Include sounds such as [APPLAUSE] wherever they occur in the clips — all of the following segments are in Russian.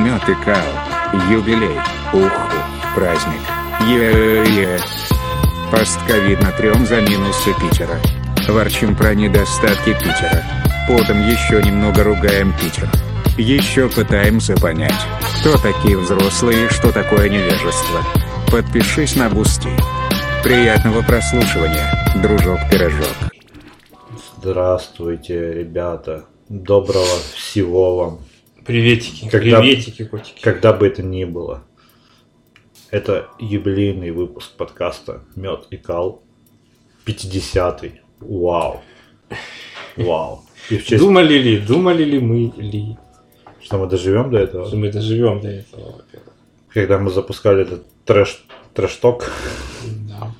Мед и кал. Юбилей. Уху. Праздник. Е-е-е. Трем за минусы Питера. Ворчим про недостатки Питера. Потом еще немного ругаем Питер. Еще пытаемся понять, кто такие взрослые и что такое невежество. Подпишись на Бусти. Приятного прослушивания, дружок-пирожок. Здравствуйте, ребята. Доброго всего вам. Приветики, Когда- приветики, котики. Когда бы это ни было. Это юбилейный выпуск подкаста Мед и Кал. 50-й. Вау. Вау. И в честь, Думали ли, думали ли мы ли, что мы доживем до этого, что мы доживем до этого, во-первых. когда мы запускали этот трэш, трэш-ток Да.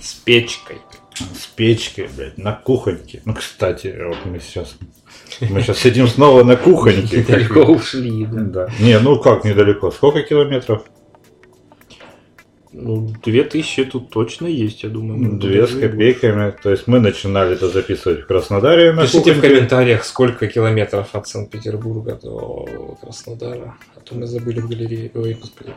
С печкой. с печкой, блядь, на кухоньке. Ну, кстати, вот мы сейчас мы сейчас сидим снова на кухоньке. Далеко ушли, да. Не, ну как недалеко? Сколько километров? Ну, две тысячи тут точно есть, я думаю. Две с копейками. То есть мы начинали это записывать в Краснодаре на Пишите в кухоньке. комментариях, сколько километров от Санкт-Петербурга до Краснодара. А то мы забыли в галерее. Ой, господи.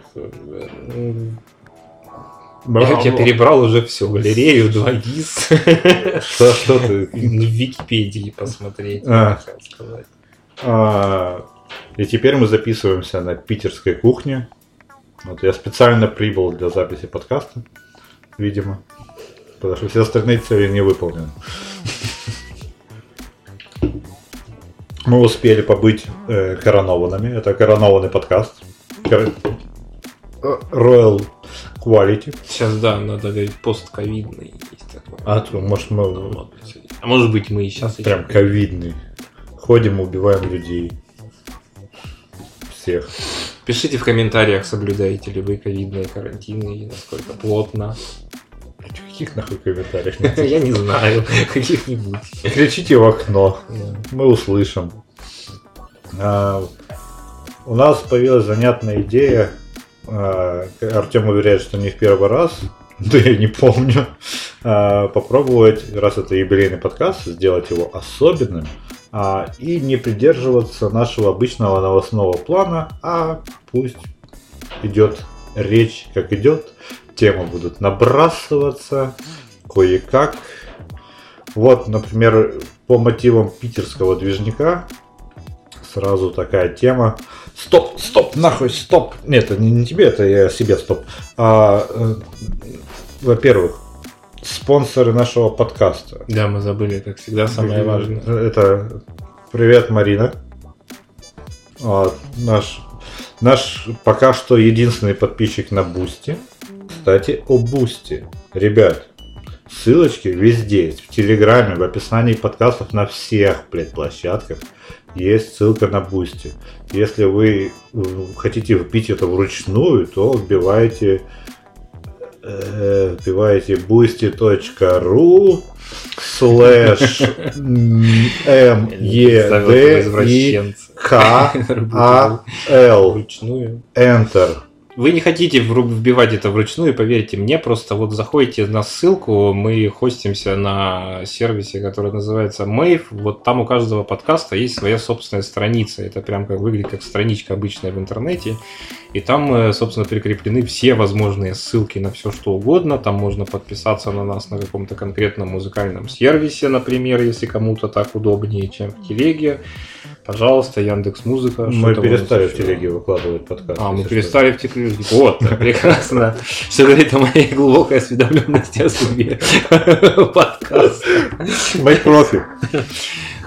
Браво. Я, я перебрал уже все. Галерею, 2GIS. Что, что ты? В Википедии посмотреть, А. сказать. А, и теперь мы записываемся на питерской кухне. Вот я специально прибыл для записи подкаста, видимо. Потому что все остальные цели не выполнены. Мы успели побыть э, коронованными. Это коронованный подкаст. Кор- э, Royal Quality. Сейчас, да, надо говорить постковидный. А то, может, мы Ну. А может быть мы и сейчас прям ковидный. Ходим, убиваем людей. Всех. Пишите в комментариях, соблюдаете ли вы ковидные карантины и насколько плотно. Каких нахуй комментариев? [LAUGHS] Я не знаю, [LAUGHS] каких-нибудь. Кричите в окно, мы услышим. А, у нас появилась занятная идея. А, Артем уверяет, что не в первый раз, [LAUGHS] да я не помню. а, попробовать, раз это юбилейный подкаст, сделать его особенным а, и не придерживаться нашего обычного новостного плана, а пусть идет речь, как идет. Темы будут набрасываться кое-как. Вот, например, по мотивам питерского движника сразу такая тема. Стоп, стоп, нахуй, стоп. Нет, это не, не тебе, это я себе стоп. А, э, во-первых, спонсоры нашего подкаста. Да, мы забыли, как всегда, самое важное. Это привет, Марина. Вот, наш, наш пока что единственный подписчик на Бусти. Кстати, о Бусти. Ребят, ссылочки везде есть. В Телеграме, в описании подкастов на всех, блядь, площадках есть ссылка на Бусти. Если вы э, хотите вбить это вручную, то вбивайте э, вбиваете boosty.ru слэш м е Ставил д и к а л enter Вы не хотите вбивать это вручную, поверьте мне, просто вот заходите на ссылку, мы хостимся на сервисе, который называется Mave, вот там у каждого подкаста есть своя собственная страница, это прям как выглядит как страничка обычная в интернете, и там, э, собственно, прикреплены все возможные ссылки на все что угодно, там можно подписаться на нас на каком-то конкретном музыкальном сервисе, например, если кому-то так удобнее, чем в телеге, пожалуйста, Яндекс Музыка. мы перестали в телеге выкладывать подкаст а, мы перестали в телеге. Вот, прекрасно. Все говорит о моей глубокой осведомленности о судьбе [LAUGHS] подкаста. что. мы профи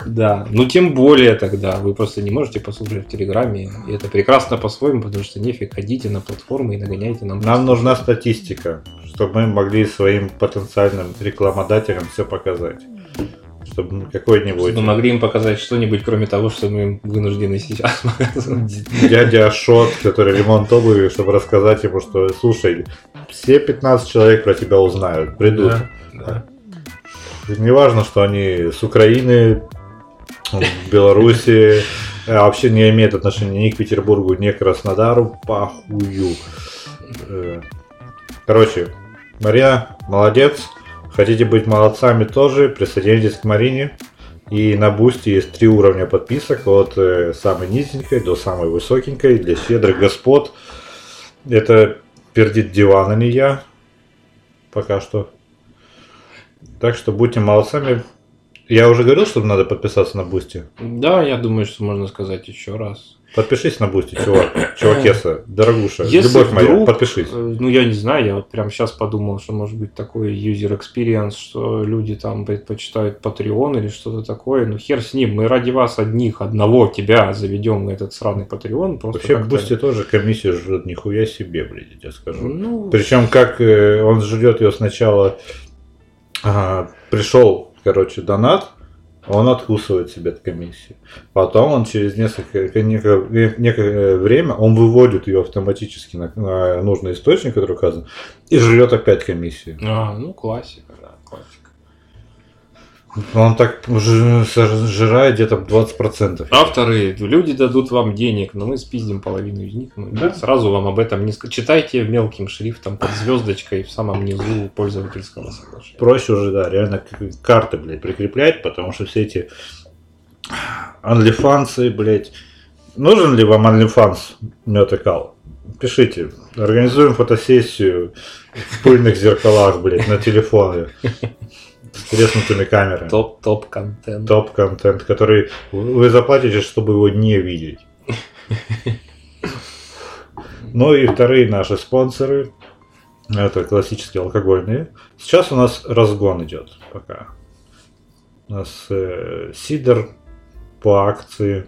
Да, ну тем более тогда. Вы просто не можете послушать в Телеграме. И это прекрасно по-своему, потому что нефиг ходите на платформы и нагоняйте нам. нам нужна статистика чтобы мы могли своим потенциальным рекламодателям все показать чтобы ну, какой-нибудь Чтобы могли им показать что-нибудь, кроме того, что мы вынуждены сейчас показывать. дядя Ашот, который ремонт обуви, чтобы рассказать ему, что слушай, все 15 человек про тебя узнают, придут. Да, да. Не важно, что они с Украины, в Беларуси, а вообще не имеют отношения ни к Петербургу, ни к Краснодару, похую. Э, Короче, Марина, молодец. Хотите быть молодцами тоже, присоединитесь к Марине. И на Бусти есть три уровня подписок, от э, самой низенькой до самой высокенькой, для щедрых господ. Это пердит диван, а не я. Пока что. Так что будьте молодцами. Я уже говорил, что надо подписаться на Бусти. Да, я думаю, что можно сказать еще раз. Подпишись на Бусти, чувак. Чувакеса, дорогуша, Если любовь моя, вдруг, подпишись. э, Ну, я не знаю, я вот прям сейчас подумал, что может быть такой user experience, что люди там предпочитают Patreon или что-то такое. Ну, хер с ним, мы ради вас одних, одного тебя заведем на этот сраный Patreon. Просто Вообще как-то- Бусти тоже комиссию жрет нихуя себе, блядь, я тебе скажу. Ну, Причем как э, он жрет ее сначала, ага, пришел, короче, донат, он откусывает себе комиссию. Потом он через несколько, некое, некое время он выводит ее автоматически на, на нужный источник, который указан, и жрет опять комиссию. а, ну, классика. Он так сжирает где-то 20%. Авторы, люди дадут вам денег, но мы спиздим половину из них. Мы Да. сразу вам об этом не скажем. Читайте мелким шрифтом под звездочкой в самом низу пользовательского соглашения. Проще уже, да, реально карты, блядь, прикреплять, потому что все эти OnlyFans, блядь. Нужен ли вам OnlyFans, мед и кал? Пишите. Организуем фотосессию в пыльных зеркалах, блядь, на телефоне. С треснутыми камерами. Топ-топ контент. Топ-контент, который вы заплатите, чтобы его не видеть. [LAUGHS] Ну и вторые наши спонсоры. Это классические алкогольные. Сейчас у нас разгон идет пока. У нас э, сидр по акции.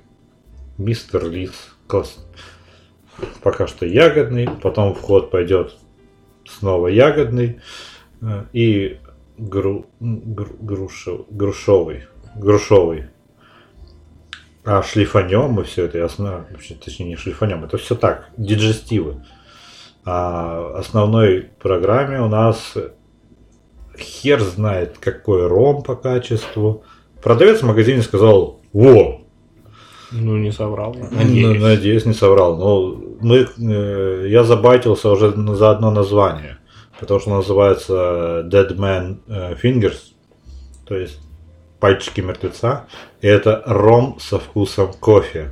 Мистер Лис. Класс. Пока что ягодный. Потом вход пойдет снова ягодный. Э, И гру, гру- грушев- грушовый. Грушовый. А шлифанем мы все это, ясно, вообще, точнее не шлифанем, это все так, диджестивы. А основной программе у нас хер знает какой ром по качеству. Продавец в магазине сказал, во, Ну, не соврал. я ну, Надеюсь. Надеюсь, не соврал. Но мы, э, я забайтился уже за одно название. Потому что называется Dead Man э, Fingers. То есть пальчики мертвеца. И это ром со вкусом кофе.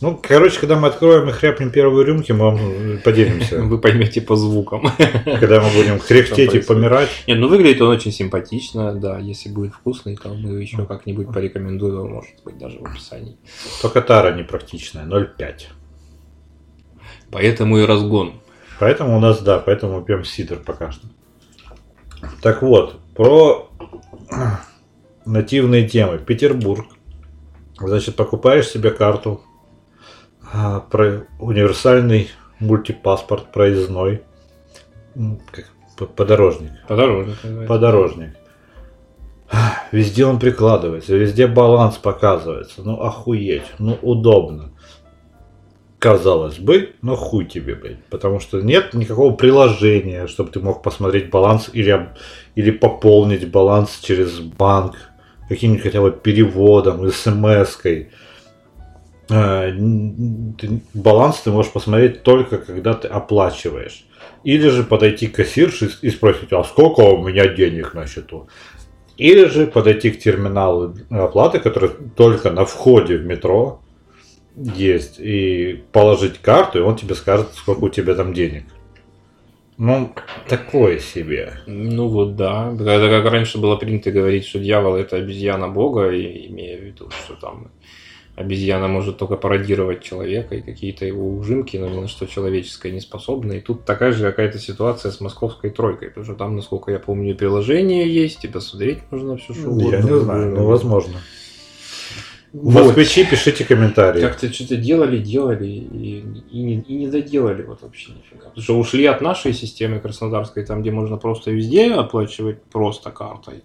Ну, короче, когда мы откроем и хряпнем первые рюмки, мы вам э, поделимся. Вы поймете по звукам. Когда мы будем хрехтеть и помирать. Нет, ну выглядит он очень симпатично, да. Если будет вкусный, то мы еще как-нибудь порекомендуем, может быть, даже в описании. Только тара непрактичная, 0,5. Поэтому и разгон. Поэтому у нас, да, поэтому мы пьем сидр пока что. Так вот, про нативные темы. Петербург. Значит, покупаешь себе карту, а, про универсальный мультипаспорт проездной, как подорожник. Подорожник. называется. Подорожник. Везде он прикладывается, везде баланс показывается. Ну, охуеть, ну, удобно. Казалось бы, но хуй тебе, блядь. Потому что нет никакого приложения, чтобы ты мог посмотреть баланс или, или пополнить баланс через банк, каким-нибудь хотя бы переводом, смс-кой. Ты- Баланс ты можешь посмотреть только когда ты оплачиваешь. Или же подойти к кассирше и спросить, а сколько у меня денег на счету? Или же подойти к терминалу оплаты, который только на входе в метро есть, и положить карту, и он тебе скажет, сколько у тебя там денег. Ну, такое себе. Ну вот да. Это как раньше было принято говорить, что дьявол это обезьяна бога, и имея в виду, что там обезьяна может только пародировать человека и какие-то его ужимки, но ни на что человеческое не способна. И тут такая же какая-то ситуация с московской тройкой, потому что там, насколько я помню, и приложение есть, и посмотреть можно все, что угодно. Я не знаю, ну возможно. Вот. Москвичи, пишите комментарии. Как-то что-то делали, делали и, и, не, и не доделали вот вообще нифига. Потому что ушли от нашей системы краснодарской, там, где можно просто везде оплачивать просто картой.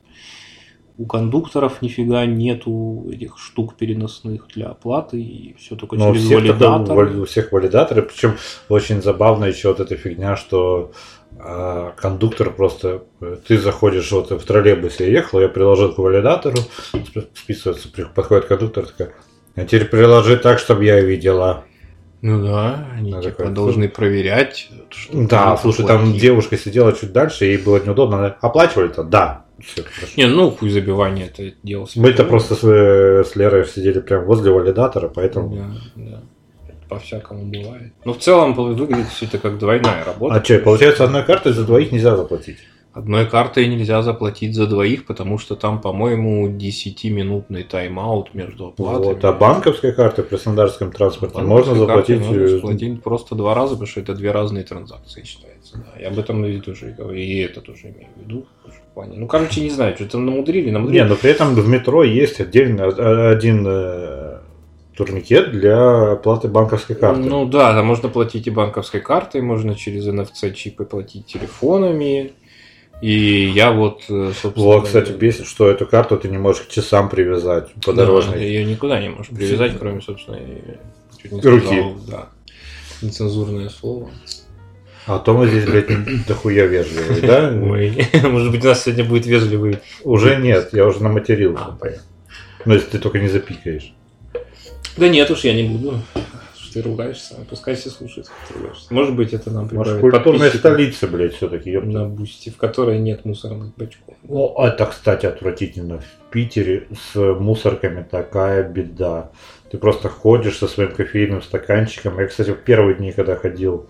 У кондукторов нифига нету этих штук переносных для оплаты, и все только Но у через всех, только валидатор. вали- у всех валидаторы, причем очень забавно еще вот эта фигня, что а, кондуктор просто, э, ты заходишь вот в троллейбусе, я ехал, я приложил к валидатору, сп- списывается, подходит кондуктор, такая, а теперь приложи так, чтобы я видела. Ну да, они Ну, типа такой, должны проверять. что Да, слушай, там оплатил. девушка сидела чуть дальше, ей было неудобно, она, оплачивали-то? Да. Все хорошо. Не, ну хуй забивание это дело. Мы-то просто с, э, с Лерой сидели прям возле валидатора, поэтому... Да, да. По-всякому бывает. Но в целом выглядит все это как двойная работа. А что, получается, одной картой за двоих нельзя заплатить? Одной картой нельзя заплатить за двоих, потому что там, по-моему, 10-минутный тайм-аут между оплатами. Вот, а банковской картой при Краснодарском транспорте Банковской можно заплатить... можно э, заплатить просто два раза, потому что это две разные транзакции считается. Да. Я об этом и тоже и говорю, и это тоже имею в виду. в плане. Ну, короче, не знаю, что там намудрили, намудрили. Не, но при этом в метро есть отдельно а- один э, турникет для оплаты банковской карты. Ну да, там можно платить и банковской картой, можно через NFC-чипы платить телефонами. И я вот, э, собственно... Вот, кстати, бесит, что эту карту ты не можешь к часам привязать подорожной. ее никуда не можешь привязать, кроме, собственно, чуть не Руки. сказал, да. Нецензурное слово. А то мы здесь, блядь, дохуя вежливые, да? [LAUGHS] Ой, [LAUGHS] может быть, у нас сегодня будет вежливый. Уже нет, я уже наматерился. А, понятно. Ну, если ты только не запикаешь. Да нет уж, я не буду. Ты ругаешься? Пускай все слушают, как ты ругаешься. Может быть, это нам Может, прибавит культурная подписчиков столица, блядь, все-таки. на бусти, в которой нет мусорных бачков. О, это, кстати, отвратительно. В Питере с мусорками такая беда. Ты просто ходишь со своим кофейным стаканчиком. Я, кстати, в первые дни, когда ходил,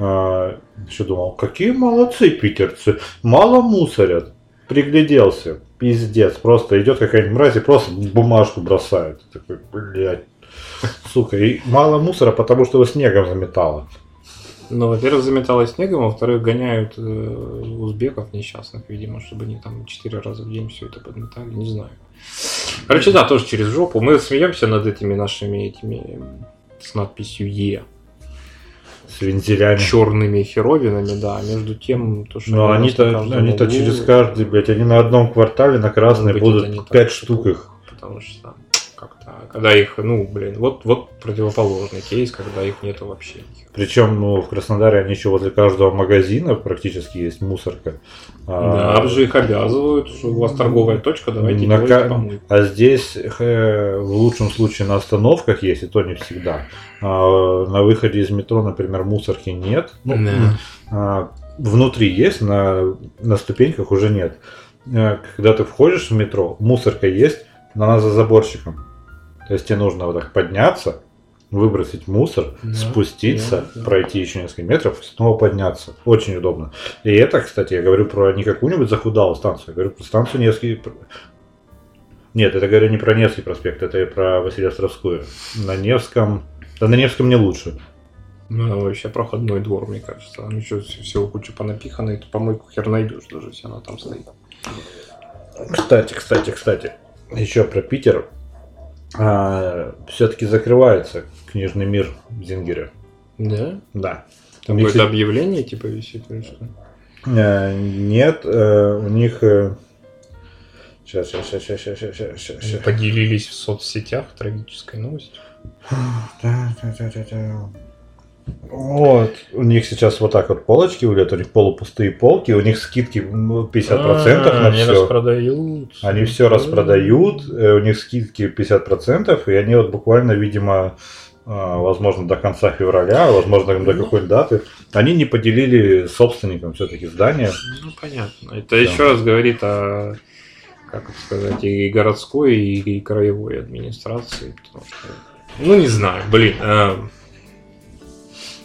а, еще думал, какие молодцы питерцы, мало мусорят. Пригляделся, пиздец, просто идет какая-нибудь мразь и просто бумажку бросает. Такой, блядь, сука, и мало мусора, потому что его снегом заметало. Ну, во-первых, заметало снегом, во-вторых, гоняют э, узбеков несчастных, видимо, чтобы они там четыре раза в день все это подметали, не знаю. Короче, да, тоже через жопу. Мы смеемся над этими нашими этими с надписью Е. С вензелями. черными херовинами, да. Между тем, то, что Но они-то, они-то углу, через каждый, блядь, они на одном квартале на красной будут это не так, 5 что штук их. Потому что когда их, ну, блин, вот, вот противоположный кейс, когда их нету вообще. Причем, ну, в Краснодаре они еще возле каждого магазина практически есть мусорка. Да, А, же их обязывают, что у вас торговая точка, давайте на ка- помойку. а здесь э, в лучшем случае на остановках есть, и то не всегда. А, на выходе из метро, например, мусорки нет. Ну, Да. а, внутри есть, на, на ступеньках уже нет. Э, Когда ты входишь в метро, мусорка есть, но она за заборщиком. То есть тебе нужно вот так подняться, выбросить мусор, Да, спуститься, да, да. пройти еще несколько метров снова подняться. Очень удобно. И это, кстати, я говорю про не какую-нибудь захудалую станцию, я говорю про станцию Невский... Нет, это говорю не про Невский проспект, это про Василиостровскую. На Невском... Да на Невском не лучше. Ну, вообще проходной двор, мне кажется. Там еще всего куча понапихано, и ты помойку хер найдешь даже, если она там стоит. Кстати, кстати, кстати, еще про Питер. Все-таки закрывается книжный мир в Зингере. Да? Да. Там какое-то объявление типа висит или что? Э, Нет, э, у них... Сейчас, сейчас, сейчас, сейчас, сейчас, сейчас, сейчас, Они Поделились в соцсетях трагической новостью. Вот, у них сейчас вот так вот полочки выглядят, у них полупустые полки, у них скидки ну, 50% на А, Они все. распродают. Они все распродают, э, у них скидки 50%, и они вот буквально, видимо, а, возможно, до конца февраля, возможно, до какой даты, они не поделили собственникам все-таки здания. Ну, понятно. Это Да. еще раз говорит о, как это сказать, и городской, и краевой администрации. Потому что, ну, не знаю, блин. э,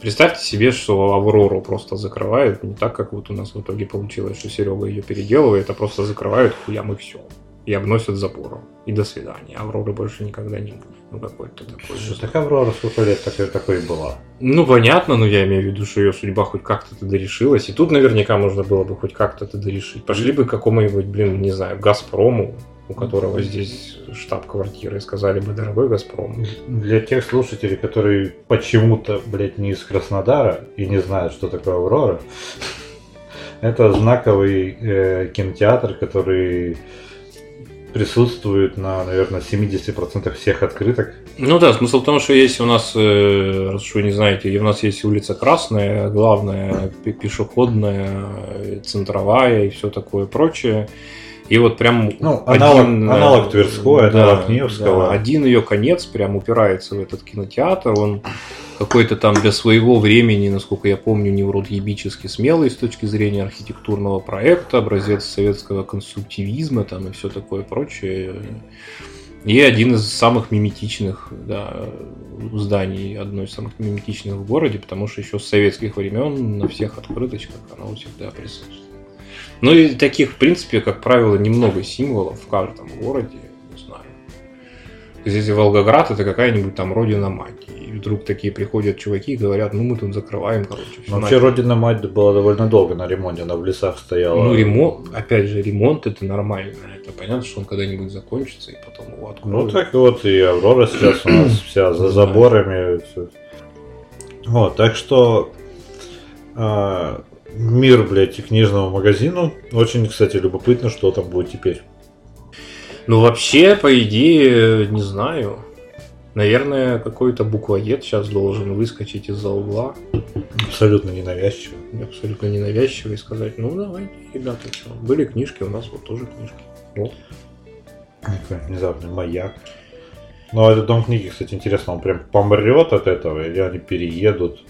Представьте себе, что Аврору просто закрывают, не так, как вот у нас в итоге получилось, что Серега ее переделывает, а просто закрывают хуям и все. И обносят запором. И до свидания. Авроры больше никогда не будет. Ну, какой-то такой. Что так Аврора сколько лет такой, такой и была. Ну, понятно, но я имею в виду, что ее судьба хоть как-то тогда решилась. И тут наверняка можно было бы хоть как-то тогда решить. Пошли бы к какому-нибудь, блин, не знаю, Газпрому, у которого здесь штаб-квартира, и сказали бы, дорогой Газпром. Для тех слушателей, которые почему-то, блядь, не из Краснодара и не знают, что такое Аврора, [LAUGHS] это знаковый э, кинотеатр, который присутствует на, наверное, 70% всех открыток. Ну да, смысл в том, что есть у нас, э, раз уж вы не знаете, у нас есть улица Красная, главная, пе- пешеходная, э, центровая и все такое прочее. И вот прям Ну, аналог- аналог Тверской, аналог Невского. да, один ее конец прям упирается в этот кинотеатр, он какой-то там для своего времени, насколько я помню, невротъебически смелый с точки зрения архитектурного проекта, образец советского конструктивизма там и все такое прочее. И один из самых миметичных да, зданий, одно из самых миметичных в городе, потому что еще с советских времен на всех открыточках оно всегда присутствует. Ну и таких, в принципе, как правило, немного символов в каждом городе, не знаю. Если Волгоград это какая-нибудь там родина мать. И вдруг такие приходят чуваки и говорят, ну мы тут закрываем, короче. Вообще нафиг». Родина Мать была довольно долго на ремонте, она в лесах стояла. Ну, ремонт, опять же, ремонт это нормально. Это понятно, что он когда-нибудь закончится, и потом его откроют. Ну так вот и Аврора сейчас у нас [CLEARS THROAT] вся за заборами. Вот, так что а, мир, блядь, и книжному магазину. Очень, кстати, любопытно, что там будет теперь. Ну, вообще, по идее, не знаю. Наверное, какой-то буквоед сейчас должен выскочить из-за угла, Абсолютно ненавязчиво. абсолютно ненавязчиво, и сказать, ну, давайте, ребята, что, были книжки, у нас вот тоже книжки. Вот. Такой внезапный маяк. Ну, а этот дом книги, кстати, интересно, он прям помрет от этого, или они переедут?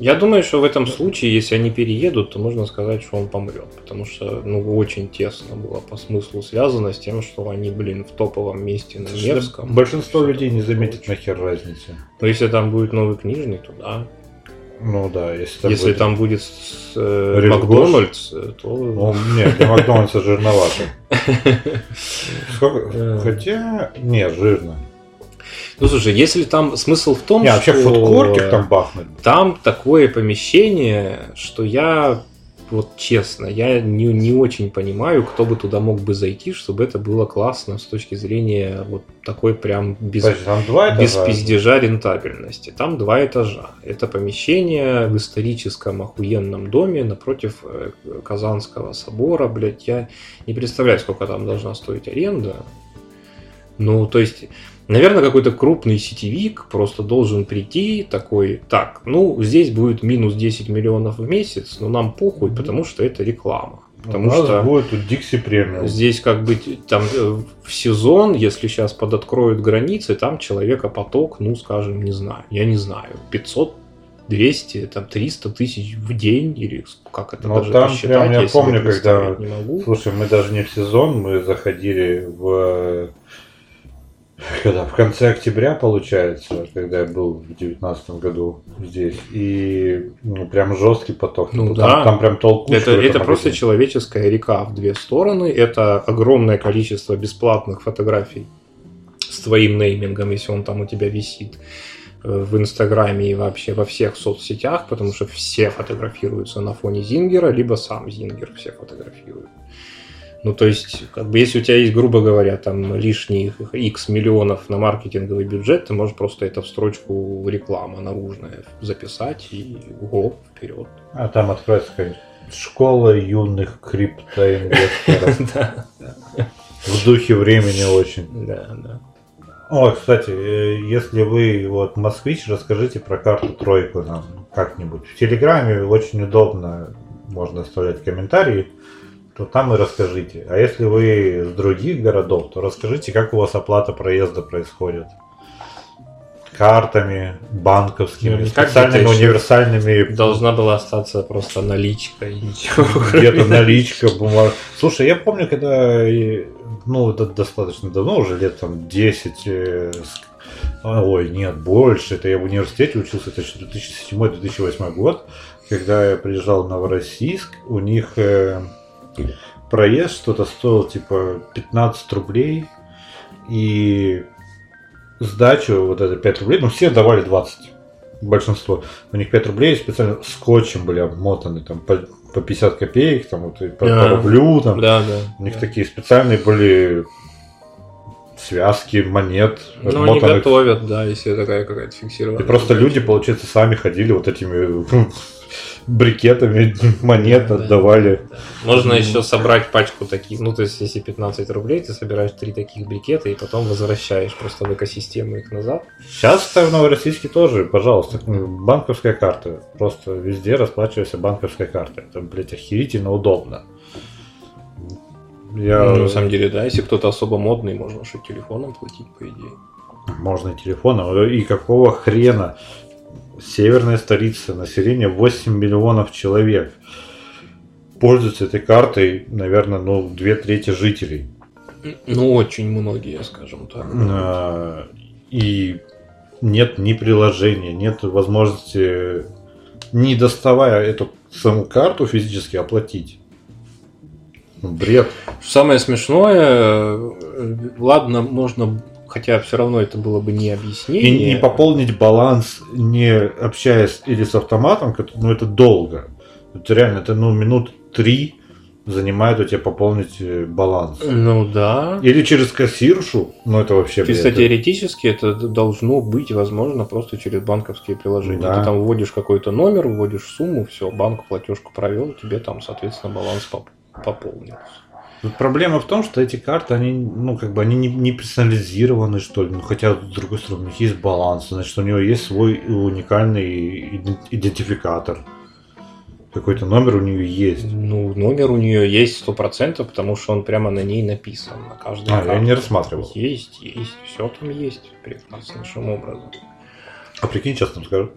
Я думаю, что в этом случае, если они переедут, то можно сказать, что он помрет. Потому что, ну, очень тесно было по смыслу связано с тем, что они, блин, в топовом месте на Невском. Большинство людей не заметит нахер разницы. Но если там будет новый книжный, то да. Ну да, если там если будет- там будет с- э, Макдональдс, э, то... Ну, нет, для Макдональдса жирновато. [LAUGHS] Э. Хотя, нет, жирно. Ну, слушай, если там смысл в том, Не, вообще что... фудкортик там бахнуть. Там такое помещение, что я, вот честно, я не, не очень понимаю, кто бы туда мог бы зайти, чтобы это было классно с точки зрения вот такой прям без, там два без этажа? пиздежа рентабельности. Там два этажа. Это помещение в историческом охуенном доме напротив э, Казанского собора. Блять, я не представляю, сколько там должна стоить аренда. Ну, то есть, наверное, какой-то крупный сетевик просто должен прийти такой, так, ну, здесь будет минус 10 миллионов в месяц, но нам похуй, потому что это реклама. Потому У нас что будет тут Дикси премиум. Здесь как бы там э, в сезон, если сейчас подоткроют границы, там человекопоток, ну, скажем, не знаю, я не знаю, 500 200, там 300 тысяч в день, или как это Ну, даже там посчитать, прям я помню, когда- не могу. Слушай, мы даже не в сезон, мы заходили в... Когда? В конце октября, получается, когда я был в девятнадцатом году здесь. И ну, прям жесткий поток. Ну там, да. там прям толкучка Это, это просто человеческая река в две стороны. Это огромное количество бесплатных фотографий с твоим неймингом, если он там у тебя висит э, в Инстаграме и вообще во всех соцсетях, потому что все фотографируются на фоне Зингера, либо сам Зингер все фотографирует. Ну, то есть, как бы, если у тебя есть, грубо говоря, там лишних X миллионов на маркетинговый бюджет, ты можешь просто это в строчку реклама наружная записать и го, вперед. А там откроется какая-нибудь школа юных криптоинвесторов. [LAUGHS] В духе времени очень. да, да. О, кстати, э, если вы вот москвич, расскажите про карту тройку нам как-нибудь. В Телеграме очень удобно, можно оставлять комментарии, то там и расскажите. А если вы с других городов, то расскажите, как у вас оплата проезда происходит. Картами, банковскими, Ну, специальными универсальными Должна была остаться просто наличка и ничего. где-то наличка, бумага. Слушай, я помню, когда, ну, это достаточно давно, уже лет там 10, э, ой, нет, больше, это я в университете учился, это еще 2007-2008 год, когда я приезжал в Новороссийск, у них э, проезд что-то стоил типа 15 рублей, и сдачу, вот это 5 рублей, ну, все давали 20 большинство. У них 5 рублей специально скотчем были обмотаны, там, по, по 50 копеек, там, вот, по, по Да. рублю, там. Да, да. У них такие специальные были связки монет, Ну, они готовят, да, если такая какая-то фиксированная. И просто люди, получается, сами ходили вот этими [LAUGHS] брикетами [LAUGHS] монет Да. отдавали. Можно Ну, еще собрать пачку таких, ну, то есть, если 15 рублей, ты собираешь три таких брикета и потом возвращаешь просто в экосистему их назад. Сейчас в Новороссийске тоже, пожалуйста, банковская карта. Просто везде расплачивайся банковской картой. Это, блядь, охерительно удобно. Я... Ну, на самом деле, да, если кто-то особо модный, можно что телефоном платить, по идее. Можно и телефоном. И какого хрена? Северная столица, население 8 миллионов человек. Пользуются этой картой, наверное, ну, две трети жителей. Ну, очень многие, скажем так. А, И нет ни приложения, нет возможности, не доставая эту саму карту физически оплатить. Ну, Бред. Самое смешное, э, ладно, можно, хотя все равно это было бы не И объяснение. не пополнить баланс, не общаясь или с автоматом, ну это долго. Это реально, это ну минут три занимает у тебя пополнить э, баланс. Ну да. Или через кассиршу, ну это вообще бред. Чисто теоретически это должно быть возможно просто через банковские приложения. Да. Ты там вводишь какой-то номер, вводишь сумму, все, банк платежку провел, тебе там, соответственно, баланс поп- пополнился. Тут проблема в том, что эти карты, они, ну, как бы, они не, не персонализированы, что ли. Ну, хотя, с другой стороны, у них есть баланс, значит, у него есть свой уникальный иден- идентификатор. Какой-то номер у нее есть. Ну, номер у нее есть сто процентов, потому что он прямо на ней написан. На каждой А, я карте. не рассматривал. Есть, есть, все там есть прекраснейшим образом. А прикинь, честно скажу,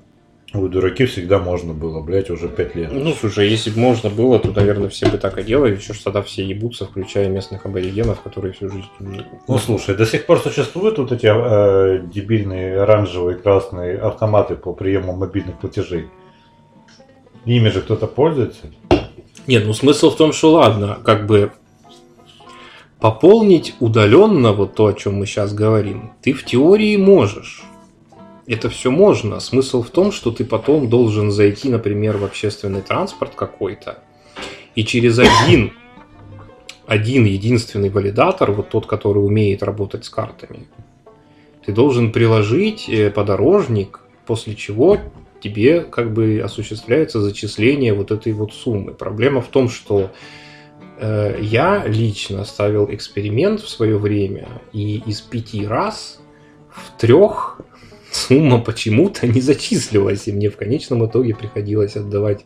вы дураки всегда можно было, блять, уже пять лет. Ну, слушай, если бы можно было, то, наверное, все бы так и делали. Еще ж тогда все ебутся, включая местных аборигенов, которые всю жизнь... Ну, слушай, до сих пор существуют вот эти э, дебильные оранжевые, красные автоматы по приему мобильных платежей. Ими же кто-то пользуется. Нет, ну смысл в том, что ладно, как бы пополнить удаленно вот то, о чем мы сейчас говорим, ты в теории можешь. Это все можно. Смысл в том, что ты потом должен зайти, например, в общественный транспорт какой-то, и через один, один единственный валидатор, вот тот, который умеет работать с картами, ты должен приложить э, подорожник, после чего тебе как бы осуществляется зачисление вот этой вот суммы. Проблема в том, что э, я лично ставил эксперимент в свое время, и из пяти раз в трех сумма почему-то [LAUGHS] не зачислилась, и мне в конечном итоге приходилось отдавать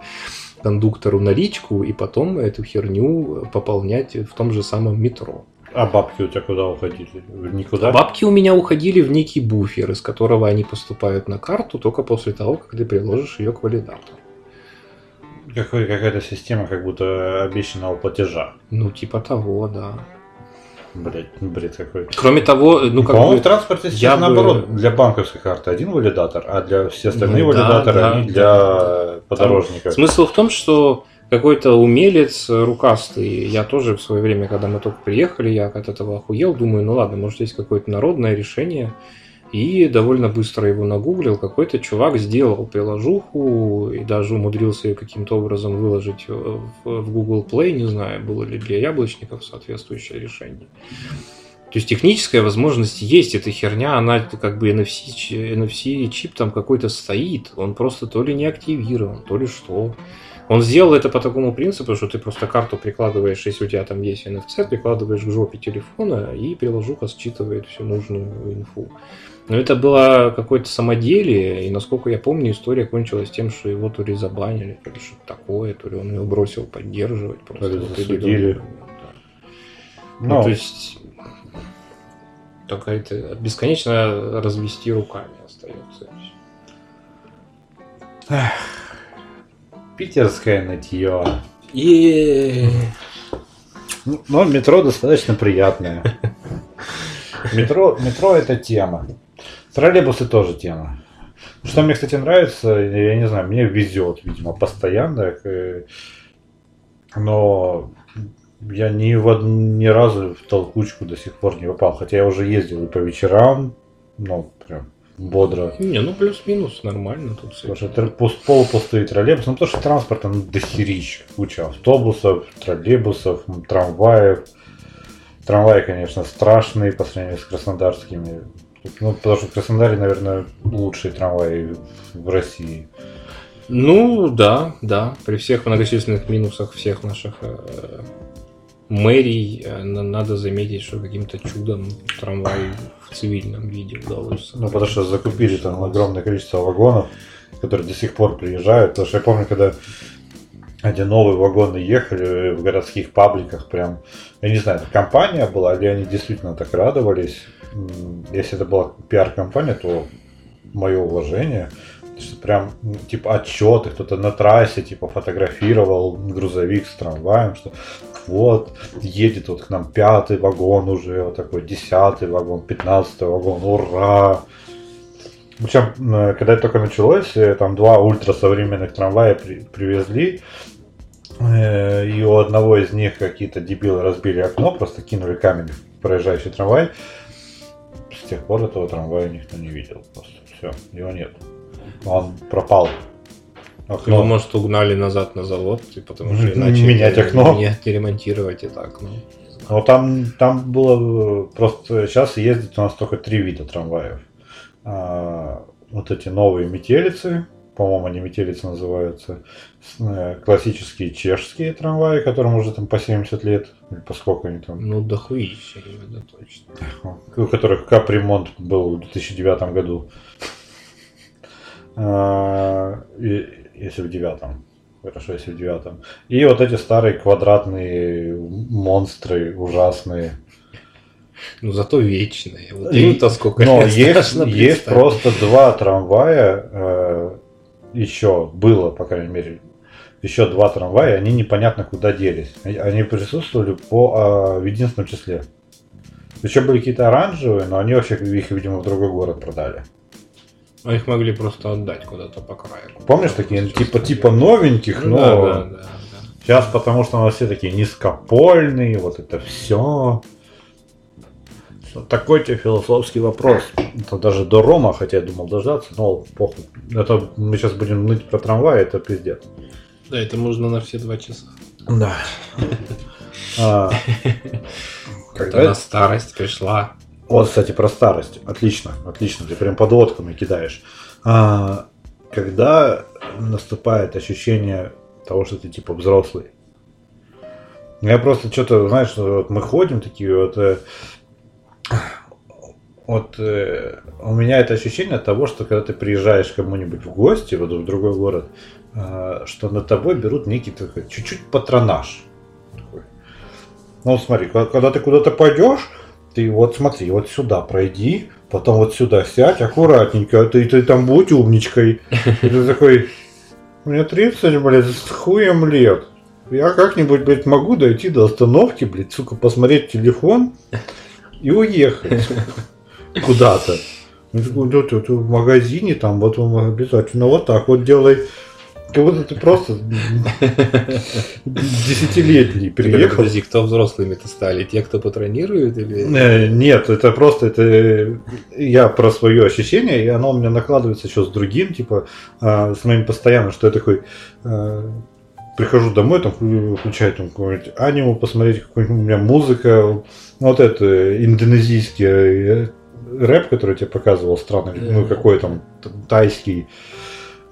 кондуктору наличку и потом эту херню пополнять в том же самом метро. А бабки у тебя куда уходили? Никуда? Бабки у меня уходили в некий буфер, из которого они поступают на карту только после того, как ты приложишь ее к валидатору. Какой, какая-то система как будто обещанного платежа. Ну, типа того, да. Блять, бред какой. Кроме того, ну как По-моему, бы... в транспорте сейчас я бы- наоборот. Для банковской карты один валидатор, а для все остальные Ну да, валидаторы да, они да. для подорожника. Смысл в том, что какой-то умелец рукастый, я тоже в свое время, когда мы только приехали, я от этого охуел, думаю, ну ладно, может есть какое-то народное решение, и довольно быстро его нагуглил. Какой-то чувак сделал приложуху и даже умудрился ее каким-то образом выложить в, в Google Play, не знаю, было ли для яблочников соответствующее решение. То есть техническая возможность есть, эта херня, она как бы NFC, NFC чип там какой-то стоит, он просто то ли не активирован, то ли что. Он сделал это по такому принципу, что ты просто карту прикладываешь, если у тебя там есть NFC, прикладываешь к жопе телефона, и приложуха считывает всю нужную инфу. Но это было какое-то самоделие, и насколько я помню, история кончилась тем, что его то ли забанили, то ли что-то такое, то ли он его бросил поддерживать. Просто То ли засудили. да. Ну, Ну, то есть только это бесконечно развести руками остается. питерское нытье. И Ну, Но метро достаточно приятное. [LAUGHS] Метро, метро это тема. Троллейбусы тоже тема. Что мне, кстати, нравится, я не знаю, мне везет, видимо, постоянно. э, Но я ни, в, од- ни разу в толкучку до сих пор не попал. Хотя я уже ездил и по вечерам, ну, прям бодро. не, ну плюс-минус нормально тут с Потому что тр- пус- полупустые троллейбусы, ну потому что транспорта ну, дохерища. Куча автобусов, троллейбусов, трамваев. Трамваи, конечно, страшные по сравнению с краснодарскими. Ну, потому что в Краснодаре, наверное, лучшие трамваи в России. Ну да, да. При всех многочисленных минусах всех наших э, мэрий э, на- надо заметить, что каким-то чудом трамвай в цивильном виде удалось. Ну, потому что закупили там огромное количество вагонов, которые до сих пор приезжают. Потому что я помню, когда эти новые вагоны ехали в городских пабликах, прям, я не знаю, это компания была, или они действительно так радовались. Если это была пиар-компания, то мое уважение, прям, типа, отчеты, кто-то на трассе, типа, фотографировал грузовик с трамваем, что вот, едет вот к нам пятый вагон уже, вот такой десятый вагон, пятнадцатый вагон, ура! Причем, когда это только началось, э, там два ультрасовременных трамвая при- привезли, э, и у одного из них какие-то дебилы разбили окно, просто кинули камень в проезжающий трамвай. С тех пор этого трамвая никто не видел. Просто все, его нет. Он пропал. Окно. Ну, может, угнали назад на завод, и потому что иначе менять окно. Не ремонтировать это окно. Не знаю. Но там, там было просто сейчас ездит у нас только три вида трамваев. А, вот эти новые метелицы, по-моему, они метелицы называются, э, классические чешские трамваи, которым уже там по 70 лет, или по сколько они там, Ну, дохуища, да, точно. у которых капремонт был в 2009 году. А, если в девятом. Хорошо, если в девятом. И вот эти старые квадратные монстры ужасные. Ну, зато вечные. Вот И- им-то сколько Но есть, есть просто два трамвая, э, еще было, по крайней мере, еще два трамвая, они непонятно куда делись. Они- присутствовали по а, в единственном числе. Еще были какие-то оранжевые, но они вообще их, видимо, в другой город продали. А их могли просто отдать куда-то по краю. Помнишь такие, Сейчас типа, типа новеньких, Ну, но да, да, да, да. сейчас потому что у нас все такие низкопольные, вот это все. Такой тебе философский вопрос. Это даже до Рома, хотя я думал дождаться, но похуй. Это мы сейчас будем ныть про трамвай, это пиздец. Да, это можно на все два часа. Да. [LAUGHS] А, Когда на старость пришла. Вот, кстати, про старость. Отлично, отлично. Ты прям подводками кидаешь. А, когда наступает ощущение того, что ты типа взрослый. Я просто что-то, знаешь, вот мы ходим такие вот. Вот э, у меня это ощущение того, что когда ты приезжаешь кому-нибудь в гости, вот в другой город, э, что над тобой берут некий такой чуть-чуть патронаж. Такой. Ну смотри, ко- когда ты куда-то пойдешь, ты вот смотри, вот сюда пройди, потом вот сюда сядь, аккуратненько, ты, ты там будь умничкой. И ты такой, мне 30, блядь, с хуем лет. Я как-нибудь, блядь, могу дойти до остановки, блядь, сука, посмотреть телефон и уехать куда-то. Он такой, «Да ты- ты в магазине, там, вот он обязательно вот так вот делай. Как будто ты просто десятилетний приехал. Подожди, кто взрослыми-то стали? Те, кто патронирует или... Э, Нет, это просто это э, я про свое ощущение, и оно у меня накладывается еще с другим, типа а, с моим постоянным, что я такой а, прихожу домой, там вклю- включаю там какое-нибудь аниме, посмотреть, какой у меня музыка, ну, вот это э, индонезийский э, рэп, который я тебе показывал, странный, ну какой там тайский.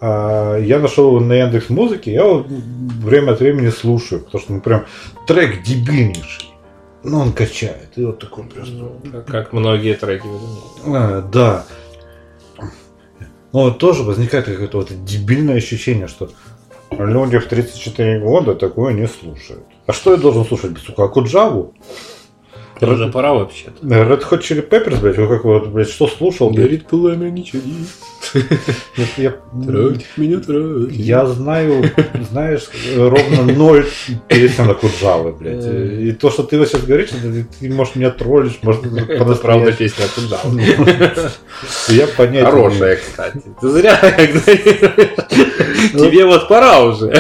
А, я нашел его на Яндекс Музыке, я его время от времени слушаю, потому что ну прям трек дебильнейший. Ну, он качает. И вот такой просто. Ну, как- многие треки. А, да. Но вот тоже возникает какое-то вот дебильное ощущение, что люди в 34 года такое не слушают. А что я должен слушать, сука, Акуджаву? Это уже пора вообще-то. Red Hot Chili Peppers, блядь, вы как вот, блядь, что слушал, блядь? Горит пламя, ничего. [LAUGHS] Я, меня тратить. я знаю, знаешь, ровно ноль песен Акуджавы, блядь. И то, что ты сейчас говоришь, ты, может, меня троллишь, может, [LAUGHS] Это правда песня Акуджава. Я понятия Хорошая, кстати. Ты зря когда- Тебе вот пора уже. [LAUGHS]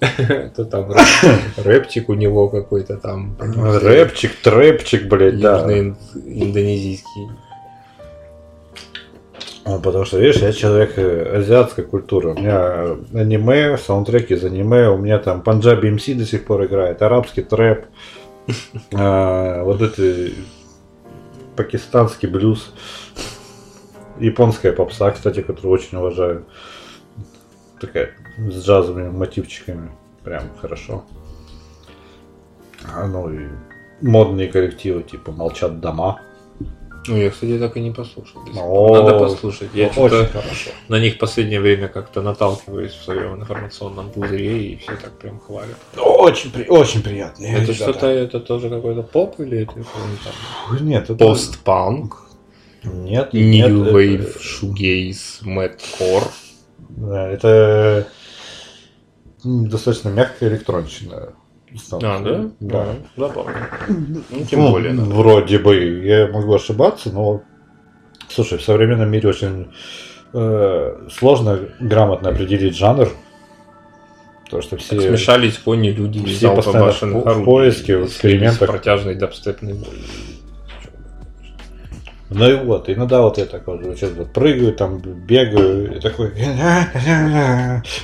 [LAUGHS] Это там рэп- [LAUGHS] рэпчик у него какой-то там. Рэпчик, трэпчик, блядь, да. Южно-индонезийский. Ну, потому что, видишь, я человек э, азиатской культуры. У меня аниме, саундтреки из аниме, у меня там Панджаби МС до сих пор играет, арабский трэп, [LAUGHS] а, вот это пакистанский блюз, японская попса, кстати, которую очень уважаю. Такая с джазовыми мотивчиками. Прям хорошо. А, ну и модные коллективы, типа молчат дома. Ну, я, кстати, так и не послушал. О, Надо послушать. Я Очень что-то хорошо. на них в последнее время как-то наталкиваюсь в своем информационном пузыре, и все так прям хвалят. Очень, при- очень приятные Это ребята. что-то, это тоже какой-то поп или это там Нет, это... постпанк, Нет, нет, new это- wave, shoegaze, madcore? Да, это достаточно мягкая электронщина. А, да? Да. А, Забавно. Ну, тем Ну, более, да. Вроде бы. Я могу ошибаться, но... Слушай, в современном мире очень э, сложно грамотно определить жанр. Потому что все... Так смешались кони, люди все постоянно в по- в орудий. поиске, в экспериментах. в протяжной дабстепной. Ну и вот, иногда вот я такой вот сейчас вот прыгаю, там бегаю, и такой,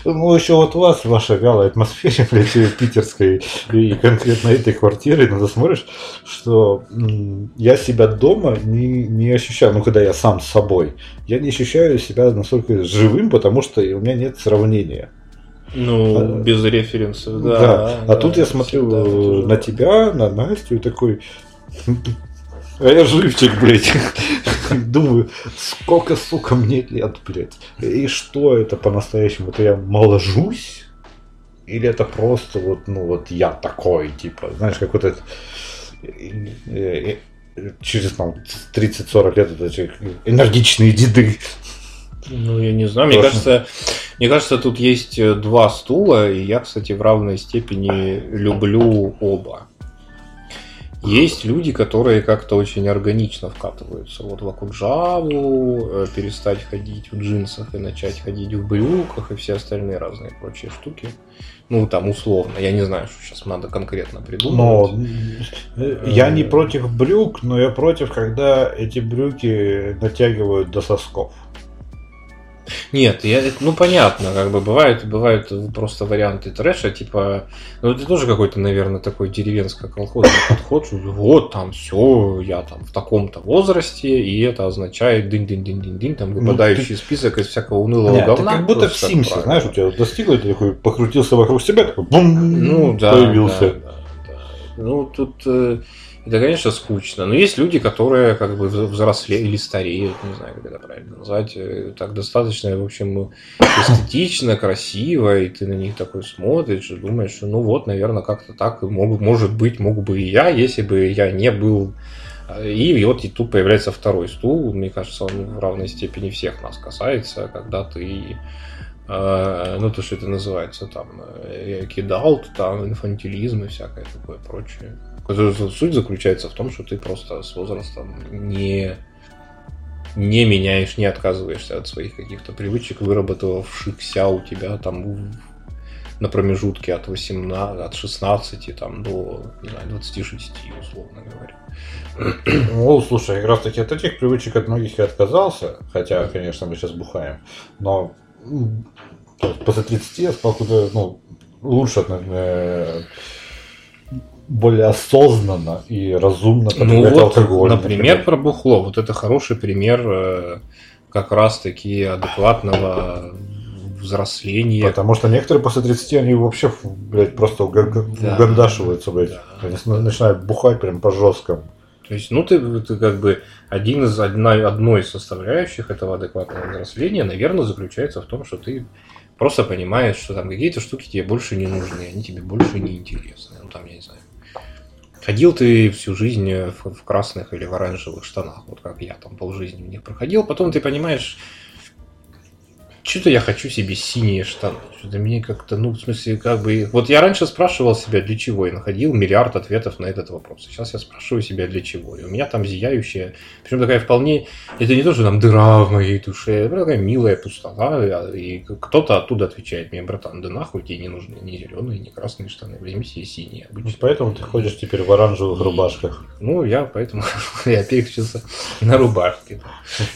ну еще вот у вас, в вашей вялой атмосфере, блядь, питерской, и конкретно этой квартиры, иногда смотришь, что я себя дома не, не ощущаю, ну когда я сам с собой, я не ощущаю себя настолько живым, потому что у меня нет сравнения. Ну, А, без референсов, да. Да, а тут я смотрю же на тебя, на Настю и такой... А я живчик, блядь. [LAUGHS] Думаю, сколько, сука, мне лет, блядь. И что это по-настоящему? Это я моложусь? Или это просто вот, ну вот я такой, типа, знаешь, как вот это... э, э, Через там 30-40 лет это энергичные деды. Ну, я не знаю. Мне кажется, мне кажется, тут есть э, два стула, и я, кстати, в равной степени люблю оба. Есть люди, которые как-то очень органично вкатываются вот в Акуджаву, э, перестать ходить в джинсах и начать ходить в брюках и все остальные разные прочие штуки. Ну, там, условно. Я не знаю, что сейчас надо конкретно Но придумать. э, я не против брюк, но я против, когда эти брюки натягивают до сосков. Нет, я, это- ну понятно, как бы бывают, бывают просто варианты трэша, типа, ну это тоже какой-то, наверное, такой деревенско-колхозный подход, что вот там все, я там в таком-то возрасте, и это означает дынь-дынь-дынь-дынь, там Ну, выпадающий список из всякого унылого Нет, говна. ты как будто в Симсе, правильно. знаешь, у тебя достигло, ты такой покрутился вокруг себя, такой бум, Ну да, появился. да, да, да. Ну тут э, это, конечно, скучно. Но есть люди, которые как бы взрослеют или стареют, не знаю, как это правильно назвать. э, Так достаточно, в общем, эстетично, красиво, и ты на них такой смотришь и думаешь, ну вот, наверное, как-то так мог, может быть, мог бы и я, если бы я не был и вот и тут появляется второй стул. Мне кажется, он в равной степени всех нас касается, когда ты э, ну, то, что это называется, там, э, кидалт, там, инфантилизм и всякое такое прочее. Суть заключается в том, что ты просто с возрастом не, не меняешь, не отказываешься от своих каких-то привычек, выработавшихся у тебя там на промежутке от 18, от 16 там, до, не знаю, 26, условно говоря. Ну, слушай, как раз таки от этих привычек от многих я отказался, хотя, конечно, мы сейчас бухаем, но после 30 я стал куда, ну, лучше, наверное, более осознанно и разумно Ну вот, алкоголь. например, про бухло. Вот это хороший пример э, как раз-таки адекватного взросления. Потому что некоторые после 30 они вообще, блядь, просто Да. блядь. Да. Они с- начинают бухать прям по жесткому. То есть, ну, ты, ты как бы один из одна, одной из составляющих этого адекватного взросления, наверное, заключается в том, что ты просто понимаешь, что там какие-то штуки тебе больше не нужны, они тебе больше не интересны. Ну, там, я не знаю. Ходил ты всю жизнь в, в красных или в оранжевых штанах, вот как я там полжизни в них проходил, потом ты понимаешь, что-то я хочу себе синие штаны. Что-то мне как-то, ну, в смысле, как бы... Вот я раньше спрашивал себя, для чего, и находил миллиард ответов на этот вопрос. Сейчас я спрашиваю себя, для чего. И у меня там зияющая, причем такая вполне... Это не то, что там дыра в моей душе, это такая милая пустота. И кто-то оттуда отвечает мне, братан, да нахуй тебе не нужны ни зеленые, ни красные штаны. Возьми себе синие Ну, обычно. Поэтому ты ходишь теперь в оранжевых рубашках. Ну, я поэтому [LAUGHS] я переключился на рубашке.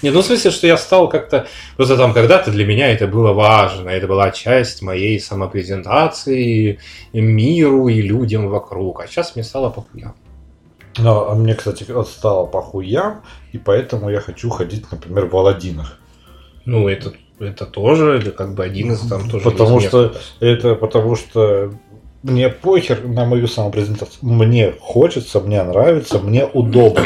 Не, ну в смысле, что я стал как-то... Просто там когда-то для меня это было важно, это была часть моей самопрезентации миру и людям вокруг. А сейчас мне стало похуя. Но а мне, кстати, стало похуям, и поэтому я хочу ходить, например, в Аладдинах. Ну, это, это тоже, это как бы один из там тоже... Потому что это потому что мне похер на мою самопрезентацию. Мне хочется, мне нравится, мне удобно.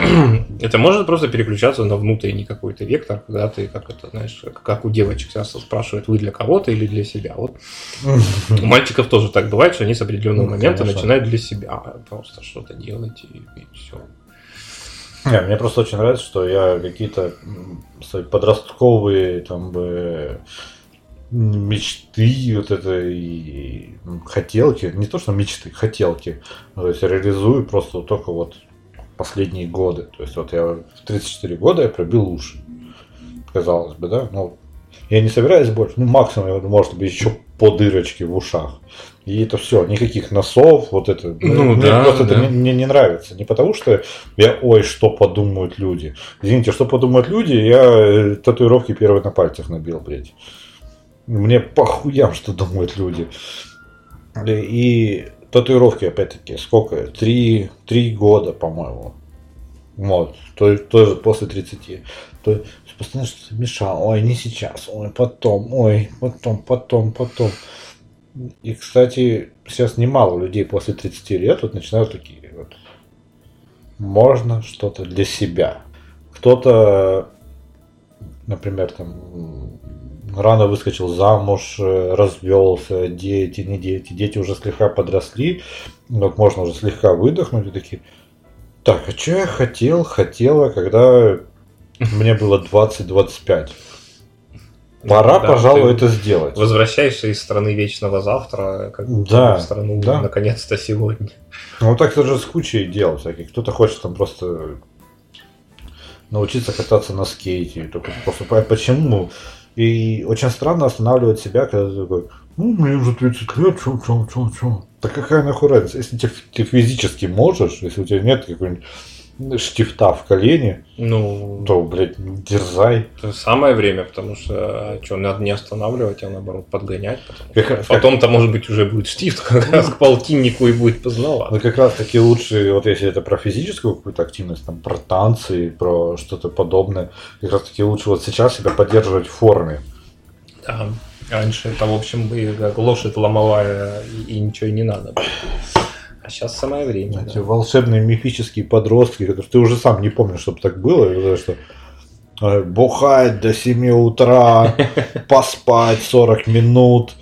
[CLEARS THROAT] Это может просто переключаться на внутренний какой-то вектор, когда ты, как это, знаешь, как у девочек часто спрашивают, вы для кого-то или для себя. Вот [LAUGHS] у мальчиков тоже так бывает, что они с определенного Ну, момента конечно. начинают для себя просто что-то делать и, и все. Не, мне просто очень нравится, что я какие-то свои подростковые там бы мечты, вот это и хотелки, не то что мечты, хотелки, ну, то есть реализую просто вот только вот последние годы. То есть вот я в 34 года я пробил уши. Казалось бы, да? Но я не собираюсь больше, ну максимум, может быть, еще по дырочке в ушах. И это все, никаких носов, вот это. Ну мне да, просто да. это мне, мне не нравится. Не потому что я, ой, что подумают люди. Извините, что подумают люди, я э, татуировки первые на пальцах набил, блядь. Мне похуям, что думают люди. И татуировки, опять-таки, сколько? Три, три года, по-моему. Вот, то, тоже после 30. То постоянно что-то мешало. Ой, не сейчас, ой, потом, ой, потом, потом, потом. И, кстати, сейчас немало людей после 30 лет вот начинают такие вот. Можно что-то для себя. Кто-то, например, там рано выскочил замуж, э, развелся, дети, не дети, дети уже слегка подросли, вот можно уже слегка выдохнуть и такие, так, а что я хотел, хотела, когда мне было 20-25? Пора, Да, пожалуй, это сделать. Возвращаешься из страны вечного завтра, как Да, в страну да. наконец-то сегодня. Ну, так это же с кучей дел всяких. Кто-то хочет там просто научиться кататься на скейте. Только просто почему. И очень странно останавливать себя, когда ты такой, ну, мне уже 30 лет, чё, чё, чё, чё. Да какая нахуй разница? Если ты, ты физически можешь, если у тебя нет какой-нибудь штифта в колене, Ну, то, блядь, дерзай. самое время, потому что что, надо не останавливать, а наоборот подгонять. Потом-то, может быть, уже будет штифт [LAUGHS] как раз к полтиннику и будет поздновато. Ну, как раз таки лучше, вот если это про физическую какую-то активность, там, про танцы, про что-то подобное, как раз таки лучше вот сейчас себя поддерживать в форме. Да. Раньше это, в общем, бы как лошадь ломовая, и, ничего не надо. было. А сейчас самое время. Эти да. волшебные мифические подростки, которые ты уже сам не помнишь, чтобы так было, и что э, бухать до 7 утра, [LAUGHS] поспать 40 минут,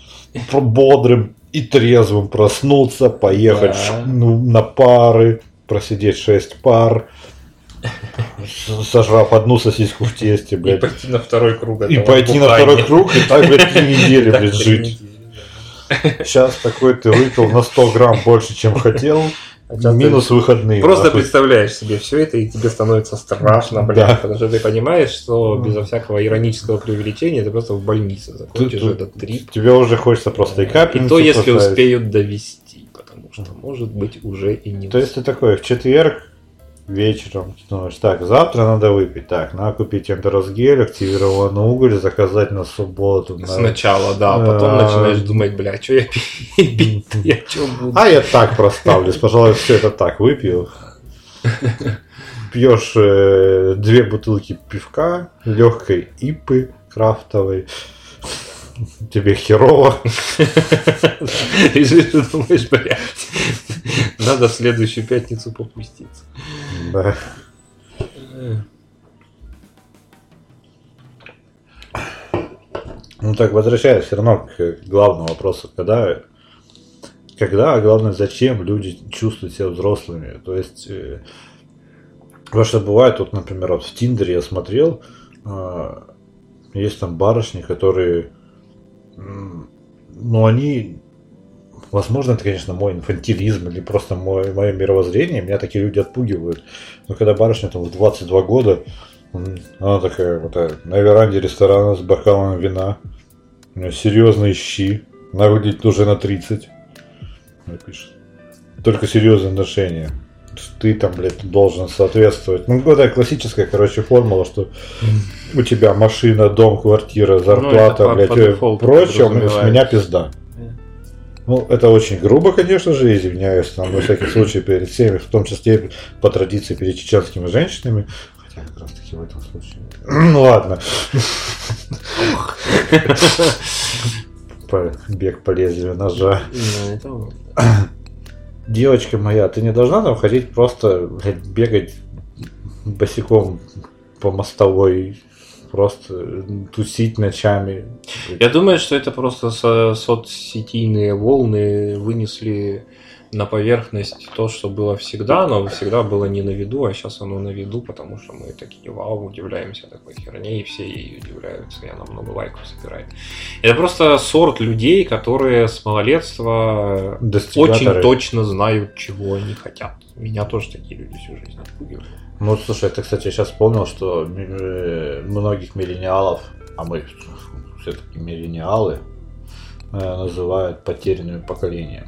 бодрым и трезвым проснуться, поехать Да. ну, на пары, просидеть 6 пар, сожрав одну сосиску в тесте, И блядь, пойти на второй круг. и пойти на бухания. второй круг, и так, блядь, три [LAUGHS] недели, блядь, жить. Сейчас такой ты выпил на 100 грамм больше, чем хотел, А минус выходные. Просто нахуй. представляешь себе все это, и тебе становится страшно, блядь, Да. потому что ты понимаешь, что безо всякого иронического преувеличения ты просто в больнице закончишь Ты- этот трип. Тебе уже хочется просто и И капельницу то, если поставить. успеют довести, потому что, может быть, уже и не То есть ты такой, в четверг вечером думаешь, так, завтра надо выпить, так, надо купить энтеросгель, активированный уголь, заказать на субботу. на- Сначала, да, а потом А, начинаешь думать, бля, что я [LAUGHS] пить я что буду? А я так проставлюсь, пожалуй, все это так выпью. Пьешь э, две бутылки пивка, легкой ипы крафтовой. Тебе херово. [LAUGHS] И думаешь, блядь, надо в следующую пятницу попуститься. Да. Ну так, возвращаясь все равно к главному вопросу, когда, когда, а главное, зачем люди чувствуют себя взрослыми. То есть, э, потому что бывает, вот, например, вот в Тиндере я смотрел, а, есть там барышни, которые, м, ну, они, возможно, это, конечно, мой инфантилизм или просто мой, мое мировоззрение, меня такие люди отпугивают. Но когда барышня там в 22 года, она такая вот на веранде ресторана с бокалом вина, серьезные щи, она выглядит уже на 30. Она пишет. Только серьезные отношения. Ты там, блядь, должен соответствовать. Ну, это классическая, короче, формула, что у тебя машина, дом, квартира, зарплата, Ну, по- блядь, по э, дефолту прочее, с меня пизда. Ну, это очень грубо, конечно же, извиняюсь, там, на всякий случай, перед всеми, в том числе по традиции перед чеченскими женщинами. Хотя как раз таки в этом случае. Ну ладно. бег по лезвию ножа. Девочка моя, ты не должна там ходить просто блядь, бегать босиком по мостовой, просто тусить ночами. Я думаю, что это просто со- соцсетийные волны вынесли на поверхность то, что было всегда, но всегда было не на виду, а сейчас оно на виду, потому что мы такие, вау, удивляемся такой херне, и все ей удивляются, и она много лайков собирает. Это просто сорт людей, которые с малолетства очень точно знают, чего они хотят. Меня тоже такие люди всю жизнь отпугивают. Ну, слушай, это, кстати, сейчас вспомнил, что э, многих миллениалов, а мы все-таки миллениалы, э, называют потерянным поколением.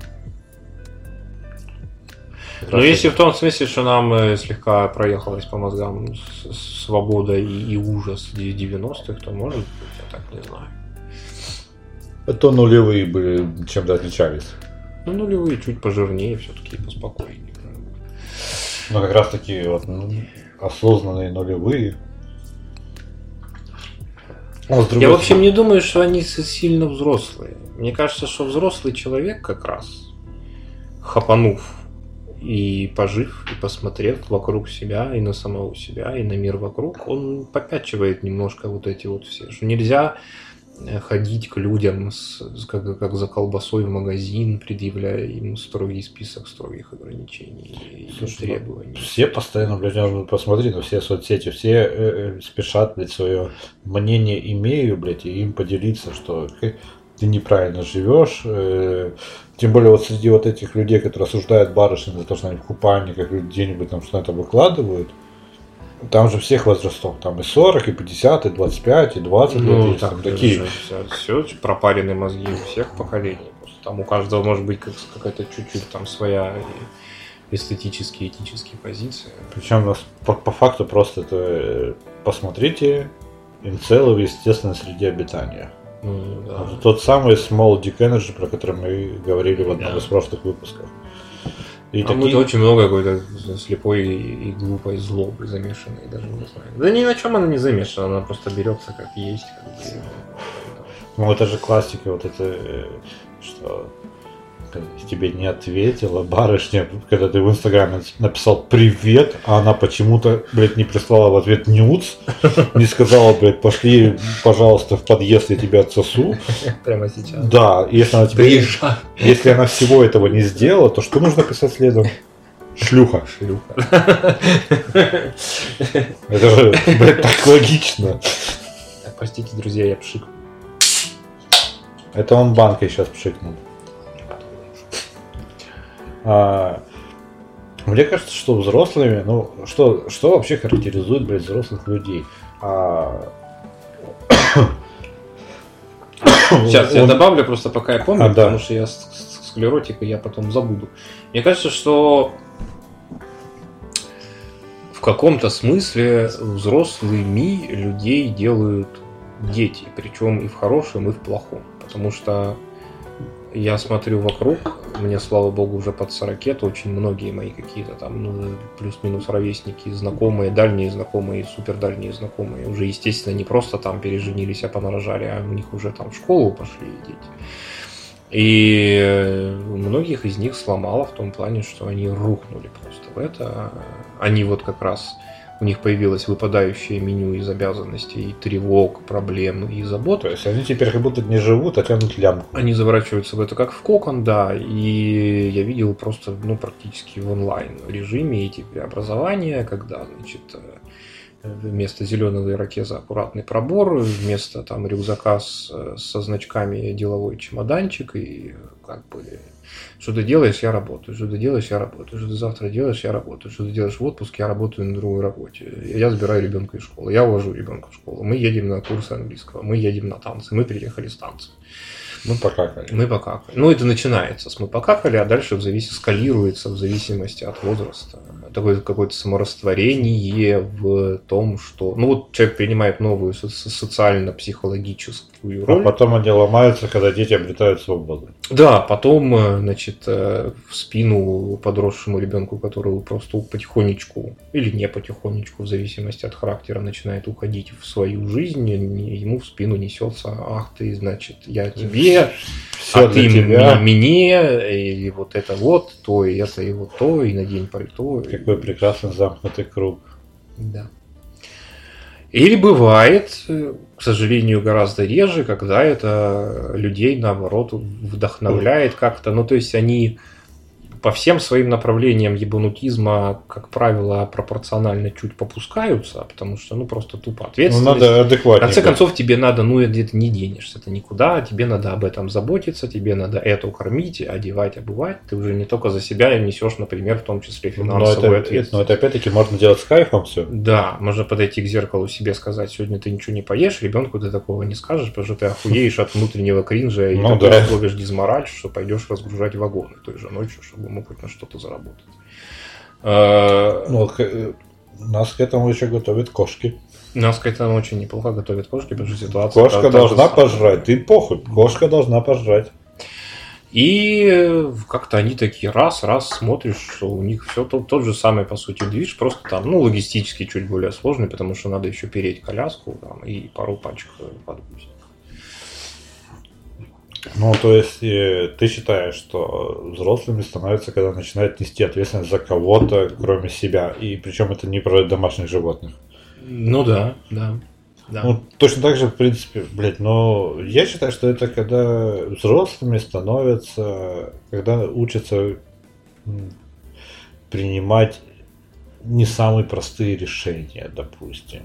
Ну, если в том смысле, что нам э, слегка проехалась по мозгам свобода и, и ужас 90-х, то может быть, я так не знаю. Это нулевые были чем-то отличались. Ну, нулевые чуть пожирнее все-таки и поспокойнее. Но как раз таки вот, ну, осознанные нулевые. А с Я, в общем, не думаю, что они сильно взрослые. Мне кажется, что взрослый человек как раз, хапанув и пожив, и посмотрев вокруг себя, и на самого себя, и на мир вокруг, он попячивает немножко вот эти вот все. Что нельзя э, ходить к людям с, как, как за колбасой в магазин, предъявляя им строгий список строгих ограничений и Слушай, ну, требований. Все постоянно, блядь, посмотри на все соцсети, все э, э, спешат, блядь, свое мнение имею, блядь, и им поделиться, что ты неправильно живешь. э, тем более вот среди вот этих людей, которые осуждают барышень за то, что они в купальниках где-нибудь там что-то выкладывают, там же всех возрастов, там и 40, и 50, и 25, и 20 лет Ну, так, там такие. все, все пропарены мозги у всех поколений. Просто там у каждого может быть как- какая-то чуть-чуть там своя эстетические, этические позиции. Причем нас по, по факту просто это э, посмотрите инцелы в естественной среде обитания. Это тот самый Small Dick Energy, про который мы говорили в одном Да. из прошлых выпусков. И Там такие- очень много какой-то слепой и глупой злобы замешанной, даже не знаю. Да ни на чем она не замешана, она просто берется как есть. Как бы, Ну, это же классика, вот это, э, что когда тебе не ответила барышня, когда ты в Инстаграме написал «Привет», а она почему-то, блядь, не прислала в ответ нюц, не сказала, блядь, пошли, пожалуйста, в подъезд, я тебя отсосу. Прямо сейчас. Да, если она тебе... Приезжай. Если она всего этого не сделала, то что нужно писать следом? Шлюха. Шлюха. Это же, блядь, так логично. Простите, друзья, я пшик. Это он банкой сейчас пшикнул. А, мне кажется, что взрослыми, ну, что, что вообще характеризует, блядь, взрослых людей? А, Сейчас я он- добавлю просто пока я помню, А, да. потому что я склеротик, и я потом забуду. Мне кажется, что в каком-то смысле взрослыми людей делают дети, причем и в хорошем, и в плохом. Потому что я смотрю вокруг, мне, слава богу, уже под 40, то очень многие мои какие-то там ну, плюс-минус ровесники, знакомые, дальние знакомые, супер дальние знакомые, уже, естественно, не просто там переженились, а понарожали, а у них уже там в школу пошли дети. И многих из них сломало в том плане, что они рухнули просто в это. Они вот как раз у них появилось выпадающее меню из обязанностей, тревог, проблем и забот. То есть они теперь как будто не живут, а тянут лямку. Они заворачиваются в это как в кокон, да, и я видел просто, ну, практически в онлайн режиме эти преобразования, когда, значит, э, вместо зеленого ирокеза аккуратный пробор, вместо там рюкзака с, со значками деловой чемоданчик, и как бы что ты делаешь, я работаю, что ты делаешь, я работаю, что ты завтра делаешь, я работаю, что ты делаешь в отпуске, я работаю на другой работе, я забираю ребенка из школы, я увожу ребенка в школу, мы едем на курсы английского, мы едем на танцы, мы приехали с танцев. Ну, покакали. Мы покакали. Ну, это начинается с мы покакали, а дальше в завис... скалируется в зависимости от возраста. Такое какое-то саморастворение в том, что... Ну, вот человек принимает новую со- со- социально-психологическую А роль. потом они ломаются, когда дети обретают свободу. Да, потом, э, значит, э, в спину подросшему ребенку, который просто потихонечку или не потихонечку, в зависимости от характера, начинает уходить в свою жизнь, ему в спину несется, ах ты, значит, я тебе тебе, Всё а ты тебя. мне, и вот это вот, то, и это, и вот то, и надень пальто. и- Какой прекрасный замкнутый круг. Да. Или бывает, к сожалению, гораздо реже, когда это людей, наоборот, вдохновляет как-то. Ну, то есть они по всем своим направлениям ебанутизма, как правило, пропорционально чуть попускаются, потому что, ну, просто тупо Ну, ответственность. надо В адекватнее. конце концов, тебе надо, ну, где-то не денешься ты никуда, тебе надо об этом заботиться, тебе надо это кормить, одевать, обувать. Ты уже не только за себя несешь, например, в том числе Но финансовую это, ответственность. но это опять-таки можно делать с кайфом все. Да, можно подойти к зеркалу себе сказать, сегодня ты ничего не поешь, ребенку ты такого не скажешь, потому что ты охуеешь от внутреннего кринжа и Ну да. словишь дизмораль, что пойдешь разгружать вагоны той же ночью, чтобы хоть на что-то заработать. Э, Ну, э, нас к этому еще готовят кошки. Нас к этому очень неплохо готовят кошки, потому что ситуация... Кошка та- та должна самая. пожрать. Ты похуй. Кошка должна пожрать. И э, как-то они такие раз, раз смотришь, что у них все тот, тот же самый, по сути, движ, просто там, ну, логистически чуть более сложный, потому что надо еще переть коляску там, и пару пачек подгузников. Ну, то есть, э, ты считаешь, что взрослыми становятся, когда начинают нести ответственность за кого-то, кроме себя. И причем это не про домашних животных. Ну да, да. да. Ну, точно так же, в принципе, блядь, но я считаю, что это когда взрослыми становятся, когда учатся принимать не самые простые решения, допустим.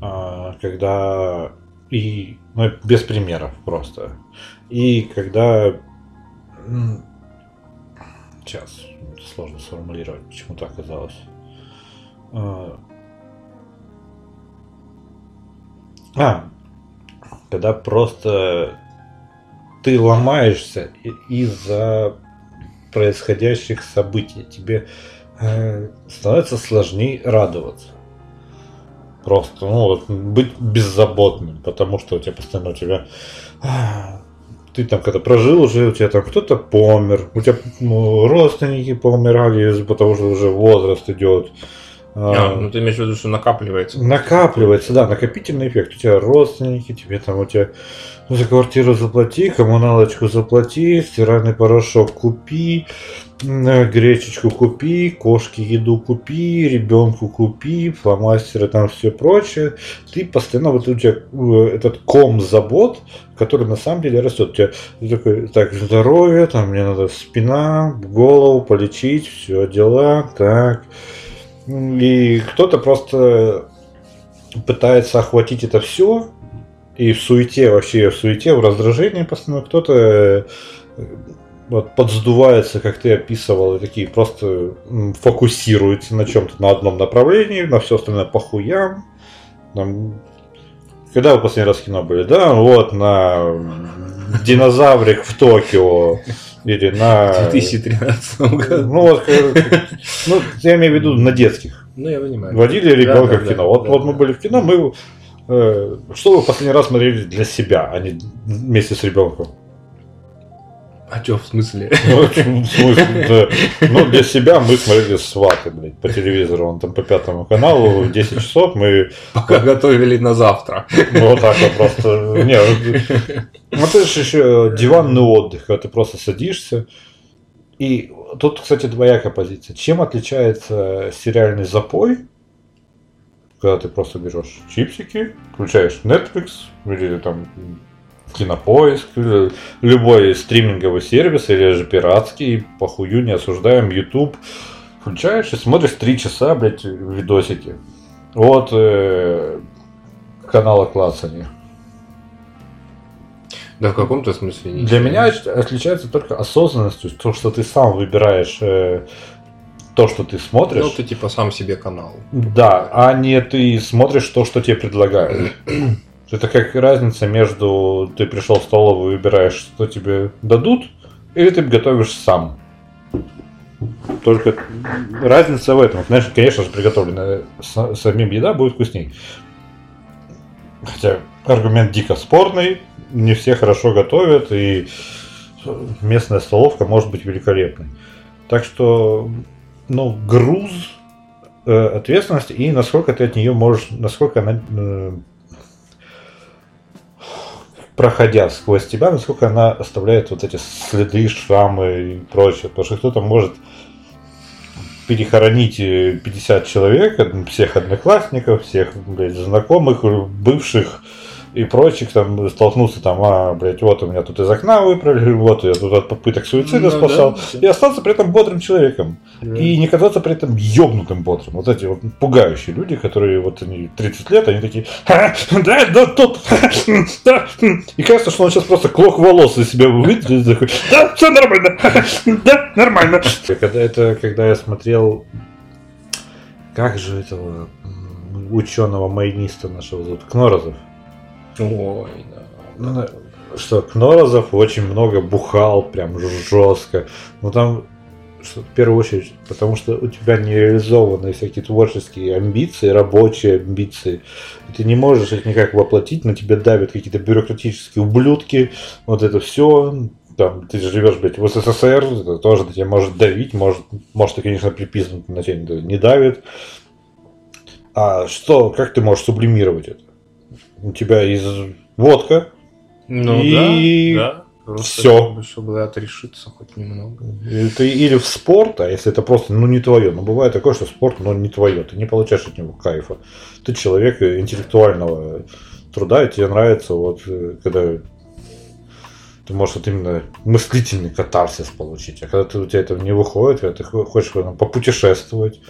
А, когда и ну, без примеров просто. И когда сейчас сложно сформулировать, почему так оказалось. А, А, когда просто ты ломаешься из-за происходящих событий. Тебе э, становится сложнее радоваться. Просто, ну, вот, быть беззаботным, потому что у тебя постоянно у тебя а, ты там когда прожил уже, у тебя там кто-то помер, у тебя ну, родственники поумирали из-за того, что уже возраст идет. А, ну ты имеешь в виду, что накапливается. Накапливается, да, накопительный эффект. У тебя родственники, тебе там, у тебя ну, за квартиру заплати, коммуналочку заплати, стиральный порошок купи, э, гречечку купи, кошке еду купи, ребенку купи, фломастеры там все прочее. Ты постоянно, вот у тебя э, этот ком забот, который на самом деле растет. У тебя ты такой, так, здоровье, там мне надо спина, голову полечить, все дела, так. И кто-то просто пытается охватить это все, и в суете, вообще в суете, в раздражении постоянно кто-то э, вот подсдувается, как ты описывал, и такие просто м, фокусируются на чем-то, на одном направлении, на все остальное похуям. Там, когда вы последний раз в кино были? Да, вот на динозаврик в Токио. Или на... В 2013 году. Ну, вот, э, ну, я имею в виду на детских. Ну, я понимаю. Водили ребенка Да, в кино. да, вот, да, вот мы были в кино, мы э, что вы в последний раз смотрели для себя, а не вместе с ребенком? А что, в смысле? Ну, в смысле, да. Ну, для себя мы смотрели сваты, блядь, по телевизору. Он там по пятому каналу в 10 часов мы Пока готовили на завтра. ну, вот так вот просто. Не, ну это же еще диванный отдых, когда ты просто садишься. И тут, кстати, двоякая позиция. Чем отличается сериальный запой, когда ты просто берешь чипсики, включаешь Netflix или там Кинопоиск, или любой стриминговый сервис, или же пиратский, похую не осуждаем, YouTube, включаешь и смотришь три часа, блядь, видосики. Вот э, канала клацания. Да в каком-то смысле не. Для меня отличается только осознанностью, то, что ты сам выбираешь э, то, что ты смотришь. Ну, ты типа сам себе канал. Да, а не ты смотришь то, что тебе предлагают. Это как разница между ты пришел в столовую и выбираешь, что тебе дадут, или ты готовишь сам. Только разница в этом. Знаешь, конечно же, приготовленная самим еда будет вкусней. Хотя аргумент дико спорный, не все хорошо готовят, и местная столовка может быть великолепной. Так что, ну, груз э, ответственности и насколько ты от нее можешь, насколько она, э, проходя сквозь тебя, насколько она оставляет вот эти следы, шрамы и прочее. Потому что кто-то может перехоронить 50 человек, всех одноклассников, всех блядь, знакомых, бывших и прочих, там, столкнулся там, а, блядь, вот у меня тут из окна выправили, вот я тут от попыток суицида Ну спасал, да, и остаться при этом бодрым человеком. И не казаться при этом ёбнутым бодрым. Вот эти вот пугающие люди, которые вот они 30 лет, они такие, «Ха, да, да, тут, да. И кажется, что он сейчас просто клок волос из себя вытянет, такой, да, все нормально, да, нормально. Когда это, когда я смотрел, как же этого ученого майниста нашего зовут, Кнорозов. Ой, да. Ну, да, что Кнорозов очень много бухал, прям жестко. Ну там, что, в первую очередь, потому что у тебя не реализованы всякие творческие амбиции, рабочие амбиции. И ты не можешь их никак воплотить, на тебя давят какие-то бюрократические ублюдки, вот это все. Там, ты живешь, блядь, в СССР, это тоже тебя может давить, может, может, ты, конечно, приписан на тебя не давит. А что, как ты можешь сублимировать это? У тебя из водка, Ну И да, да. Просто всё. чтобы- отрешиться хоть немного. Это или в спорт, а если это просто ну не твое. Но бывает такое, что спорт ну, не твое. Ты не получаешь от него кайфа. Ты человек интеллектуального труда, и тебе нравится, вот э, когда ты можешь вот именно мыслительный катарсис получить. А когда ты, у тебя это не выходит, когда ты хо- хочешь ну, попутешествовать,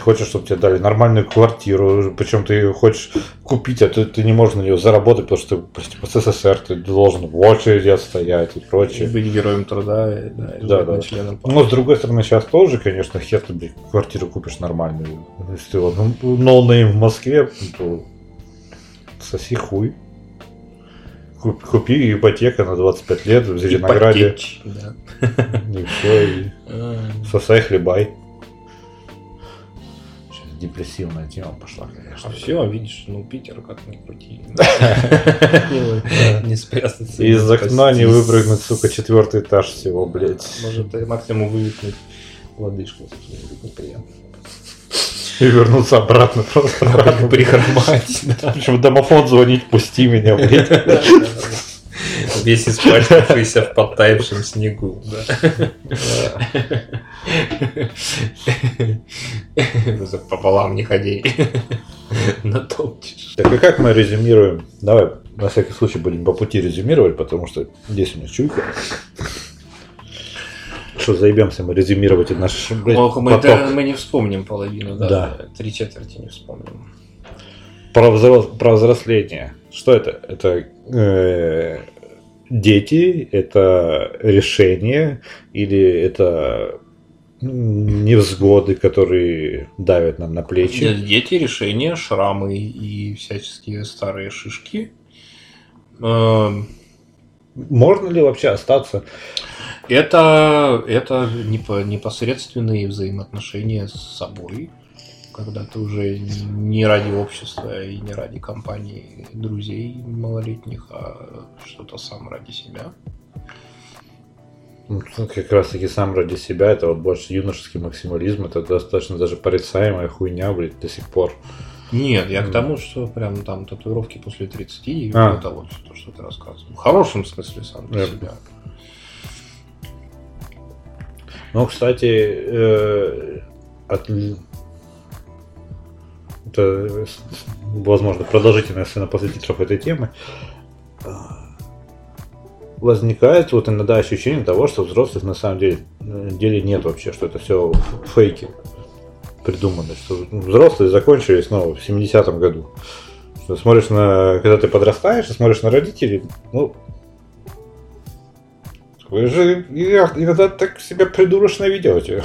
хочешь, чтобы тебе дали нормальную квартиру, причем ты ее хочешь купить, а ты, ты не можешь на нее заработать, потому что ты по СССР ты должен в очереди отстоять и прочее. Быть героем труда, и, да, и Да, да. членом Но с другой стороны, сейчас тоже, конечно, хер ты блядь, квартиру купишь нормальную. Если ты вот no-name в Москве, то соси хуй. Куп- Купи ипотека на 25 лет в Зеленограде. Ипотеч, да. И все, и [LAUGHS] сосай хлебай. Депрессивная тема пошла, конечно. А все, видишь, ну Питер как ни крути. [LAUGHS] Не спрятаться. Из окна не выпрыгнуть, сука, четвертый этаж всего, блядь. Может, максимум вывихнуть лодыжку. будет неприятно. И вернуться обратно просто. Прихромать. Причем домофон звонить, пусти меня, блядь. Весь испачкавшийся в подтаявшем снегу. да. Пополам не ходи. Натопчешь. Так и как мы резюмируем? Давай, на всякий случай, будем по пути резюмировать, потому что здесь у меня чуйка. Что заебемся мы резюмировать наш Ох, мы, поток. да, мы не вспомним половину, да. Да. Три четверти не вспомним. Про, взрос- про взросление. Что это? Это э, дети, это решение или это м, невзгоды, которые давят нам на плечи? Де- Дети, решения, шрамы и всяческие старые шишки. Эм, Можно ли вообще остаться? Это, это непо- непосредственные взаимоотношения с собой, когда ты уже не ради общества и не ради компании друзей малолетних, а что-то сам ради себя. Ну, Как раз таки сам ради себя, это вот больше юношеский максимализм, это достаточно даже порицаемая хуйня, блядь, до сих пор. Нет, я Мгм. к тому, что прям там татуировки после 30 и А. вот это вот, то, что ты рассказывал. В хорошем смысле сам для Я себя. Ну, кстати, э, от... это, возможно, продолжительная сцена после титров этой темы. А, Возникает вот иногда ощущение того, что взрослых на самом деле, э, деле нет вообще, что это все фейки придуманы, что взрослые закончились ну, в 70-м году. Что смотришь на, когда ты подрастаешь, смотришь на родителей, ну, вы же иногда так себя придурочно ведете.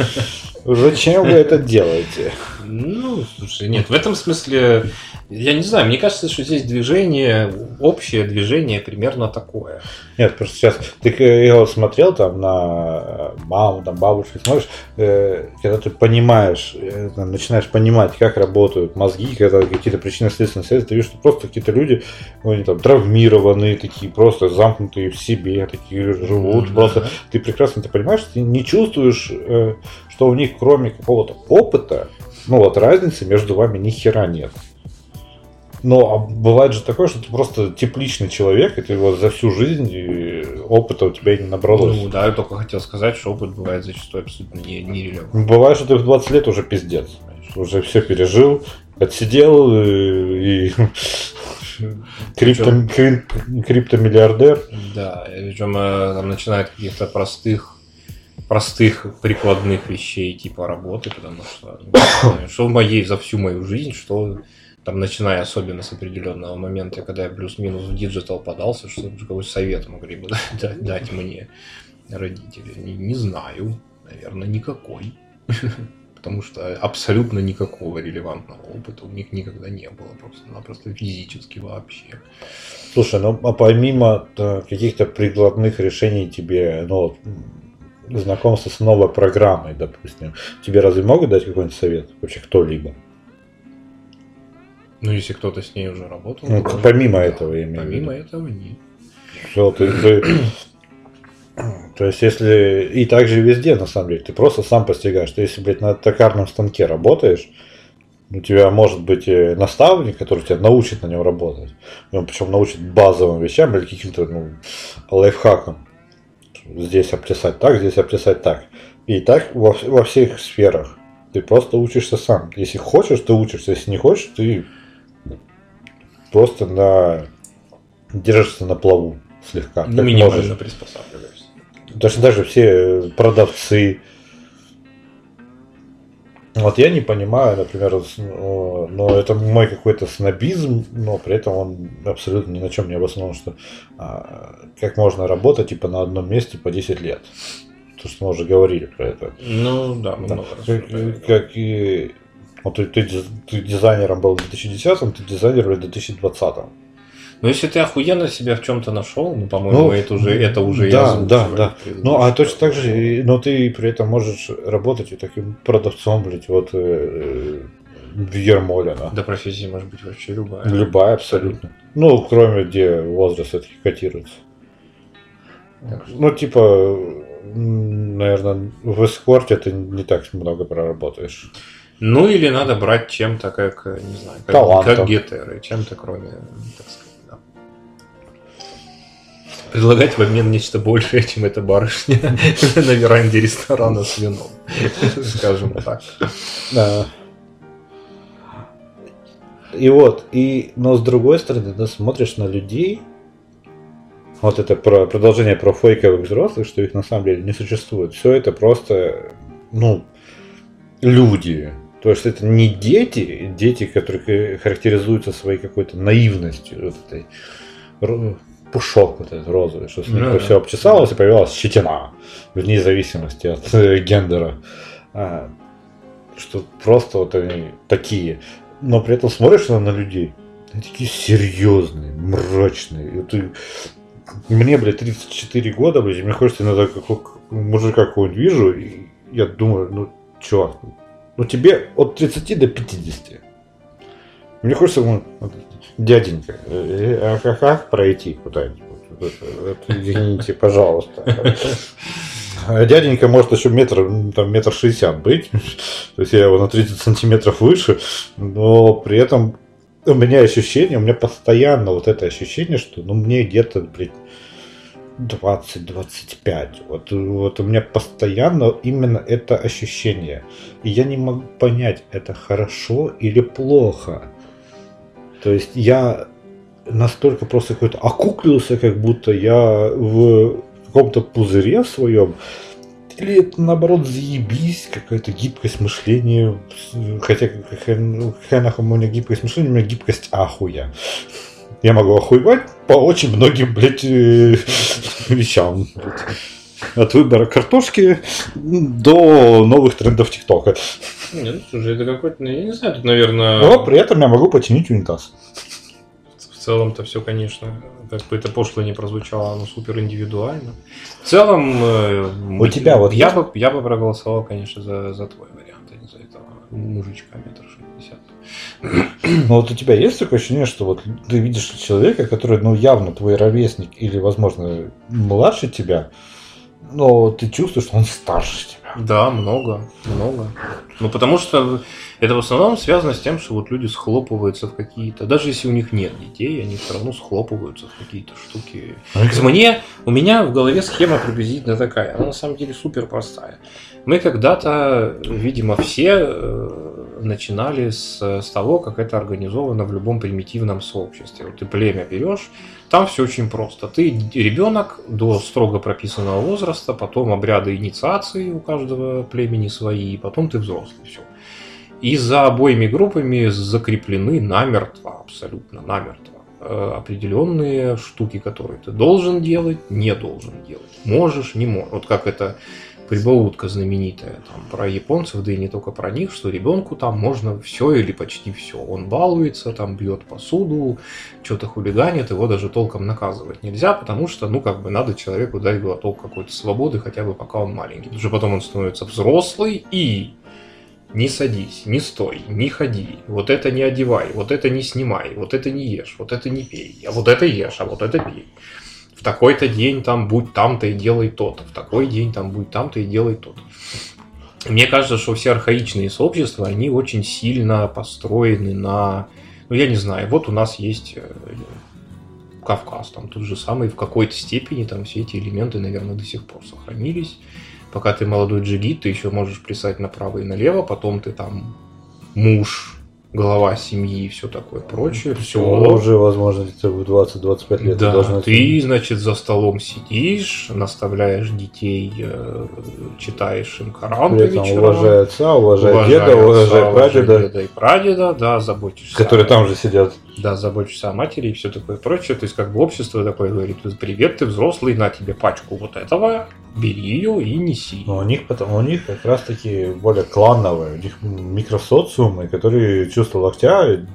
[LAUGHS] Зачем вы это делаете? Ну, слушай, нет, в этом смысле, я не знаю, мне кажется, что здесь движение, общее движение примерно такое. Нет, просто сейчас ты я вот смотрел там на маму, там бабушек, смотришь, э, когда ты понимаешь, э, там, начинаешь понимать, как работают мозги, когда какие-то причины следственные связи, ты видишь, что просто какие-то люди, они там травмированные, такие просто замкнутые в себе, такие живут, М, просто ты прекрасно это понимаешь, ты не чувствуешь, э, что у них кроме какого-то опыта, ну вот разницы между вами ни хера нет. Но а бывает же такое, что ты просто тепличный человек, и ты вот за всю жизнь и опыта у тебя не набралось. Ну да, я только хотел сказать, что опыт бывает зачастую абсолютно не, нерелевантный. Бывает, что ты в 20 лет уже пиздец. Уже все пережил, отсидел э, и, крипто, крип- криптомиллиардер. Да, и причем э, там начинают каких-то простых простых прикладных вещей типа работы, потому что ну, [COUGHS] что в моей за всю мою жизнь, что там начиная особенно с определенного момента, когда я плюс-минус в digital подался, что какой совет могли бы [LAUGHS] дать, дать мне родители? Не, не знаю, наверное, никакой. [LAUGHS] Потому что абсолютно никакого релевантного опыта у них никогда не было, просто-напросто физически вообще. Слушай, ну а помимо э, каких-то прикладных решений тебе, ну, знакомства с новой программой, допустим, тебе разве могут дать какой-нибудь совет? Вообще кто-либо? Ну, если кто-то с ней уже работал. Ну, может, помимо да. этого, я имею в Помимо виду. этого нет. Всё, ты- ты- [CLEARS THROAT] То есть, если и так же везде, на самом деле, ты просто сам постигаешь, что если, блядь, на токарном станке работаешь, у тебя может быть э, наставник, который тебя научит на нем работать. Он причем научит базовым вещам или каким-то ну, лайфхакам. Здесь обтесать так, здесь обтесать так. И так во, во всех сферах. Ты просто учишься сам. Если хочешь, ты учишься. Если не хочешь, ты просто на держишься на плаву слегка. Ну, минимально можешь. приспосабливаешься. Даже, даже все продавцы. Вот я не понимаю, например, э, но это мой какой-то снобизм, но при этом он абсолютно ни на чем не обоснован, что а, как можно работать типа на одном месте по 10 лет. То, что мы уже говорили про это. Ну, да, мы Да. много раз Как, как и вот ты, ты ты дизайнером был в 2010, ты дизайнером в 2020. Ну, если ты охуенно себя в чем-то нашел, ну, по-моему, Ну, это уже, это уже да, озвучивали да, да. Ну, а точно так же, но ты при этом можешь работать и таким продавцом, блядь, вот э, э, в Ермолино. Да, профессия может быть вообще любая. Любая абсолютно. Ну, кроме где возраст все-таки котируется. Ну, типа, наверное, в эскорте ты не так много проработаешь. Ну, или надо брать чем-то, как, э, не знаю, как, Талантом. как гетеры, чем-то кроме, так сказать. Предлагать в обмен нечто большее, чем эта барышня [LAUGHS] на веранде ресторана с вином, [LAUGHS] скажем так. И вот, и, но с другой стороны, ты смотришь на людей, вот это про продолжение про фейковых взрослых, что их на самом деле не существует. Все это просто, ну, люди. То есть это не дети, дети, которые характеризуются своей какой-то наивностью, вот этой пушок вот этот розовый, что с них Да, все обчесалось и появилась щетина, вне зависимости от э, гендера. А, что просто вот они такие. Но при этом смотришь на, на людей, они такие серьезные, мрачные. И ты- Мне, блядь, 34 года, блядь, мне хочется иногда как мужика какого-нибудь вижу, и я думаю, ну, чувак, ну тебе от 30 до 50. Мне хочется, ну, вот, дяденька, э, а как, пройти куда-нибудь? Извините, пожалуйста. А Дяденька может еще метр, там, метр шестьдесят быть. То есть я его на 30 сантиметров выше, но при этом у меня ощущение, у меня постоянно вот это ощущение, что ну мне где-то, блядь, 20-25. Вот, вот у меня постоянно именно это ощущение. И я не могу понять, это хорошо или плохо. То есть я настолько просто какой-то окуклился, как будто я в каком-то пузыре своем. Или это наоборот заебись, какая-то гибкость мышления. Хотя какая, ну, какая нахуй у меня гибкость мышления, у меня гибкость ахуя. Я могу охуевать по очень многим, блядь, э, вещам. блядь. От выбора картошки до новых трендов ТикТока. Нет, слушай, это какой-то, ну, я не знаю, тут, наверное, Но при этом я могу починить унитаз. в целом-то все, конечно, как бы это пошло не прозвучало, оно супер индивидуально. В целом, э, мы- тебя вот я есть? бы, я бы проголосовал, конечно, за, за твой вариант, а не за этого мужичка метр шестьдесят. Но вот у тебя есть такое ощущение, что вот ты видишь человека, который, ну, явно твой ровесник или, возможно, младше тебя, но ты чувствуешь, что он старше тебя. Да, много, много. Ну, потому что это в основном связано с тем, что вот люди схлопываются в какие-то... Даже если у них нет детей, они все равно схлопываются в какие-то штуки. Мне, у меня в голове схема приблизительно такая. Она на самом деле супер простая. Мы когда-то, видимо, все э, начинали с, с того, как это организовано в любом примитивном сообществе. Вот ты племя берешь, там все очень просто. Ты ребенок до строго прописанного возраста, потом обряды инициации у каждого племени свои, и потом ты взрослый. Все. И за обоими группами закреплены намертво, абсолютно намертво, э, определенные штуки, которые ты должен делать, не должен делать. Можешь, не можешь. Вот как это прибаутка знаменитая там, про японцев, да и не только про них, что ребенку там можно все или почти все. Он балуется, там бьет посуду, что-то хулиганит, его даже толком наказывать нельзя, потому что, ну, как бы надо человеку дать глоток какой-то свободы, хотя бы пока он маленький. Потому что потом он становится взрослый и не садись, не стой, не ходи, вот это не одевай, вот это не снимай, вот это не ешь, вот это не пей, а вот это ешь, а вот это пей такой-то день там будь там-то и делай то-то, в такой день там будь там-то и делай то-то. Мне кажется, что все архаичные сообщества, они очень сильно построены на, ну я не знаю, вот у нас есть э, Кавказ, там тот же самый, в какой-то степени там все эти элементы, наверное, до сих пор сохранились. Пока ты молодой джигит, ты еще можешь плясать направо и налево, потом ты там муж, глава семьи и все такое прочее. Все. Уже, возможно, где-то в 20-25 лет. Да, ты, ты, значит, за столом сидишь, наставляешь детей, э, читаешь им Коран При этом уважай отца, уважай деда, уважай прадеда. Деда и прадеда, да, заботишься. Которые там же сидят. Да, заботишься о матери и все такое прочее. То есть, как бы общество такое говорит, привет, ты взрослый, на тебе пачку вот этого, бери ее и неси. Но у них, потом, у них как раз таки более клановые, у них микросоциумы, которые чувство локтя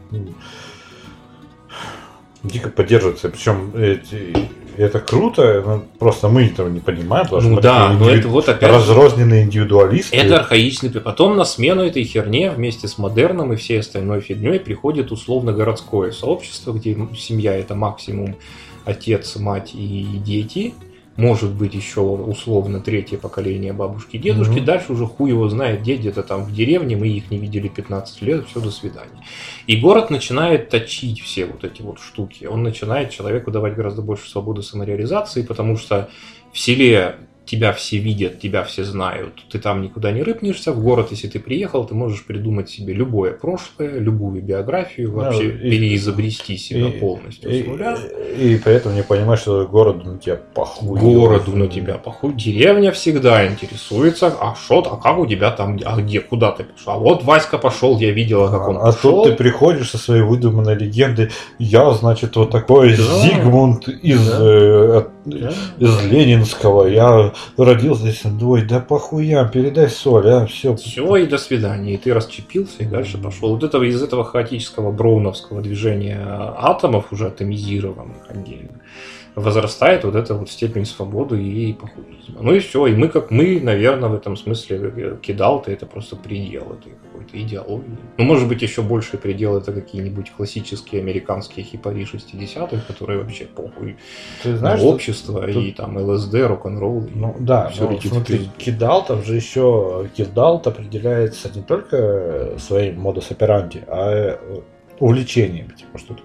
дико поддерживаются. Причем эти, это круто, но просто мы этого не понимаем, потому ну, что да, но это вот опять разрозненные индивидуалисты. Это архаичный. Потом на смену этой херне вместе с модерном и всей остальной фигней приходит условно городское сообщество, где семья это максимум отец, мать и дети – может быть еще условно третье поколение бабушки и дедушки, угу. дальше уже хуй его знает, где где-то там в деревне, мы их не видели 15 лет, все, до свидания. И город начинает точить все вот эти вот штуки, он начинает человеку давать гораздо больше свободы самореализации, потому что в селе тебя все видят, тебя все знают, ты там никуда не рыпнешься, в город, если ты приехал, ты можешь придумать себе любое прошлое, любую биографию, вообще да, переизобрести себя и, полностью и, с нуля. И, и при этом не понимаешь, что городу на тебя похуй. Городу на тебя похуй. Деревня всегда интересуется, а что, а как у тебя там, а где, куда ты пошел? А вот Васька пошел, я видела, как он а, пошел. А тут ты приходишь со своей выдуманной легендой, я, значит, вот такой да. Зигмунд из, да. э, да. из Ленинского, я родился здесь, ой, да похуя, передай соль, а, все. Все, и до свидания. И ты расчепился и дальше пошел. Вот этого, из этого хаотического броуновского движения атомов, уже атомизированных отдельно, возрастает вот эта вот степень свободы и похуизма. Ну и все, и мы как мы, наверное, в этом смысле кидал-то это просто предел этой какой-то идеологии. Ну, может быть, еще больший предел это какие-нибудь классические американские хипари 60-х, которые вообще похуй Ты знаешь, на общество тут... и там ЛСД, рок-н-ролл. Ну да, все ну, смотри, кидал там же еще кидал определяется не только своим модус операнди, а э, увлечением. Типа, что,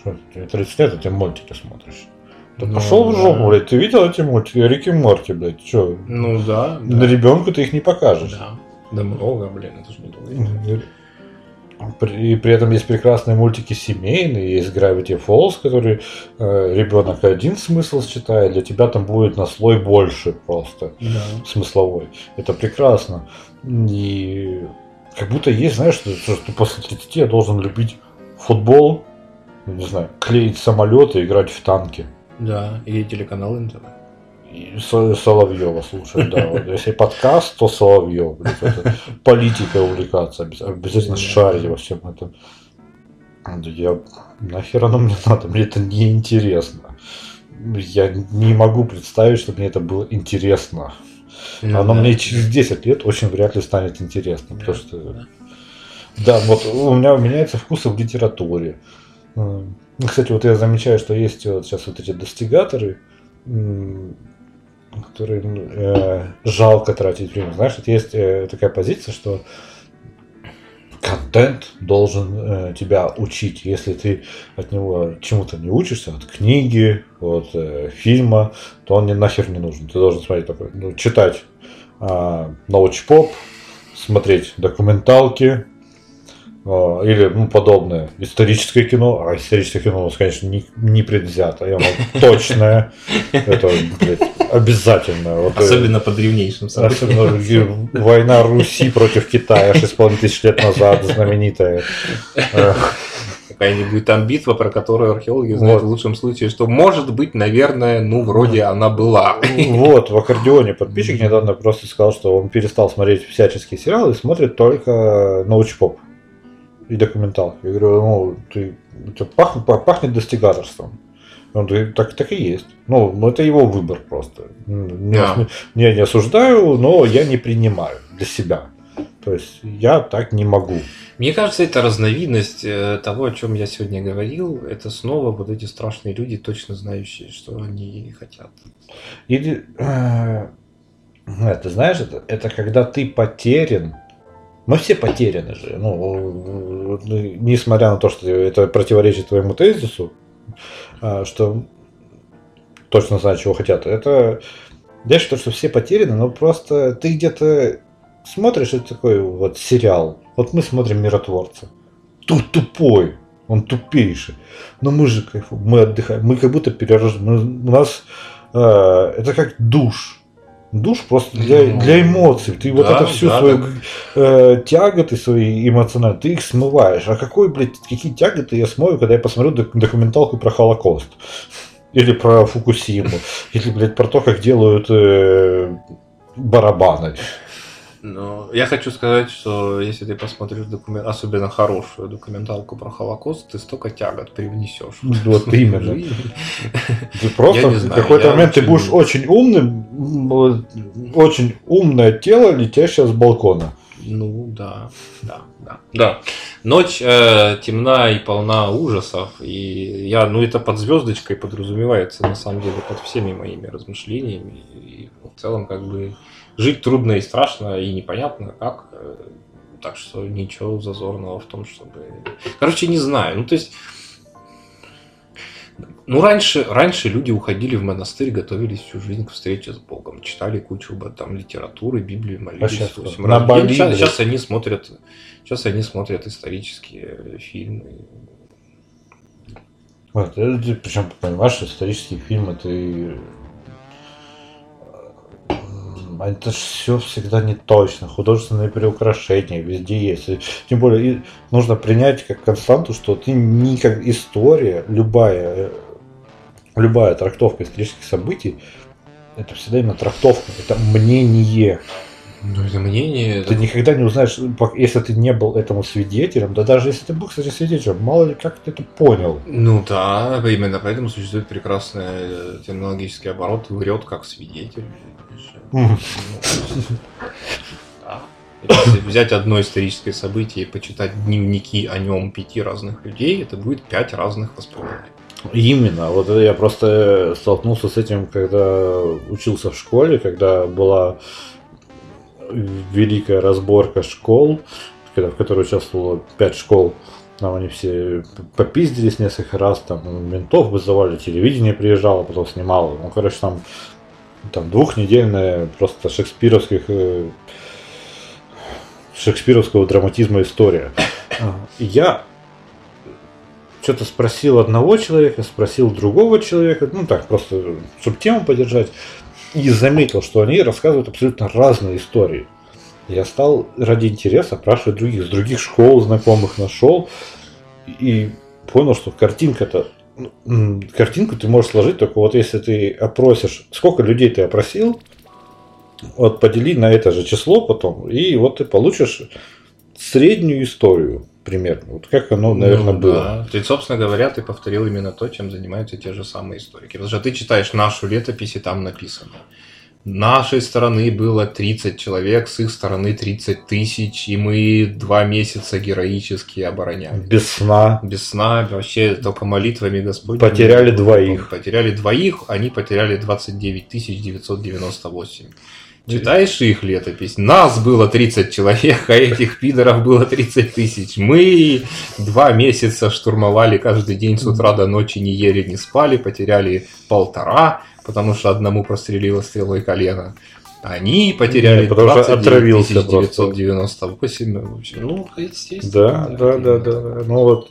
что 30 лет, а ты мультики смотришь. Да ну, пошел в жопу, блядь. Ты видел эти мультики? Рики Морти, блядь. Че? Ну да. На да. ребенку ты их не покажешь. Да. Да много, блин, это же не И при этом есть прекрасные мультики семейные, есть Gravity Falls, который э, ребенок один смысл считает, для тебя там будет на слой больше просто да. смысловой. Это прекрасно. И как будто есть, знаешь, что, что после 30 я должен любить футбол, не знаю, клеить самолеты, играть в танки. Да, и телеканал НТВ. Соловьева слушать, да. Вот. Если подкаст, то Соловьев. Политика увлекаться, обязательно шарить во всем этом. Я нахер оно мне надо, мне это не интересно. Я не могу представить, что мне это было интересно. Ну, оно да. мне через 10 лет очень вряд ли станет интересно. Потому что да, вот у меня меняются вкусы в литературе. Кстати, вот я замечаю, что есть вот сейчас вот эти достигаторы, который э, жалко тратить время. Знаешь, вот есть э, такая позиция, что контент должен э, тебя учить. Если ты от него чему-то не учишься, от книги, от э, фильма, то он не нахер не нужен. Ты должен смотреть такой, ну, читать э, научпоп, смотреть документалки, или ну, подобное. Историческое кино, а историческое кино у нас, конечно, не, не предвзято, оно [LAUGHS] точное. Это, блядь, обязательно. Вот, э, Особенно по древнейшим событиям. Особенно война Руси против Китая 6,5 тысяч лет назад, знаменитая. Какая-нибудь там битва, про которую археологи знают вот. в лучшем случае, что может быть, наверное, ну, вроде она была. Вот, в аккордеоне подписчик недавно просто сказал, что он перестал смотреть всяческие сериалы и смотрит только научпоп и документалки. Я говорю, ну, ты, это пахнет, пахнет достигаторством. Он говорит, так, так и есть. Ну, ну, это его выбор просто. Yeah. не, не осуждаю, но я не принимаю для себя. То есть я так не могу. Мне кажется, это разновидность э, того, о чем я сегодня говорил. Это снова вот эти страшные люди, точно знающие, что они хотят. Или, э, ты знаешь, это, это когда ты потерян мы все потеряны же. Ну, несмотря на то, что это противоречит твоему тезису, а, что точно знают, чего хотят. Это я считаю, что все потеряны, но просто ты где-то смотришь это такой вот сериал. Вот мы смотрим миротворца. Тут тупой, он тупейший. Но мы же кайфуем, мы отдыхаем, мы как будто перерождаем. У нас э, это как душ душ просто для, ну, для эмоций. Ты да, вот это всю да, свою так... э, тяготы свои эмоциональные, ты их смываешь. А какой, блядь, какие тяготы я смою, когда я посмотрю документалку про Холокост? Или про Фукусиму? Или, блядь, про то, как делают э, барабаны? Ну, я хочу сказать, что если ты посмотришь документ, особенно хорошую документалку про Холокост, ты столько тягот привнесешь. Вот именно. Ты просто в какой-то момент ты будешь очень умным, очень умное тело, летящее с балкона. Ну да, да, да. Да. Ночь э, темна и полна ужасов. И я, ну это под звездочкой подразумевается, на самом деле, под всеми моими размышлениями. И в целом, как бы жить трудно и страшно, и непонятно как. Э, так что ничего зазорного в том, чтобы... Короче, не знаю. Ну, то есть... Ну, раньше, раньше люди уходили в монастырь, готовились всю жизнь к встрече с Богом, читали кучу там литературы, Библии, молились. А сейчас, на Бали, сейчас, сейчас они смотрят, сейчас они смотрят исторические фильмы. Вот, причем, понимаешь, исторические фильмы ты это же все всегда не точно, художественные приукрашения везде есть. Тем более нужно принять как константу, что ты не как история, любая, любая трактовка исторических событий, это всегда именно трактовка, это мнение. Ну, это мнение... Ты это... никогда не узнаешь, если ты не был этому свидетелем, да даже если ты был, кстати, свидетелем, мало ли как ты это понял. Ну да, именно поэтому существует прекрасный терминологический оборот, врет как свидетель. Если взять одно историческое событие и почитать дневники о нем пяти разных людей, это будет пять разных воспоминаний. Именно. Вот я просто столкнулся с этим, когда учился в школе, когда была великая разборка школ, в которой участвовало пять школ. Там они все попиздились несколько раз, там ментов вызывали, телевидение приезжало, потом снимало. Ну, короче, там там двухнедельная просто шекспировских э, шекспировского драматизма история. Я что-то спросил одного человека, спросил другого человека, ну так, просто, чтобы тему поддержать, и заметил, что они рассказывают абсолютно разные истории. Я стал ради интереса спрашивать других, с других школ знакомых нашел, и понял, что картинка-то картинку ты можешь сложить только вот если ты опросишь, сколько людей ты опросил, вот подели на это же число потом, и вот ты получишь среднюю историю примерно. Вот как оно, наверное, ну, было. Да. Есть, собственно говоря, ты повторил именно то, чем занимаются те же самые историки. Потому что ты читаешь нашу летопись, и там написано. нашей стороны было 30 человек, с их стороны 30 тысяч, и мы два месяца героически оборонялись. Без сна. Без сна, вообще только молитвами Господь. Потеряли двоих. Потеряли двоих, они потеряли 29 998. Читаешь их летопись? Нас было 30 человек, а этих пидоров было 30 тысяч. Мы два месяца штурмовали каждый день с утра до ночи, не ели, не спали, потеряли полтора, потому что одному прострелило стрелой колено. Они потеряли Не, потому что 29 отравился 998. В общем, ну, естественно. Да, да, да, да. да. Ну вот.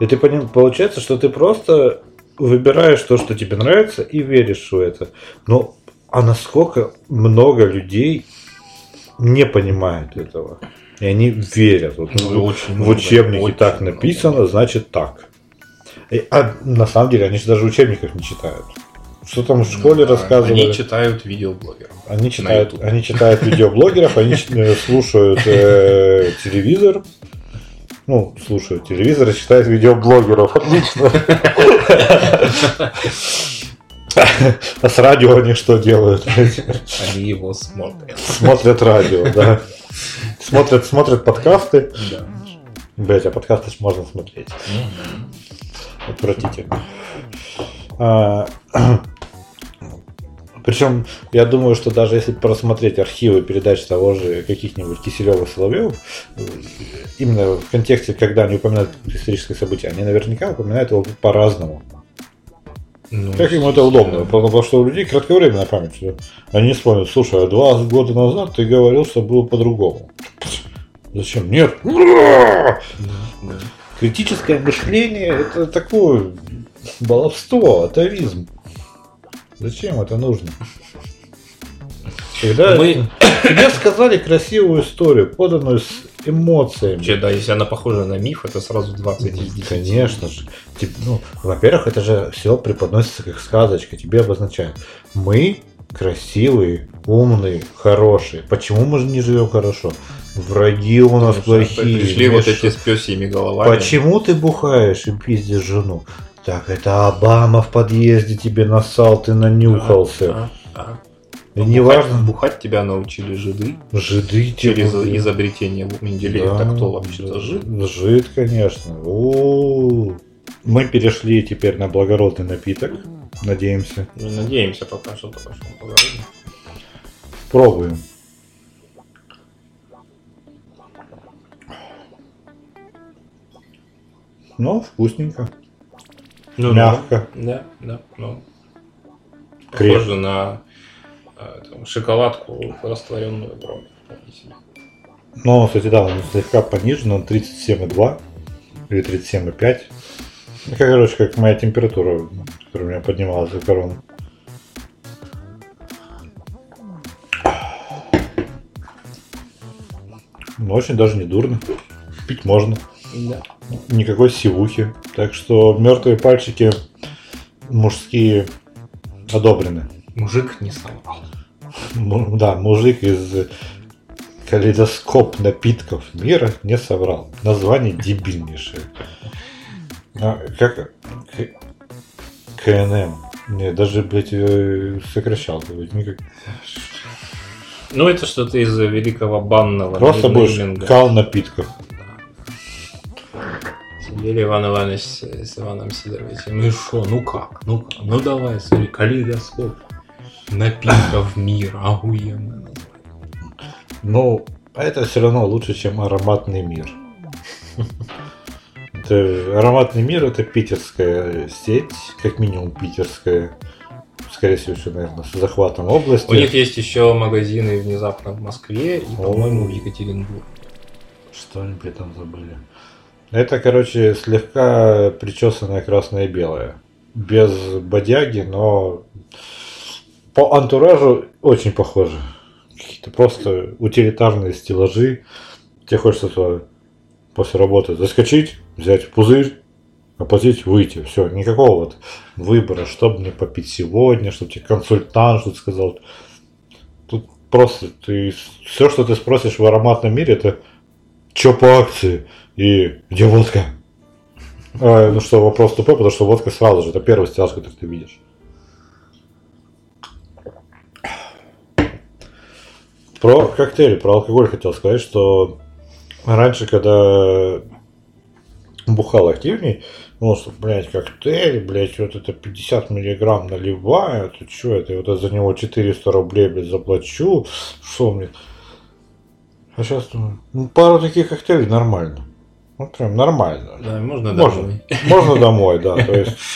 И ты поним, получается, что ты просто выбираешь то, что тебе нравится, и веришь в это. Ну, а насколько много людей не понимают этого? И они верят. Вот, Ну, очень в много, учебнике очень так много. написано, значит так. И- а на самом деле они же даже учебников не читают. Что там в школе Ну, Да, рассказывали? Они читают видеоблогеров. Они читают, они читают видеоблогеров, они э, слушают э, телевизор. Ну, слушают телевизор и видеоблогеров. Отлично. А с радио они что делают? Они его смотрят. Смотрят радио, да. Смотрят, смотрят подкасты. Да. Блять, а подкасты можно смотреть. Отвратительно. Причем, я думаю, что даже если просмотреть архивы передач того же каких-нибудь Киселева Соловьев, именно в контексте, когда они упоминают историческое событие, они наверняка упоминают его по-разному. Ну, Как им это удобно? Потому что у людей кратковременная память. Они вспомнят, слушай, а два года назад ты говорил, что было по-другому. Зачем? Нет. да. Критическое мышление это такое баловство, атовизм. Зачем это нужно? Когда Мы- тебе сказали красивую историю, поданную с эмоциями. Вообще, да, если она похожа на миф, это сразу 20 из 10. Конечно же. Тип- ну, во-первых, это же все преподносится как сказочка. Тебе обозначают. Мы красивые, умные, хорошие. Почему мы же не живем хорошо? Враги у нас Потому плохие. Пришли вот эти с пёсьими головами. Почему ты бухаешь и пиздишь жену? Так это Обама в подъезде тебе насал, ты нанюхался. А, а. И неважно, Бухать тебя научили жиды жиды через тебе- изобретение Менделеева. Да, Так кто вообще-то жид? Жид, конечно. О, Мы перешли теперь на благородный напиток. Надеемся. Ну, надеемся пока что пошло благородно. Пробуем. Ну, вкусненько. Ну, Мягко. Да, да, ну. Крем. Похоже на э, там, шоколадку, растворенную себе. Но, кстати, да, он слегка понижен, он 37,2 или 37,5. Ну, как, короче, как моя температура, которая у меня поднималась за корону. Ну, очень даже не дурно. Пить можно. Да. Никакой сивухи. Так что мертвые пальчики мужские одобрены. Мужик не соврал. Да, мужик из калейдоскоп напитков мира не соврал. Название дебильнейшее. А, как К- КНМ. Не, даже, блядь, э, сокращал. блядь, никак. Ну, это что-то из великого банного Просто будешь кал напитков. Сидели Иван Иванович с, с Иваном Сидоровичем. Ну что, ну как? Ну как? Ну давай, смотри, калейдоскоп. Напитков мира. Охуенно. Ну, это все равно лучше, чем ароматный мир. Это, ароматный мир это питерская сеть, как минимум питерская. Скорее всего, еще, наверное, с захватом области. У них есть еще магазины внезапно в Москве и, по-моему, в Екатеринбурге. Что они при этом забыли? Это, короче, слегка причесанное красное и белое. Без бодяги, но по антуражу очень похоже. Какие-то просто утилитарные стеллажи. Тебе хочется туда после работы заскочить, взять пузырь, оплатить, выйти. Все, никакого вот выбора, что мне попить сегодня, чтобы тебе консультант что-то сказал. Тут просто ты все, что ты спросишь в ароматном мире, это Че по акции? и «Где водка?» а, Ну что, вопрос тупой, потому что водка сразу же, это первый стеллаж, который ты видишь. Про коктейли, про алкоголь хотел сказать, что раньше, когда бухал активней, ну, что, блядь, коктейль, блядь, вот это 50 миллиграмм наливаю, это что это, я вот за него 400 рублей, блядь, заплачу, что мне... А сейчас ну, ну, пару таких коктейлей нормально. Ну, прям нормально. Да, можно, Можно, домой. можно домой, да, то есть... [LAUGHS]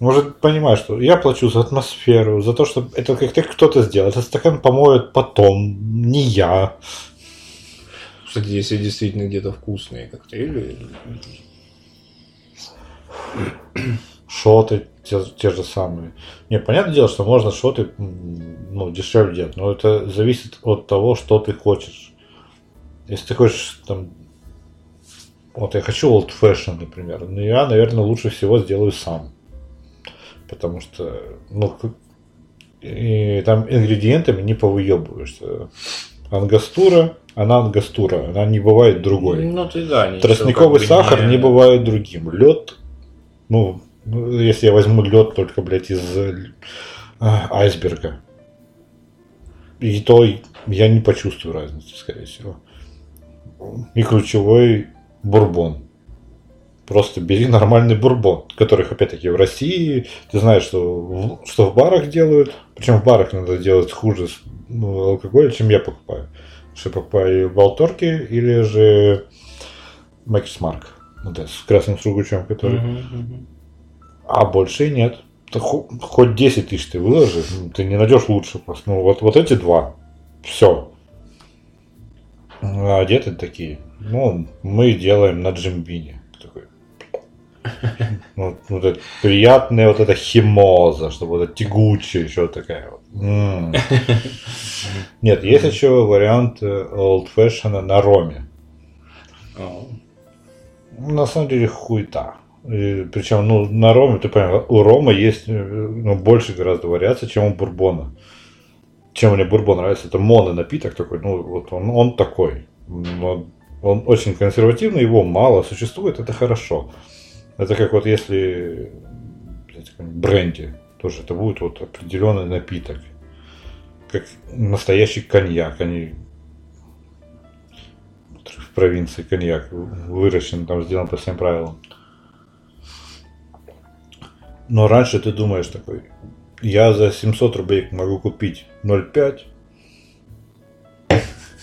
Может понимать, что я плачу за атмосферу, за то, что этот коктейль кто-то сделал. Этот стакан помоет потом, не я. Кстати, если действительно где-то вкусные коктейли, Шоты те, те же самые. Не, понятное дело, что можно шоты ну, дешевле делать, но это зависит от того, что ты хочешь. Если ты хочешь там вот я хочу old fashion, например, но я, наверное, лучше всего сделаю сам. Потому что, ну, и там ингредиентами не повыебываешься. Ангастура, она ангастура, она не бывает другой. ну ты да. Тростниковый сахар не бывает другим. Лед, ну, ну, если я возьму лед только, блядь, из э, айсберга, и то я не почувствую разницы, скорее всего. И ключевой бурбон. Просто бери нормальный бурбон, которых, опять-таки, в России, ты знаешь, что в, что в барах делают, причем в барах надо делать хуже ну, алкоголь, чем я покупаю. Что я покупаю Волторки или же Макс Марк. Вот это, с красным сургучом, который. Мгм, мгм. А больше и нет. Ты хо- хоть 10 тысяч ты выложи, ну, ты не найдешь лучше просто. Ну, вот, вот эти два. Все. А одеты такие. Ну, мы делаем на джимбине. Такой. Вот, вот это приятная вот эта химоза, чтобы вот это тягучая еще такая вот. М. Нет, есть еще вариант э, old fashion на роме. На самом деле хуета. И Причем, ну, на роме, ты понял, у рома есть э, ну, больше гораздо вариаций, чем у бурбона. Чем мне бурбон нравится, это моно напиток такой, ну, вот он, он такой. Но он очень консервативный, его мало существует, это хорошо. Это как вот если бренди, тоже это будет вот определенный напиток. Как настоящий коньяк, они в провинции коньяк выращен, там сделан по всем правилам. Но раньше ты думаешь такой, я за 700 рублей могу купить 0,5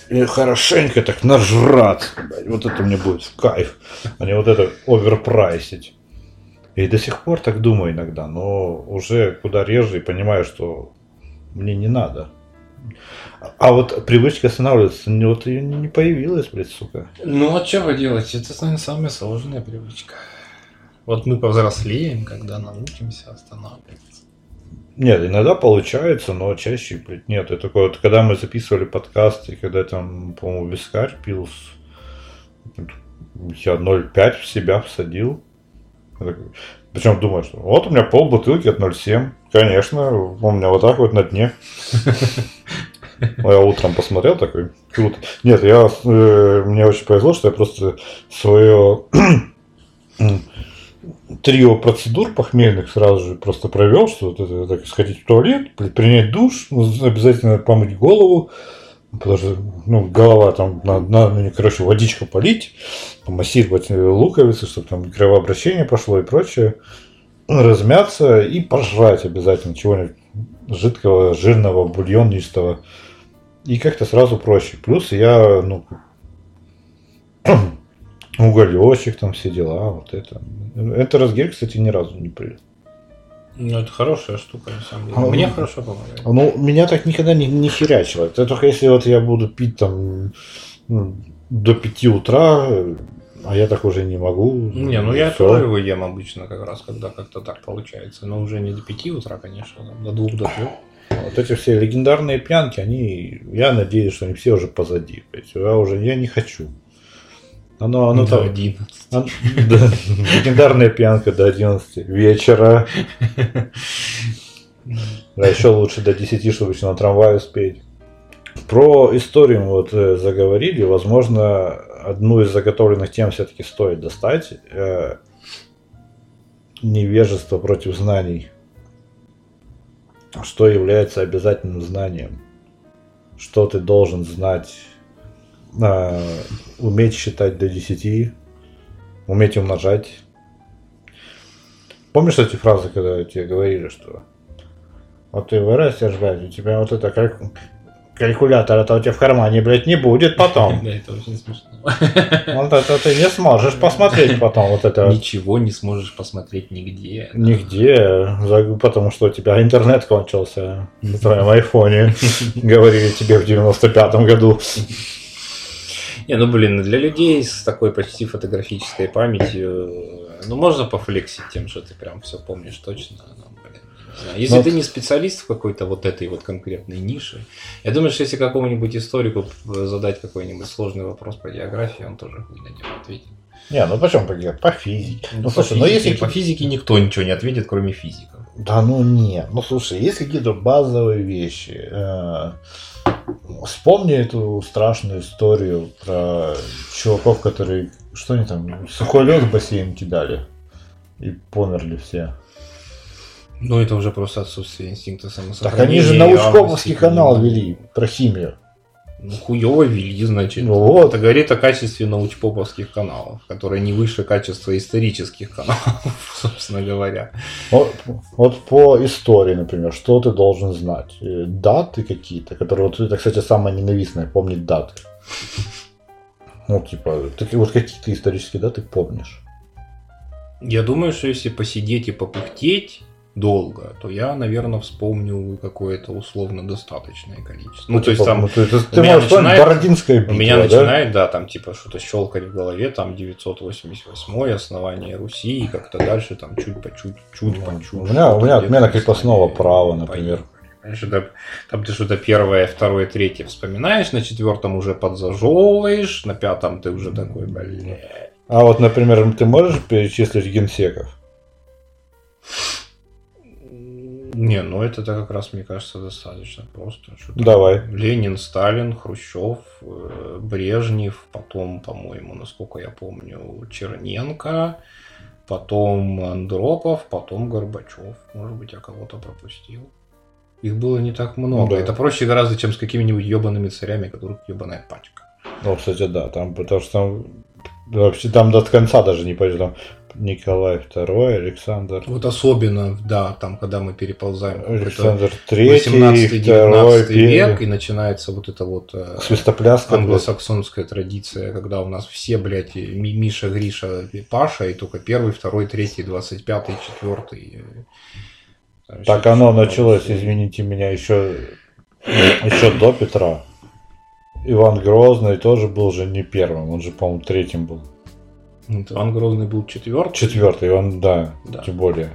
и хорошенько так нажраться. Вот это мне будет в кайф, а не вот это оверпрайсить. И до сих пор так думаю иногда, но уже куда реже и понимаю, что мне не надо. А вот привычка останавливаться, ну, вот ее не появилась, блядь, сука. Ну, а что вы делаете? Это, наверное, самая сложная привычка. Вот мы повзрослеем, когда научимся останавливаться. Нет, иногда получается, но чаще, блядь, нет. Это такое вот, когда мы записывали подкаст, и когда там, по-моему, вискарь пил, я 0,5 в себя всадил. Причем думаю, что вот у меня пол бутылки от 0,7. Конечно, у меня вот так вот на дне. Ну, Я утром посмотрел такой, круто. Нет, я, э, мне очень повезло, что я просто свое трио процедур похмельных сразу же просто провел, что вот это так сходить в туалет, при- принять душ, ну, обязательно помыть голову, потому что ну, голова там надо, надо, ну, короче, водичку полить, помассировать э, луковицы, чтобы там кровообращение пошло и прочее, размяться и пожрать обязательно чего-нибудь жидкого, жирного, бульонистого. И как-то сразу проще. Плюс я, ну, [CLEARS THROAT] уголечек, там все дела, вот это. Это разгель, кстати, ни разу не при. Ну, это хорошая штука, на самом деле. А, Мне ну, хорошо помогает. Ну, меня так никогда не, не херячило. Это только если вот я буду пить там ну, до 5 утра, а я так уже не могу. Не, ну я Всё. тоже его ем обычно как раз, когда как-то так получается. Но уже не до 5 утра, конечно, там, до 2 до 3. Вот эти все легендарные пьянки, они, я надеюсь, что они все уже позади. То есть я уже, я не хочу. Оно, оно до там, 11. он- [LAUGHS] да, легендарная пьянка до 11 вечера. [LAUGHS] А еще лучше до 10, чтобы еще на трамвае успеть. Про историю мы вот э, заговорили. Возможно, одну из заготовленных тем все-таки стоит достать. Э, невежество против знаний. Что является обязательным знанием? что ты должен знать, э, уметь считать до 10, уметь умножать. Помнишь эти фразы, когда тебе говорили, что вот ты вырастешь, блядь, у тебя вот это как калькулятор, это у тебя в кармане, блядь, не будет потом. [LAUGHS] Да, это очень смешно. Вот это ты не сможешь посмотреть потом, вот это Ничего не сможешь посмотреть нигде. нигде, потому что у тебя интернет кончился на твоем [LAUGHS] айфоне, говорили тебе в 95-м году. Не, ну блин, для людей с такой почти фотографической памятью, э, ну можно пофлексить тем, что ты прям все помнишь точно. ну, блин, не знаю. Если Ну, ты не специалист в какой-то вот этой вот конкретной нише, я думаю, что если какому-нибудь историку задать какой-нибудь сложный вопрос по географии, он тоже хуй на него ответит. Не, ну почему по, ге- по физике? Ну, по слушай, ну физике- если... по физике никто ничего не ответит, кроме физиков. Да ну нет, ну слушай, есть какие-то базовые вещи. Э, Вспомни эту страшную историю про чуваков, которые, что они там, сухой лед в бассейн кидали. И померли все. Ну это уже просто отсутствие инстинкта Так самосохранения. они же научковский канал вели про химию. Ну, хуёво вели, значит. Ну вот. Это говорит о качестве научпоповских каналов, которые не выше качества исторических каналов, [LAUGHS] собственно говоря. Вот, вот по истории, например, что ты должен знать? Э, Даты какие-то, которые, вот это, кстати, самое ненавистное, помнить даты. Ну, типа, ты, вот какие ты исторические даты помнишь? Я думаю, что если посидеть и попыхтеть долго, то я, наверное, вспомню какое-то условно достаточное количество. Ну, то есть типа, там ну, то есть у ты меня можешь начинает- Бородинская у битва, меня да? начинает, да, там типа что-то щелкать в голове, там 988 основание Руси, и как-то дальше там чуть по чуть, чуть по чуть. У меня- у меня отмена крепостного права, например. поехали. Понимаешь, там ты что-то первое, второе, третье вспоминаешь, на четвертом уже подзажевываешь, на пятом ты уже такой, блядь. А вот, например, ты можешь перечислить генсеков? Не, ну это как раз, мне кажется, достаточно просто. Что Давай. Ленин, Сталин, Хрущев, э, Брежнев, потом, по-моему, насколько я помню, Черненко, потом Андропов, потом Горбачев. Может быть, я кого-то пропустил. Их было не так много. Да. Это проще гораздо, чем с какими-нибудь ебаными царями, которых ебаная пачка. Ну, кстати, да, там, потому что там вообще там до конца даже не пойдет. Там Николай II, Александр, Вот особенно, да, там, когда мы переползаем Александр III, 18-19 второй, век, и начинается вот это вот э, англосаксонская традиция, когда у нас все, блядь, Миша, Гриша, Паша, и только первый, второй, третий, двадцать пятый, четвертый. Так оно началось, извините меня, еще, еще до Петра. Иван Грозный тоже был же не первым, он же, по-моему, третьим был. Вот Иван Грозный был четвертый. Четвертый, он, да, Да. тем более.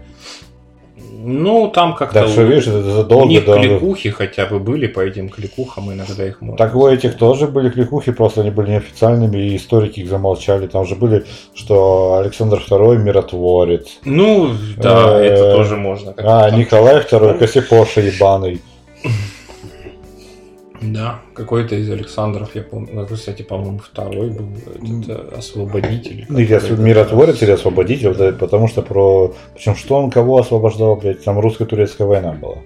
Ну, там как-то Так что, у- видишь, это у задолго них до... кликухи хотя бы были, по этим кликухам иногда их можно. Так у этих тоже были кликухи, просто они были неофициальными, и историки их замолчали. Там же были, что Александр II миротворец. Ну, да, Э, это тоже можно. А. Николай II Косипоша ебаный. Да, какой-то из Александров, я помню, ну, кстати, по-моему, второй был этот, э, освободитель. Ну, или который миротворец как или освободитель, это потому что про... Причем что он кого освобождал, блядь, там русско-турецкая война была.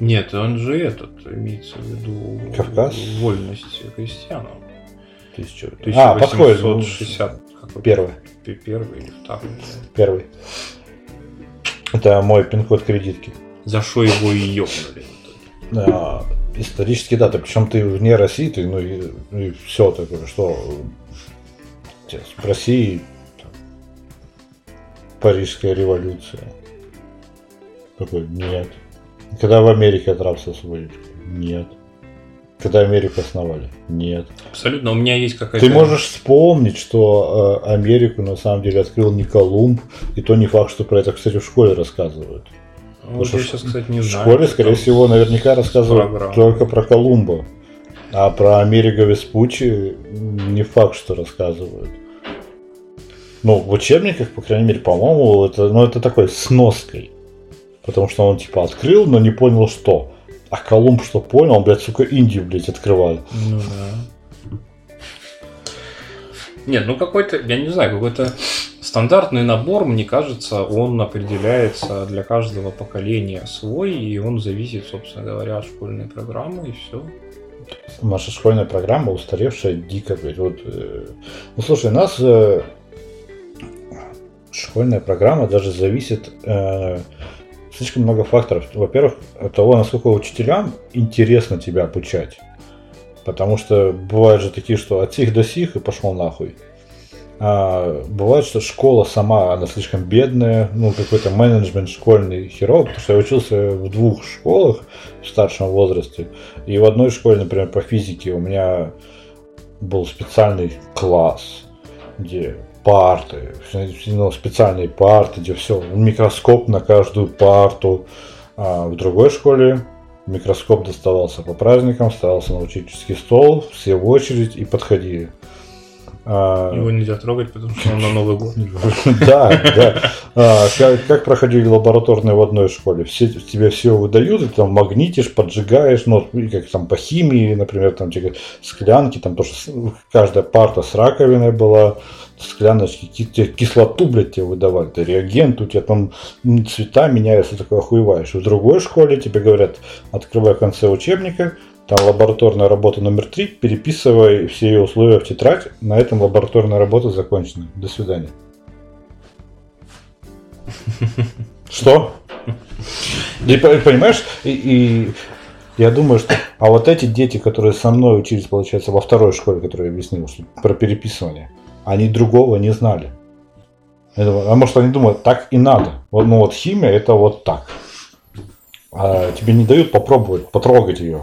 Нет, он же этот, имеется в виду Кавказ? вольность крестьянам. Тысяча... А, подходит. ну, 1860 Первый, Пе- Первый или второй. да. первый. Это мой пин-код кредитки. За что его и ёбнули. в итоге. Исторические даты, причем ты вне России, ты, ну и, все такое, что в России там, Парижская революция. Такой, нет. Когда в Америке от рабства освободили? Нет. Когда Америку основали? Нет. Абсолютно, у меня есть какая-то... Ты можешь вспомнить, что э, Америку на самом деле открыл не Колумб, и то не факт, что про это, кстати, в школе рассказывают. Ну, я сейчас, кстати, не В знаю. школе, что скорее всего, наверняка рассказывают только про Колумба. А про Америго Веспуччи не факт, что рассказывают. Ну, в учебниках, по крайней мере, по-моему, это, ну, это такой с ноской. Потому что он, типа, открыл, но не понял, что. А Колумб что понял? Он, блядь, сука, Индию, блядь, открывал. Ну да. Нет, ну какой-то, я не знаю, какой-то стандартный набор, мне кажется, он определяется для каждого поколения свой, и он зависит, собственно говоря, от школьной программы, и все. наша школьная программа устаревшая дико. Вот, э, ну, слушай, нас э, школьная программа даже зависит э, слишком много факторов. Во-первых, от того, насколько учителям интересно тебя обучать. Потому что бывают же такие, что от сих до сих и пошел нахуй. А, бывает, что школа сама, она слишком бедная, ну, какой-то менеджмент школьный херов, потому что я учился в двух школах в старшем возрасте, и в одной школе, например, по физике у меня был специальный класс, где парты, ну, специальные парты, где все, микроскоп на каждую парту. А в другой школе микроскоп доставался по праздникам, ставился на учительский стол, все в очередь и подходили. А, Его нельзя трогать, потому что он на Новый год. [LAUGHS] Да, да. А, как проходили лабораторные в одной школе? Все, тебе все выдают, ты там магнитишь, поджигаешь, ну, как там по химии, например, там склянки, там тоже каждая парта с раковиной была, скляночки, кислоту, блядь, тебе выдавали, ты реагент, у тебя там цвета меняются, такое охуеваешь. В другой школе тебе говорят, открывай в конце учебника, там лабораторная работа номер три, переписывай все ее условия в тетрадь, на этом лабораторная работа закончена. До свидания. [LAUGHS] Что? И, понимаешь, и, и я думаю, что... А вот эти дети, которые со мной учились, получается, во второй школе, которую я объяснил, что про переписывание, они другого не знали. А может они думают, так и надо. Вот, ну вот химия это вот так. А тебе не дают попробовать, потрогать ее.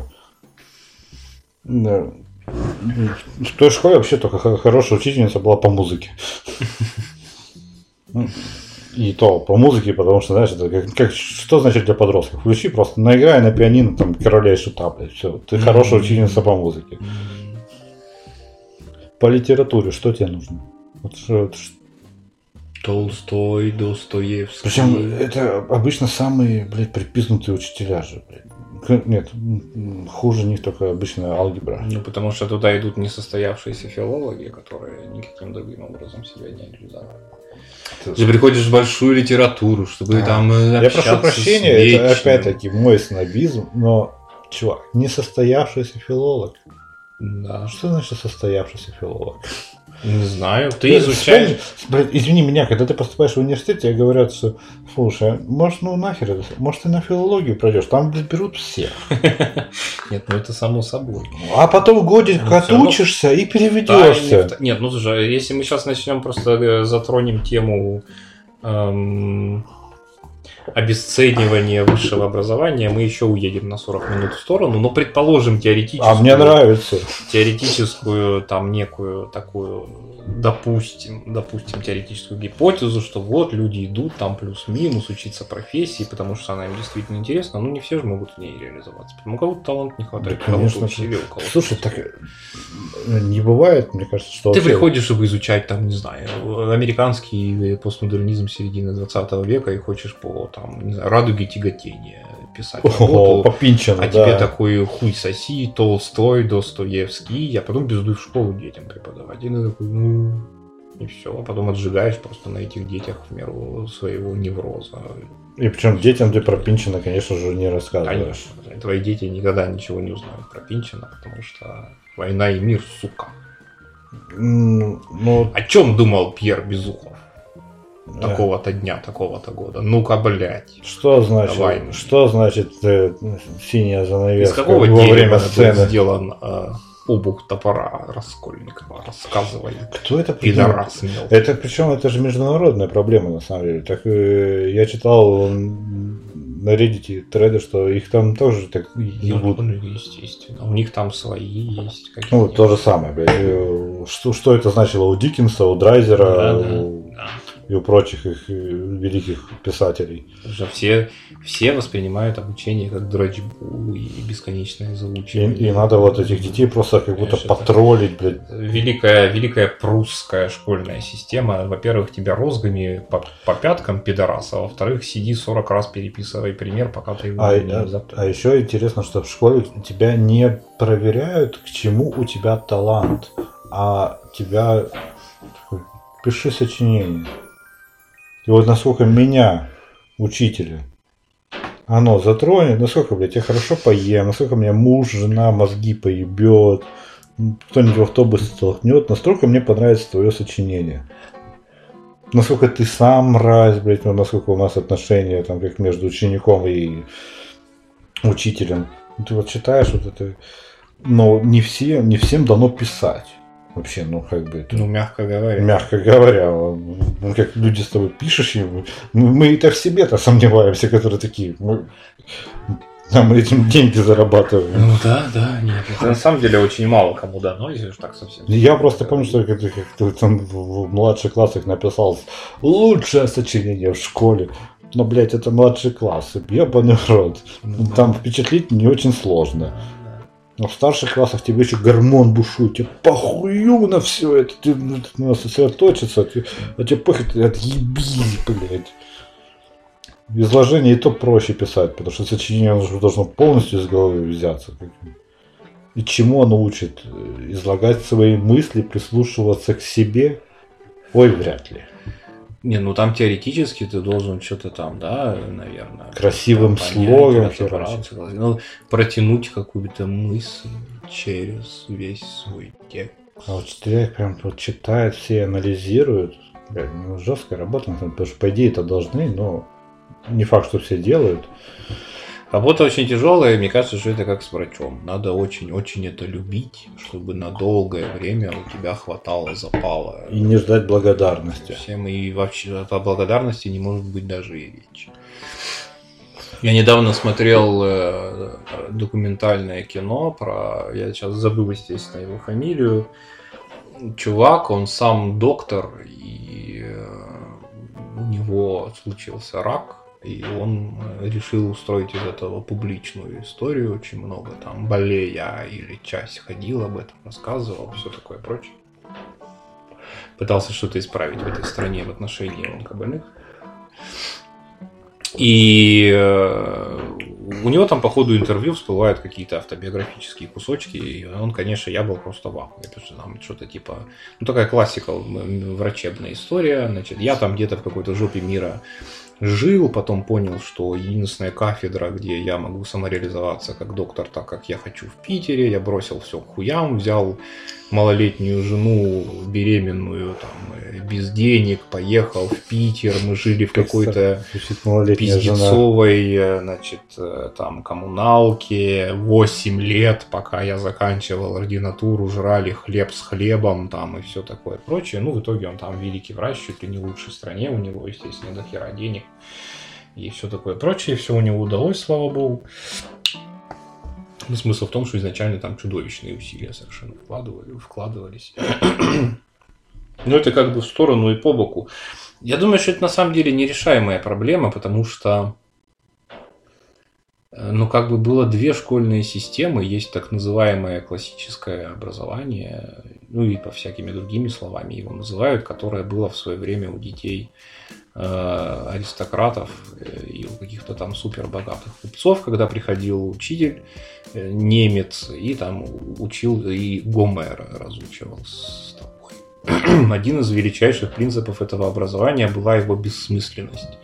Да. В той школе вообще только хорошая учительница была по музыке. Ну, и то по музыке, потому что, знаешь, это как, как что значит для подростков? Включи просто, наиграй на пианино, там, короля и шута, блядь, все. Ты хорошая учительница по музыке. По литературе что тебе нужно? Вот, вот, Толстой, Достоевский. Причем это обычно самые, блядь, припизнутые учителя же, блядь. Нет, хуже них только обычная алгебра. Ну, потому что туда идут несостоявшиеся филологи, которые никаким другим образом себя не реализовали. Ты, приходишь в большую литературу, чтобы а. там э, Я прошу прощения, это опять-таки мой снобизм, но, чувак, несостоявшийся филолог. Да. Что значит состоявшийся филолог? Не знаю, ты изучаешь... Блин, извини меня, когда ты поступаешь в университет, тебе говорят, что, слушай, может, ну нахер это, может, ты на филологию пройдешь, там берут всех. [LAUGHS] Нет, ну это само собой. А потом годик ну, отучишься и переведешься. Нет, ну слушай, если мы сейчас начнем просто э, затронем тему эм, обесценивания высшего образования, мы еще уедем на 40 минут в сторону, но предположим теоретическую... А мне нравится. Теоретическую, там, некую такую, допустим, допустим, теоретическую гипотезу, что вот люди идут там плюс-минус учиться профессии, потому что она им действительно интересна, но не все же могут в ней реализоваться. У кого-то талант не хватает, да, конечно, усилий, у кого Слушай, так э, не бывает, мне кажется, что... Ты вообще... приходишь, чтобы изучать, там, не знаю, американский постмодернизм середины 20 века и хочешь по там, не знаю, радуги тяготения писать работу, Попинчено, а да. тебе такой хуй соси, Толстой, Достоевский, а потом бездуй в школу детям преподавать. И такой, ну, и все, а потом отжигаешь просто на этих детях в меру своего невроза. И причем детям ты про Пинчина, конечно же, не рассказываешь. Конечно. Твои дети никогда ничего не узнают про Пинчина, потому что война и мир, сука. Ну, О чем думал Пьер Безухов? Такого-то дня, такого-то года. Ну-ка, блядь. Что значит, Давай. что значит э, синяя занавеска Из какого во время сцены? сделан э, обух топора Раскольникова? Рассказывай. Кто это Пидорас Это причем это же международная проблема на самом деле. Так э, я читал на Reddit треды, что их там тоже так ебут. Ну, естественно. У них там свои есть. Ну, то же самое. Э, что, что это значило у Диккенса, у Драйзера, да, да, у... да и у прочих их э, великих писателей. Уже все, все воспринимают обучение как дрочбу и бесконечное заучивание. И, и надо вот этих детей просто как будто потроллить, блядь. Великая, великая прусская школьная система. Во-первых, тебя розгами по, по пяткам пидораса, а во-вторых, сиди 40 раз переписывай пример, пока ты его а, не а, а еще интересно, что в школе тебя не проверяют, к чему у тебя талант, а тебя пиши сочинение. И вот насколько меня, учителя, оно затронет, насколько, блядь, я хорошо поем, насколько меня муж, жена мозги поебет, кто-нибудь в автобусе столкнет, настолько мне понравится твое сочинение. Насколько ты сам мразь, блядь, ну, насколько у нас отношения там как между учеником и учителем. Ты вот читаешь вот это, но не все, не всем дано писать. Вообще, ну как бы это, Ну, мягко говоря. мягко говоря, ну, как люди с тобой пишешь, и мы, мы это в себе-то сомневаемся, которые такие, мы, а мы этим деньги зарабатываем. Ну да, да, нет. Это на самом деле очень мало кому дано, если уж так совсем. Я просто помню, что как ты, как ты там в, младших классах написал лучшее сочинение в школе. Но, блядь, это младший класс, ебаный рот. Ну, да. Там впечатлить не очень сложно. Но в старших классах тебе еще гормон бушует, тебе похую на все это, ты надо сосредоточиться, а тебе, а похуй, ты отъебись, блядь. Изложение и то проще писать, потому что сочинение оно должно полностью из головы взяться. И чему оно учит? Излагать свои мысли, прислушиваться к себе? Ой, вряд ли. Не, ну там теоретически ты должен что-то там, да, наверное. Красивым слогом разобраться, ну, протянуть какую-то мысль через весь свой текст. А вот человек прям вот читает, все анализируют. Блядь, ну, жесткая работа, потому что по идее это должны, но не факт, что все делают. Работа очень тяжелая, и мне кажется, что это как с врачом. Надо очень-очень это любить, чтобы на долгое время у тебя хватало запала. И не ждать благодарности. Всем и вообще о благодарности не может быть даже и речи. Я недавно смотрел э, документальное кино про, я сейчас забыл, естественно, его фамилию. Чувак, он сам доктор, и э, у него случился рак, и он э, решил устроить из этого публичную историю, очень много там болея или часть ходил об этом, рассказывал, все такое прочее. Пытался что-то исправить в этой стране в отношении онкобольных. И э, у него там по ходу интервью всплывают какие-то автобиографические кусочки, и он, конечно, я был просто в ахуе, потому что там что-то типа, ну такая классика, врачебная история, значит, я там где-то в какой-то жопе мира жил, потом понял, что единственная кафедра, где я могу самореализоваться как доктор, так как я хочу в Питере, я бросил все к хуям, взял малолетнюю жену беременную, там, э, без денег, поехал в Питер, мы жили в какой-то жена. пиздецовой, э, значит, э, там, коммуналке, 8 лет, пока я заканчивал ординатуру, жрали хлеб с хлебом, там, и все такое прочее. Ну, в итоге он там великий врач, чуть ли не в лучшей стране, у него, естественно, до хера денег и все такое прочее, все у него удалось, слава богу. Ну, смысл в том, что изначально там чудовищные усилия совершенно вкладывали, вкладывались. [CLEARS THROAT] Но это как бы в сторону и по боку. Я думаю, что это на самом деле нерешаемая проблема, потому что э, ну, как бы было две школьные системы. Есть так называемое классическое образование, ну и по всякими другими словами его называют, которое было в свое время у детей э, аристократов э, и у каких-то там супербогатых купцов, когда приходил учитель, э, немец, и там учил, и Гомера разучивал с толкой. [CLEARS THROAT] Один из величайших принципов этого образования была его бессмысленность.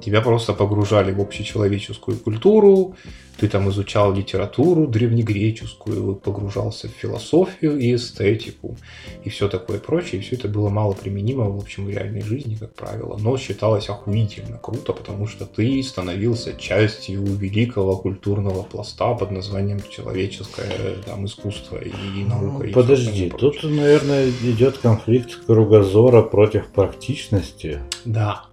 Тебя просто погружали в общечеловеческую культуру, ты там изучал литературу древнегреческую, погружался в философию и эстетику, и все такое прочее. И все это было мало применимо, в общем, в реальной жизни, как правило, но считалось охуительно круто, потому что ты становился частью великого культурного пласта под названием человеческое там, искусство и наука. и всё Подожди, тут, наверное, идет конфликт кругозора против практичности. Да.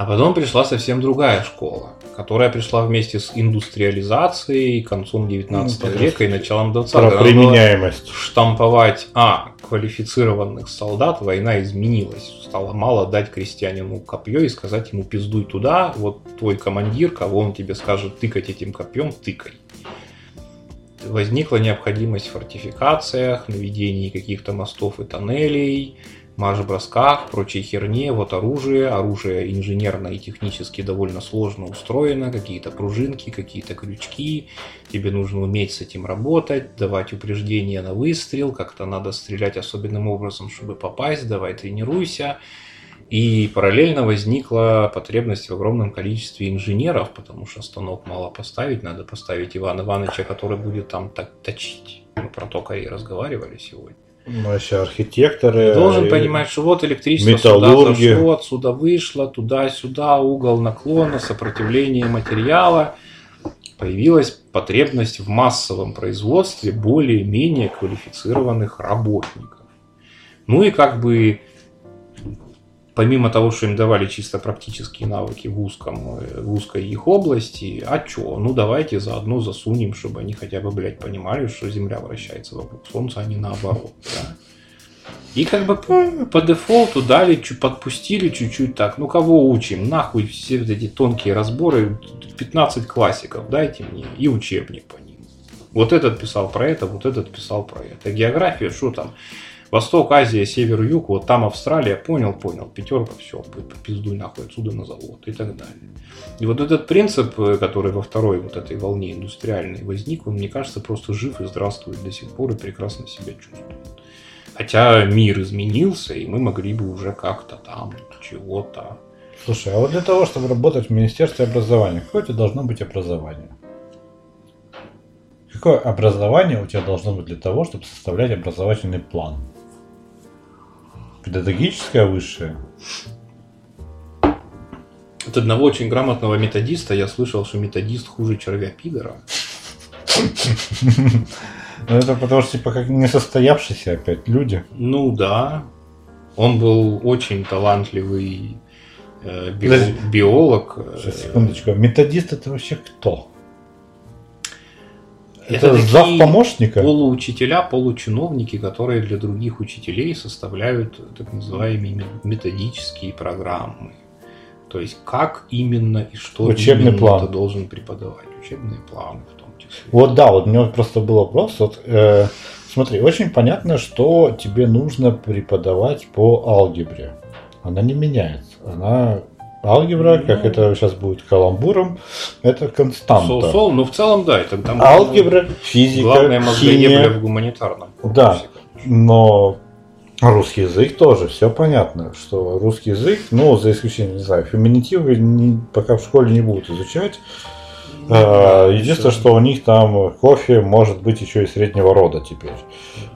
А потом пришла совсем другая школа, которая пришла вместе с индустриализацией концом 19 Ну, века и началом 20 Про применяемость. штамповать, а, квалифицированных солдат, война изменилась. Стало мало дать крестьянину копье и сказать ему пиздуй туда, вот твой командир, кого он тебе скажет тыкать этим копьем, тыкай. Возникла необходимость в фортификациях, наведении каких-то мостов и тоннелей, марш-бросках, прочей херне, вот оружие, оружие инженерно и технически довольно сложно устроено, какие-то пружинки, какие-то крючки, тебе нужно уметь с этим работать, давать упреждения на выстрел, как-то надо стрелять особенным образом, чтобы попасть, давай тренируйся. И параллельно возникла потребность в огромном количестве инженеров, потому что станок мало поставить, надо поставить Ивана Ивановича, который будет там так точить. Мы про то и разговаривали сегодня. Ну, еще архитекторы. Должен и- понимать, что вот электричество сюда зашло, отсюда вышло, туда-сюда, угол наклона, сопротивление материала. Появилась потребность в массовом производстве более-менее квалифицированных работников. Ну и как бы помимо того, что им давали чисто практические навыки в, узком, э, в узкой их области, а чё, ну давайте заодно засунем, чтобы они хотя бы, блядь, понимали, что Земля вращается вокруг Солнца, а не наоборот. да. И как бы по, по дефолту дали, чу- подпустили чуть-чуть так, ну кого учим, нахуй все вот эти тонкие разборы, 15 классиков дайте мне и учебник по ним. Вот этот писал про это, вот этот писал про это. География, что там? Восток, Азия, Север, Юг, вот там Австралия, понял, понял, пятерка, все, пиздуй нахуй отсюда на завод и так далее. И вот этот принцип, э, который во второй вот этой волне индустриальной возник, он, мне кажется, просто жив и здравствует до сих пор и прекрасно себя чувствует. Хотя мир изменился, и мы могли бы уже как-то там чего-то. Слушай, а вот для того, чтобы работать в Министерстве образования, какое у тебя должно быть образование? Какое образование у тебя должно быть для того, чтобы составлять образовательный план? Педагогическое высшее? От одного очень грамотного методиста я слышал, что методист хуже червя пидора. Ну это потому что типа как несостоявшиеся опять люди. Ну да, он был очень талантливый э, био- биолог. э, Сейчас, секундочку. Методист это вообще кто? Это Это, зав помощника? Полуучителя, получиновники, которые для других учителей составляют так называемые ме- методические программы. То есть как именно и что Учебный именно план. ты должен преподавать. Учебные планы в том числе. Вот да, вот у меня просто был вопрос. Вот, э, смотри, очень понятно, что тебе нужно преподавать по алгебре. Она не меняется. Она алгебра, Ну. как это сейчас будет каламбуром, это константа. Сол-сол, но в целом да, это там Алгебра, физика, главная мозгоебля химия. в гуманитарном. Да. Но русский язык тоже, все понятно, что русский язык, ну, за исключением, не знаю, феминитивы не- пока в школе не будут изучать. А, Да, Единственное, что у них там кофе может быть еще и среднего рода теперь.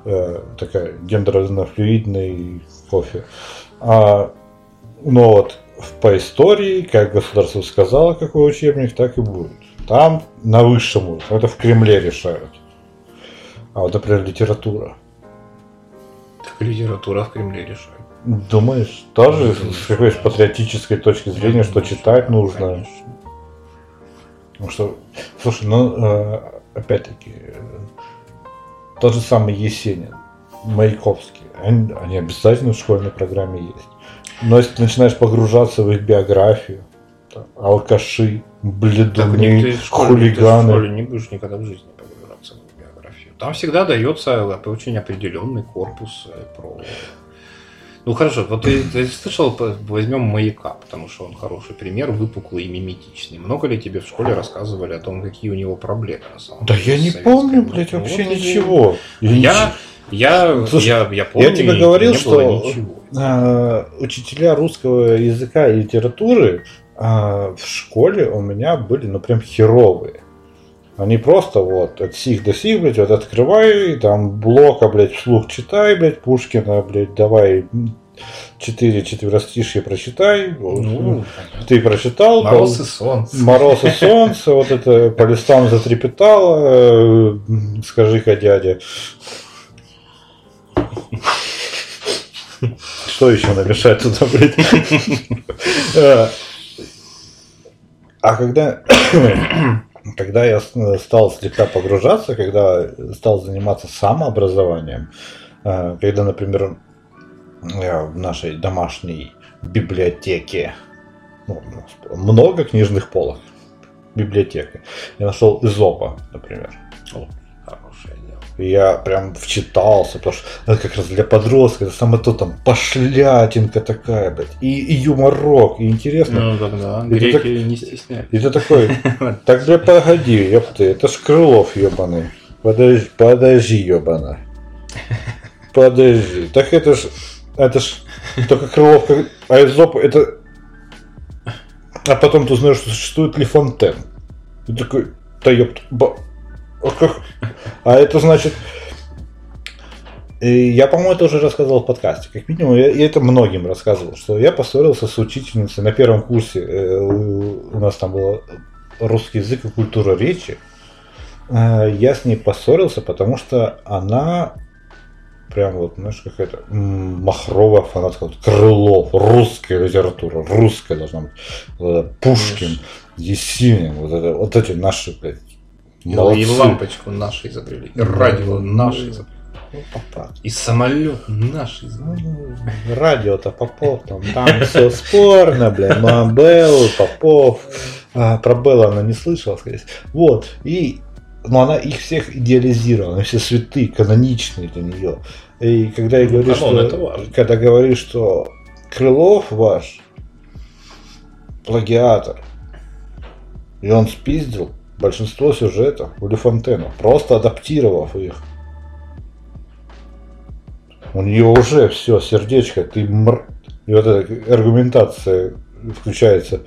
Э, Такая гендерно-флюидный кофе. А, Но вот по истории, как государство сказало, какой учебник, так и будет. Там на высшем уровне. Это в Кремле решают. А вот, например, литература. Так литература в Кремле решает. Думаешь, тоже Думаю, с какой с патриотической точки зрения, что читать нужно? Конечно. Ну что, слушай, ну э, опять-таки тот же самый Есенин, Маяковский, они, они обязательно в школьной программе есть. Но если ты начинаешь погружаться в их биографию, там, алкаши, бледуны, не, ты в школе, хулиганы. не будешь никогда в жизни погружаться в биографию. Там всегда дается очень определенный корпус э, про... Ну хорошо, вот ты, ты слышал, возьмем маяка, потому что он хороший пример, выпуклый и миметичный. Много ли тебе в школе рассказывали о том, какие у него проблемы на самом Да деле я не помню, блядь, Ну, вообще вот и- ничего. Я, я, Слушай, я, я помню, тебе и говорил, что-. А, учителя русского языка и литературы а, в школе у меня были, ну, прям херовые. Они просто вот от сих до сих, блядь, вот открывай, там блока, блядь, вслух читай, блядь, Пушкина, блядь, давай четыре четверостишья прочитай. Вот. Ну, Ты прочитал, мороз и солнце. Мороз и солнце, вот это по листам затрепетало, э, скажи-ка, дядя. Что еще намешать туда, блядь? Э, А когда, [COUGHS] когда я с- стал слегка погружаться, когда стал заниматься самообразованием, э, когда, например, я в нашей домашней библиотеке ну, много книжных полок. Библиотека. Я нашел Изопа, например. И я прям вчитался, потому что это как раз для подростка, это самое то там пошлятинка такая, блядь. И, и юморок, и интересно. Ну тогда Это греки так- не стесняются. И ты такой, [LAUGHS] так бля погоди, ёпты, это ж Крылов ебаный. Подожди, подожди, ебана. [LAUGHS] Подожди. Так это ж Это ж только Крылов, как- а Эзоп это... А потом ты узнаешь, что существует Ли Фонтен. Ты такой, да ёпт, ба- а это значит... И я, по-моему, это уже рассказывал в подкасте. Как минимум, я, я это многим рассказывал, что я поссорился с учительницей на первом курсе. э, У, нас там был русский язык и культура речи. Э, Я с ней поссорился, потому что она прям вот, знаешь, какая-то махровая фанатка. Вот Крылов, русская литература, русская должна быть. Пушкин, Есенин, вот, это, вот эти наши, блядь, молодцы. и лампочку наши изобрели, и радио наши изобрели, Ну, и самолет изобрели. Ну, Радио-то Попов, там, там все спорно, бля, Мамбел, Попов. А, про Белла она не слышала, скорее. Вот, и но она их всех идеализировала, они все святые, каноничные для нее. И когда я Ну, говорю, канон, что, когда говорю, что Крылов ваш плагиатор, и он спиздил большинство сюжетов у Ле Фонтена, просто адаптировав их. У нее уже все, сердечко, ты мр... И вот эта аргументация включается.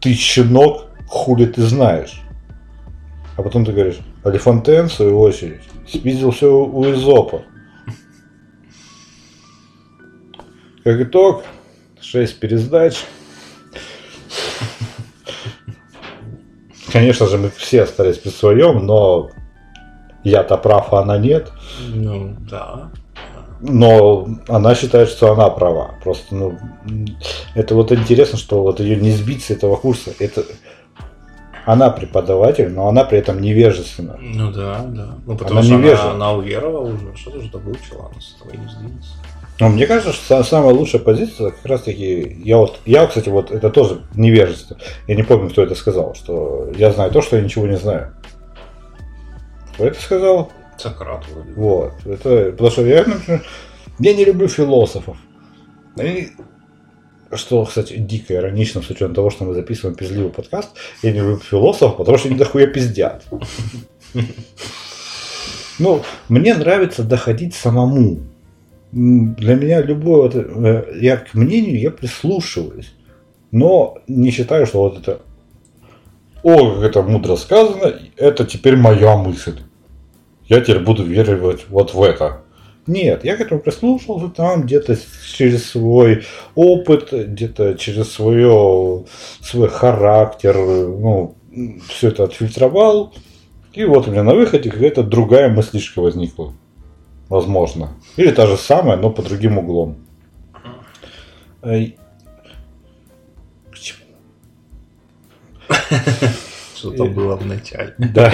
Ты щенок, хули ты знаешь. А потом ты говоришь, а Ле Фонтен, в свою очередь, спиздил все у Изопа. Как итог, 6 пересдач. Конечно же, мы все остались при своем, но я-то прав, а она нет. Ну, да. Но она считает, что она права. Просто, ну, это вот интересно, что вот ее не сбить с этого курса. Это она преподаватель, но она при этом невежественна. Ну да, да. Ну, потому Она что невежа. она, она уверовала уже, что-то же выучила, она с этого не сдвинется. Но мне кажется, что са- самая лучшая позиция как раз таки. Я вот, я, кстати, вот это тоже невежество. Я не помню, кто это сказал, что я знаю то, что я ничего не знаю. Кто это сказал? Сократ вроде. Вот. Это, потому что я, например, я не люблю философов. Они- что, кстати, дико иронично, с учетом того, что мы записываем пиздливый подкаст, я не люблю философов, потому что они дохуя пиздят. [LAUGHS] Ну, мне нравится доходить самому. Для меня любое, вот, э, я к мнению, я прислушиваюсь. Но не считаю, что вот это, о, как это мудро сказано, это теперь моя мысль я теперь буду верить вот в это. Нет, я к этому прислушался там где-то через свой опыт, где-то через свое, свой характер, ну, все это отфильтровал. И вот у меня на выходе какая-то другая мыслишка возникла. Возможно. Или та же самая, но по другим углом. Что-то было в начале. Да,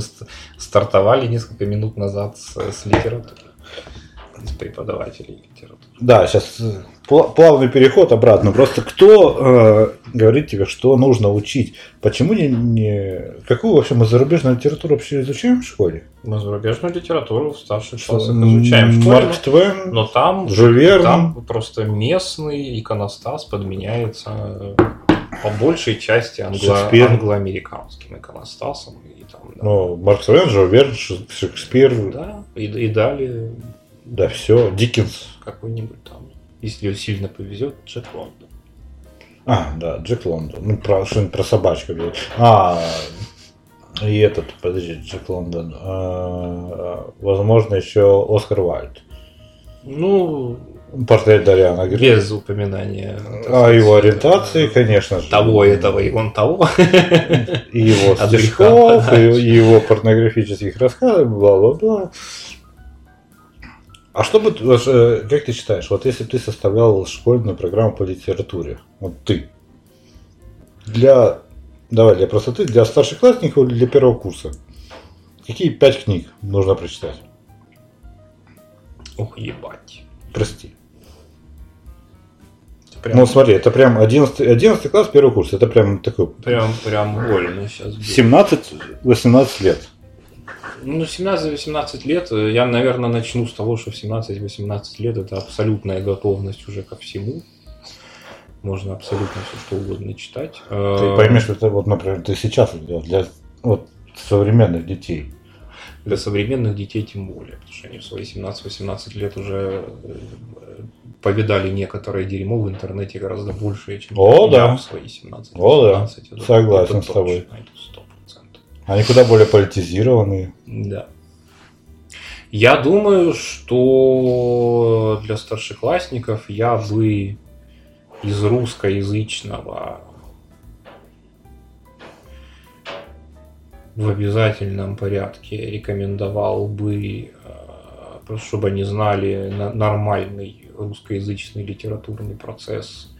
ст- стартовали несколько минут назад с, с литературы. Преподавателей литературы. Да, сейчас плавный переход обратно. Просто кто э, говорит тебе, что нужно учить? Почему не, не... Какую вообще мы зарубежную литературу вообще изучаем в школе? Мы зарубежную литературу в старших классах изучаем в школе, Марк Твен, но там, Жюль Верн. там просто местный иконостас подменяется э, по большей части англо- англоамериканским иконостасом. И там, да. ну, Марк Твен, Жюль Верн, Ш- Шекспир, да, Да, и, и далее все, Диккенс. какой-нибудь там, если сильно повезет, Джек Лондон. А, да, Джек Лондон. Ну, про, что-нибудь про собачку. А, и этот, подожди, Джек Лондон. А, возможно, еще Оскар Вальд. Ну, Портрет Дариана Гри. без упоминания. А его ориентации, конечно же. Того, этого и он того. И его стишков, и его порнографических рассказов, бла-бла-бла. А что бы, э, как ты считаешь, вот если бы ты составлял школьную программу по литературе, вот ты, для, давай, для простоты, для старшеклассников или для первого курса, какие пять книг нужно прочитать? Ух, ебать. Прости. Прям, Ну смотри, это прям 11, 11 класс, первый курс, это прям такой прям, прям больно сейчас. 17-18 лет. Ну, 17-18 лет, э, я, наверное, начну с того, что в 17-18 лет это абсолютная готовность уже ко всему. Можно абсолютно все что угодно читать. Ты поймешь, что это вот, например, ты сейчас для, для вот, современных детей. Для современных детей тем более, потому что они в свои 17-18 лет уже э, повидали некоторое дерьмо в интернете гораздо больше, чем О, да. в свои 17 О, да. 18. Это- Согласен это с тобой. точно, это 100%. Они куда более политизированные. Да. Я думаю, что для старшеклассников я бы из русскоязычного в обязательном порядке рекомендовал бы, э, просто чтобы они знали на- нормальный русскоязычный литературный процесс,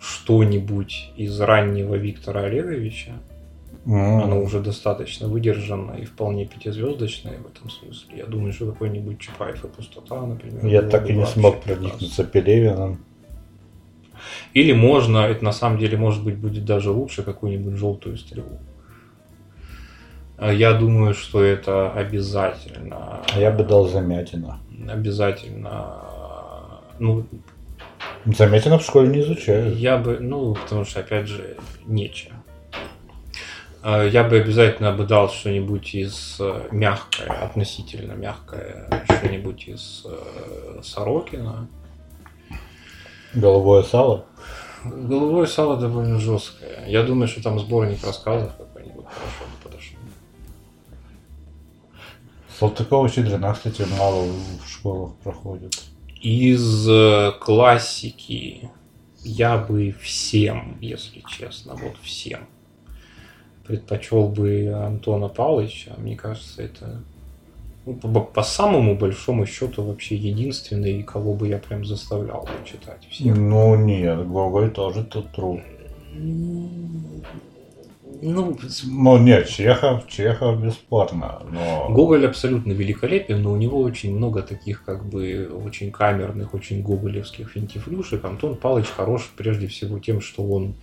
что-нибудь из раннего Виктора Олеговича. М. Оно уже достаточно выдержано и вполне пятизвездочное в этом смысле. Я думаю, что какой-нибудь Чапаев и пустота, например. Я так и не смог проникнуться Пелевиным. Или можно, это на самом деле может быть будет даже лучше, какую-нибудь желтую стрелу. А Я думаю, что это обязательно. А я бы дал Замятина. Обязательно. Ну, Замятина в школе не изучают. Я бы, ну, потому что, опять же, нечего. А, Я бы обязательно бы дал что-нибудь из э, мягкое, относительно мягкое, что-нибудь из э, Сорокина. Голубое сало. Головое сало довольно жесткое. Я думаю, что там сборник рассказов какой-нибудь хорошо бы подошел. Салтыкова-Щедрина, кстати, мало в школах проходит. Из э, классики я бы всем, если честно, вот всем предпочел бы Антона Павловича. Мне кажется, это ну, по, по самому большому счету вообще единственный, кого бы я прям заставлял бы читать всех. Ну нет, Гоголь тоже тут труд. Ну, Ну нет, Чехов, Чехов бесспорно, но... Гоголь абсолютно великолепен, но у него очень много таких как бы очень камерных, очень гоголевских финтифлюшек. Антон Павлович хорош прежде всего тем, что он,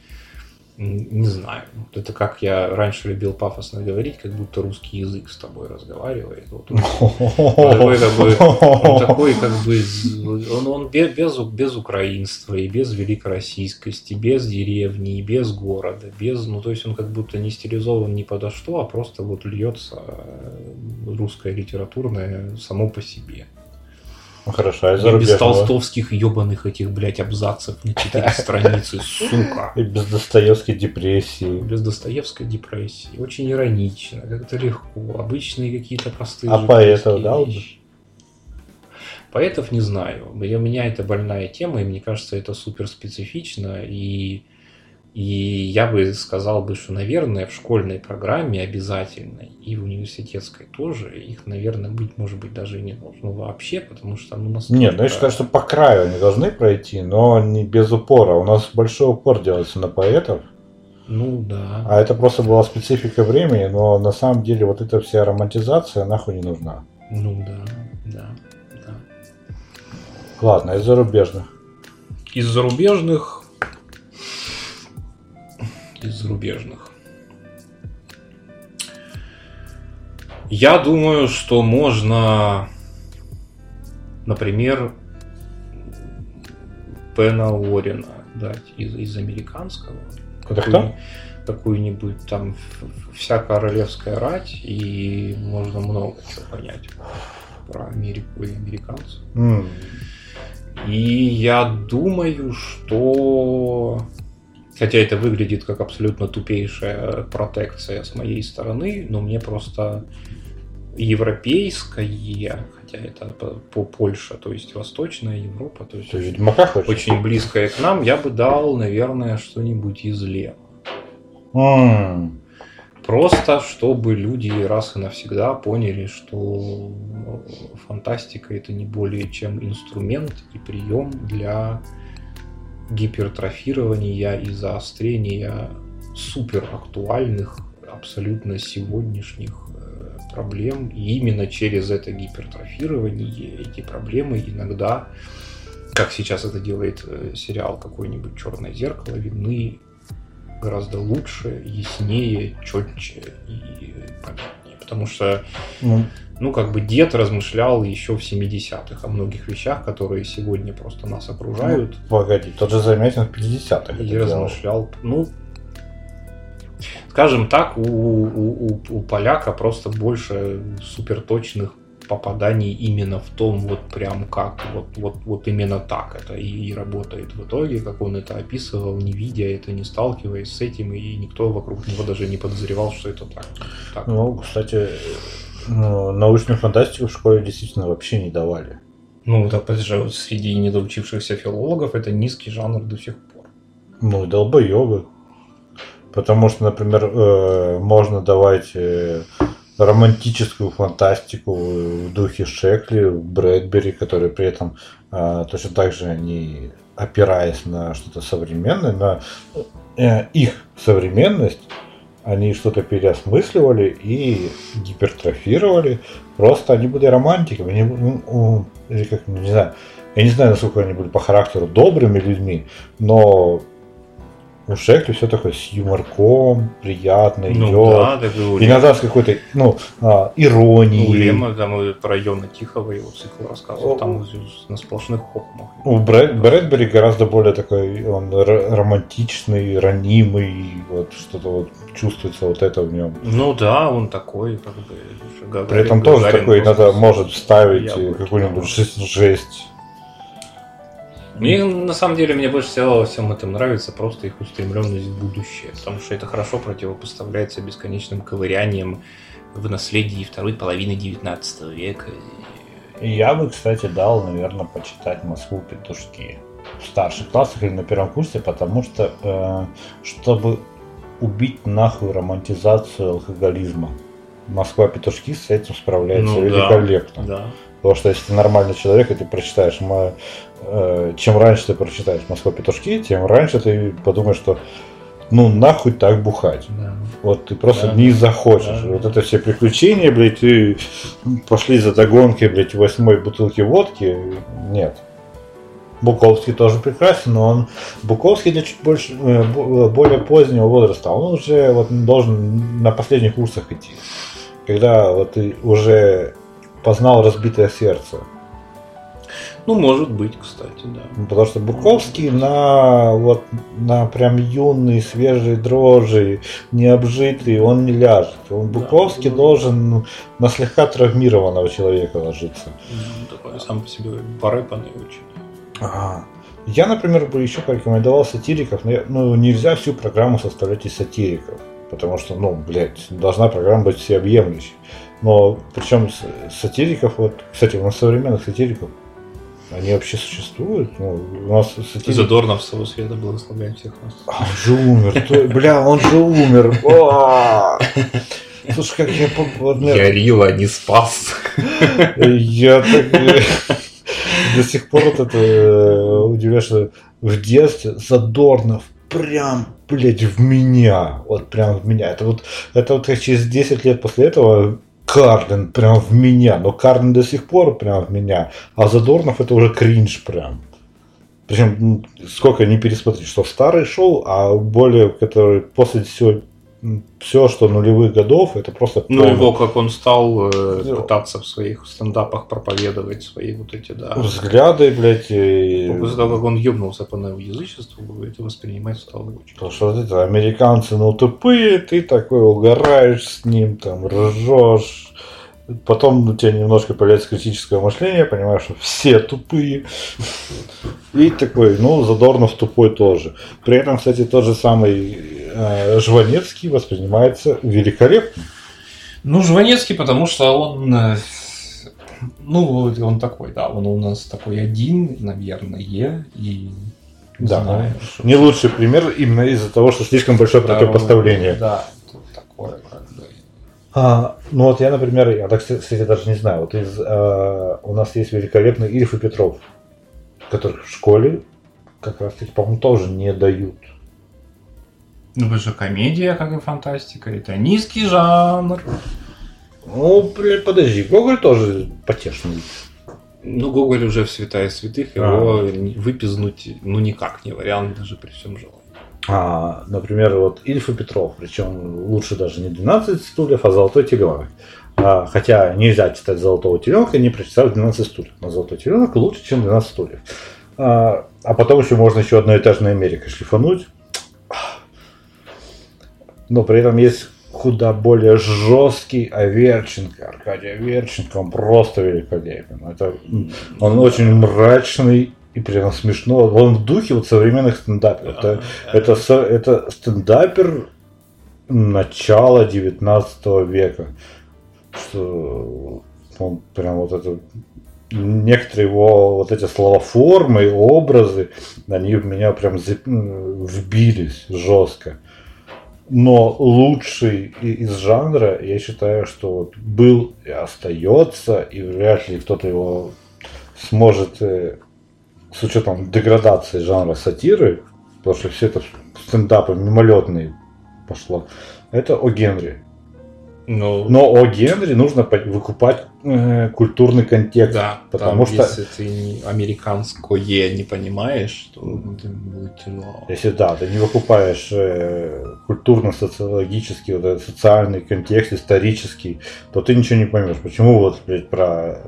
не знаю, вот это как я раньше любил пафосно говорить, как будто русский язык с тобой разговаривает. Вот такой, как бы, он такой, как бы, он, он без, без, без украинства и без великороссийскости, без деревни, и без города, без, ну, то есть он как будто не стилизован ни подо что, а просто вот льется э, русское литературное само по себе. Хорошо, а из И без толстовских ебаных этих, блядь, абзацев на четыре [LAUGHS] страницы, сука. И без Достоевской депрессии. Без Достоевской депрессии. Очень иронично, как-то легко. Обычные какие-то простые А поэтов дал бы? Поэтов не знаю. У меня это больная тема, и мне кажется, это супер специфично. И, и я бы сказал бы, что, наверное, в школьной программе обязательно, и в университетской тоже, их, наверное, быть, может быть, даже и не должно вообще, потому что ну, настолько... Нет, ну я считаю, что по краю они должны пройти, но не без упора. У нас большой упор делается на поэтов, Ну да. а это просто была специфика времени, но на самом деле вот эта вся романтизация нахуй не нужна. Ну да, да, да. Ладно, из зарубежных. Из зарубежных... Из зарубежных. Я думаю, что можно, например, Пена Уоррена дать из, из американского. Это Какую- Какую-нибудь там вся королевская рать, и можно много чего понять про Америку и американцев. М, И я думаю, что... Хотя это выглядит как абсолютно тупейшая протекция с моей стороны, но мне просто европейское, хотя это по, по Польша, то есть Восточная Европа, то есть Ведьмака хочешь? очень близкое к нам, я бы дал, наверное, что-нибудь из Лема. М, Просто чтобы люди раз и навсегда поняли, что фантастика это не более чем инструмент и прием для гипертрофирования и заострения супер актуальных, абсолютно сегодняшних э, проблем. И именно через это гипертрофирование эти проблемы иногда, как сейчас это делает э, сериал какой-нибудь Черное зеркало, видны гораздо лучше, яснее, четче и понятнее. Потому что, ну, ну, как бы дед размышлял еще в 70-х о многих вещах, которые сегодня просто нас окружают. Погоди, тот же Замятин в 50-х это и размышлял, ну, Скажем так, у, у, у, у поляка просто больше суперточных попаданий именно в том, вот прям как, вот, вот, вот именно так это и, и работает в итоге, как он это описывал, не видя это, не сталкиваясь с этим, и никто вокруг него даже не подозревал, что это так. так. Ну, кстати, ну, научную фантастику в школе действительно вообще не давали. Ну, так же среди недоучившихся филологов это низкий жанр до сих пор. Ну, долбоебы. Потому что, например, э, можно давать э, романтическую фантастику в духе Шекли, Брэдбери, которые при этом э, точно так же не опираясь на что-то современное, на э, их современность, они что-то переосмысливали и гипертрофировали. Просто они были романтиками. Они, ну, или как, не знаю, я не знаю, насколько они были по характеру добрыми людьми, но у Шекли все такое с юморком, приятно ну, идет. Да, так и у Иногда с какой-то, ну, а, иронией. У Лема там про Йона Тихого его цикл рассказывал, там на сплошных хохмах. У Брэд, Брэдбери гораздо более такой, он романтичный, ранимый, вот что-то вот чувствуется вот это в нем. Ну да, он такой, как бы... Гагарин, При этом тоже Гагарин такой иногда может вставить какую-нибудь жесть, жесть. Мне, на самом деле, мне больше всего во всем этом нравится просто их устремленность в будущее, потому что это хорошо противопоставляется бесконечным ковырянием в наследии второй половины 19 века. Я бы, кстати, дал, наверное, почитать Москву петушки в старших классах или на первом курсе, потому что э, чтобы убить нахуй романтизацию алкоголизма. Москва петушки с этим справляется Ну да, великолепно. Да. Потому что если ты нормальный человек, и ты прочитаешь, э, чем раньше ты прочитаешь Москва петушки, тем раньше ты подумаешь, что ну нахуй так бухать. да. Вот ты просто Да. не захочешь. Да. Вот это все приключения, блядь, и пошли за догонкой, блядь, восьмой бутылки водки. Нет. Буковский тоже прекрасен, но он Буковский для чуть больше, э, бо- более позднего возраста. Он уже вот должен на последних курсах идти. Когда вот ты уже познал разбитое сердце. Ну, может быть, кстати, да. Ну, Потому что Буковский на вот на прям юный, свежий дрожжи, необжитый, он не ляжет. Он Да. Буковский должен ну, на слегка травмированного человека ложиться. Ну, Такой сам по себе барыпанный очень. Ага. Я, например, бы еще порекомендовал сатириков, но я- ну, нельзя всю программу составлять из сатириков. Потому что, ну, блядь, должна программа быть всеобъемлющей. Но причем сатириков, вот, кстати, у нас современных сатириков, они вообще существуют. Ну, у нас сатирики... Задорнов с того света благословляем всех нас. А, Он же умер. Бля, он же умер. Слушай, как я... вот, наверное, Ярила не спас. Я так... э, До сих пор вот это э, удивляюсь, что в детстве Задорнов прям, блядь, в меня. Вот прям в меня. Это вот, это вот как через 10 лет после этого Карден прям в меня. Но Карден до сих пор прям в меня. А Задорнов это уже кринж прям. Причем сколько не пересмотреть, что старые шоу, а более, которые после всего, все, что нулевых годов, это просто Ну, полный его, как он стал э, Ну. пытаться в своих стендапах проповедовать свои вот эти, да. взгляды, блядь, и... После того, как он ебнулся по неоязычеству, это воспринимать стало очень. Потому что вот это американцы, ну тупые, ты такой угораешь с ним, там, ржешь. Потом у тебя немножко появляется критическое мышление, понимаешь, что все тупые. И такой, ну, Задорнов тупой тоже. При этом, кстати, тот же самый э, Жванецкий воспринимается великолепно. Ну, Жванецкий, потому что он, э, ну, он такой, да, он у нас такой один, наверное, и не Да. знаю, что- Не лучший пример именно из-за того, что слишком большое Да, противопоставление. Да, тут такое, как бы. А, ну вот я, например, я, так, кстати, даже не знаю, вот из, э, у нас есть великолепный Ильф и Петров, которых в школе как раз таки, по-моему, тоже не дают. Ну, это же комедия, как и фантастика, это низкий жанр. Ну, блин, подожди, Гоголь тоже потешный. Ну, Гоголь уже в святая святых, А. его выпизнуть, ну, никак не вариант, даже при всем желании. А, например, вот Ильф и Петров, причем лучше даже не 12 стульев, а Золотой теленок. А, хотя нельзя читать Золотого теленка, не прочитав 12 стульев. Но Золотой теленок лучше, чем 12 стульев. А, а потом еще можно еще одноэтажная Америка шлифануть. Но при этом есть куда более жесткий Аверченко. Аркадий Аверченко, он просто великолепен. Это, он очень мрачный и прям смешно. Он в духе вот современных стендаперов. Это, это, это стендапер начала 19 века. Что он прям вот это некоторые его вот эти словоформы, образы, они в меня прям вбились жестко. Но лучший из жанра, я считаю, что вот был и остается, и вряд ли кто-то его сможет, э, с учетом деградации жанра сатиры, потому что все это стендапы мимолетные пошло, это о Генри. Ну, Но о Генри нужно выкупать э, культурный контекст. да, потому там, что- если ты не- американское не понимаешь, то будет тяжело. Если да, ты не выкупаешь э, культурно-социологический, вот этот социальный контекст, исторический, то ты ничего не поймешь. Почему вот, блядь, про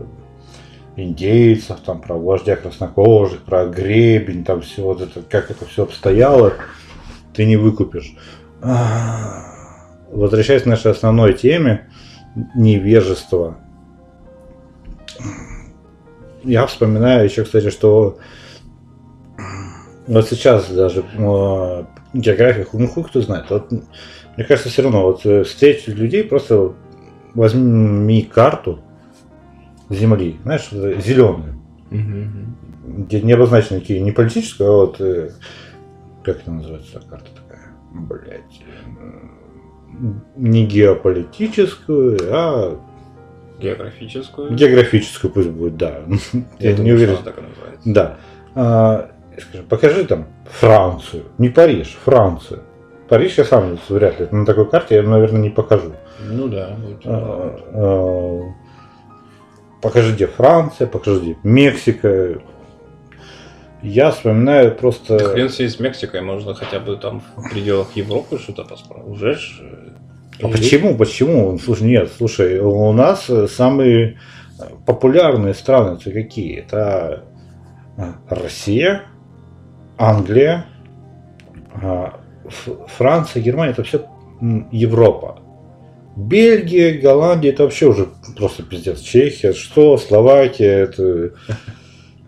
индейцев, там, про вождя краснокожих, про гребень, там все вот это, как это все обстояло, ты не выкупишь. А, Возвращаясь к нашей основной теме, невежество. Я вспоминаю еще, кстати, что вот сейчас даже э, география, ну хуй кто знает. Вот, мне кажется, все равно вот э, встретить людей, просто возьми карту Земли, знаешь, зеленую, Мгм. где не обозначены какие не политическую, а вот э, как это называется карта такая, блять, не геополитическую, а Географическую. географическую пусть будет, да. Я не думаю, уверен. что она так и называется. Да. А, скажи, покажи там Францию. Не Париж, Францию. Париж я сам вряд ли. На такой карте я, наверное, не покажу. Ну да. вот, А, а, покажи, где Франция, покажи, где Мексика. Я вспоминаю просто... Да хрен себе с Мексикой, можно хотя бы там в пределах Европы что-то посмотреть. Уже ж... э, А почему? Почему? Слушай, нет, слушай, у нас э, самые популярные страны это какие? Это а, Россия, Англия, Ф- Франция, Германия, это все Европа. Бельгия, Голландия, это вообще уже просто пиздец. Чехия, что, Словакия, это...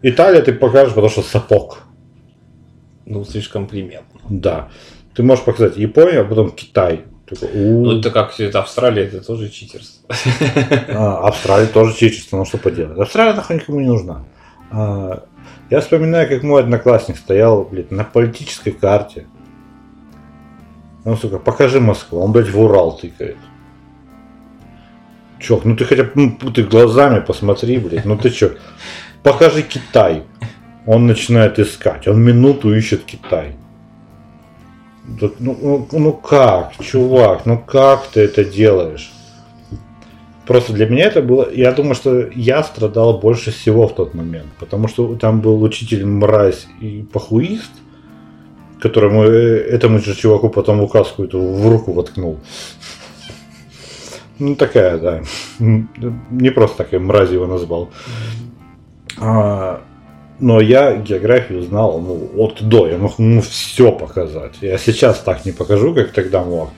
Италия ты покажешь, потому что сапог. Ну, слишком приметно. Да. Ты можешь показать Японию, а потом Китай. Такой, «У, Ну, это как это Австралия, это тоже читерство. А, Австралия тоже чечество, ну что поделать. Австралия нахуй никому не нужна. А, я вспоминаю, как мой одноклассник стоял, блядь, на политической карте. Он, сука, покажи Москву. Он, блядь, в Урал тыкает. Чё, ну ты хотя бы ну, ты глазами посмотри, блядь. Ну ты чё? Покажи Китай. Он начинает искать. Он минуту ищет Китай. Ну, ну, ну как, чувак, ну как ты это делаешь? Просто для меня это было... Я думаю, что я страдал больше всего в тот момент. Потому что там был учитель мразь и похуист, которому э, этому же чуваку потом указку эту в руку воткнул. Ну, такая, да. Не просто такая мразь его назвал. А, но я географию знал ну, от до. Я мог ему все показать. Я сейчас так не покажу, как тогда мог.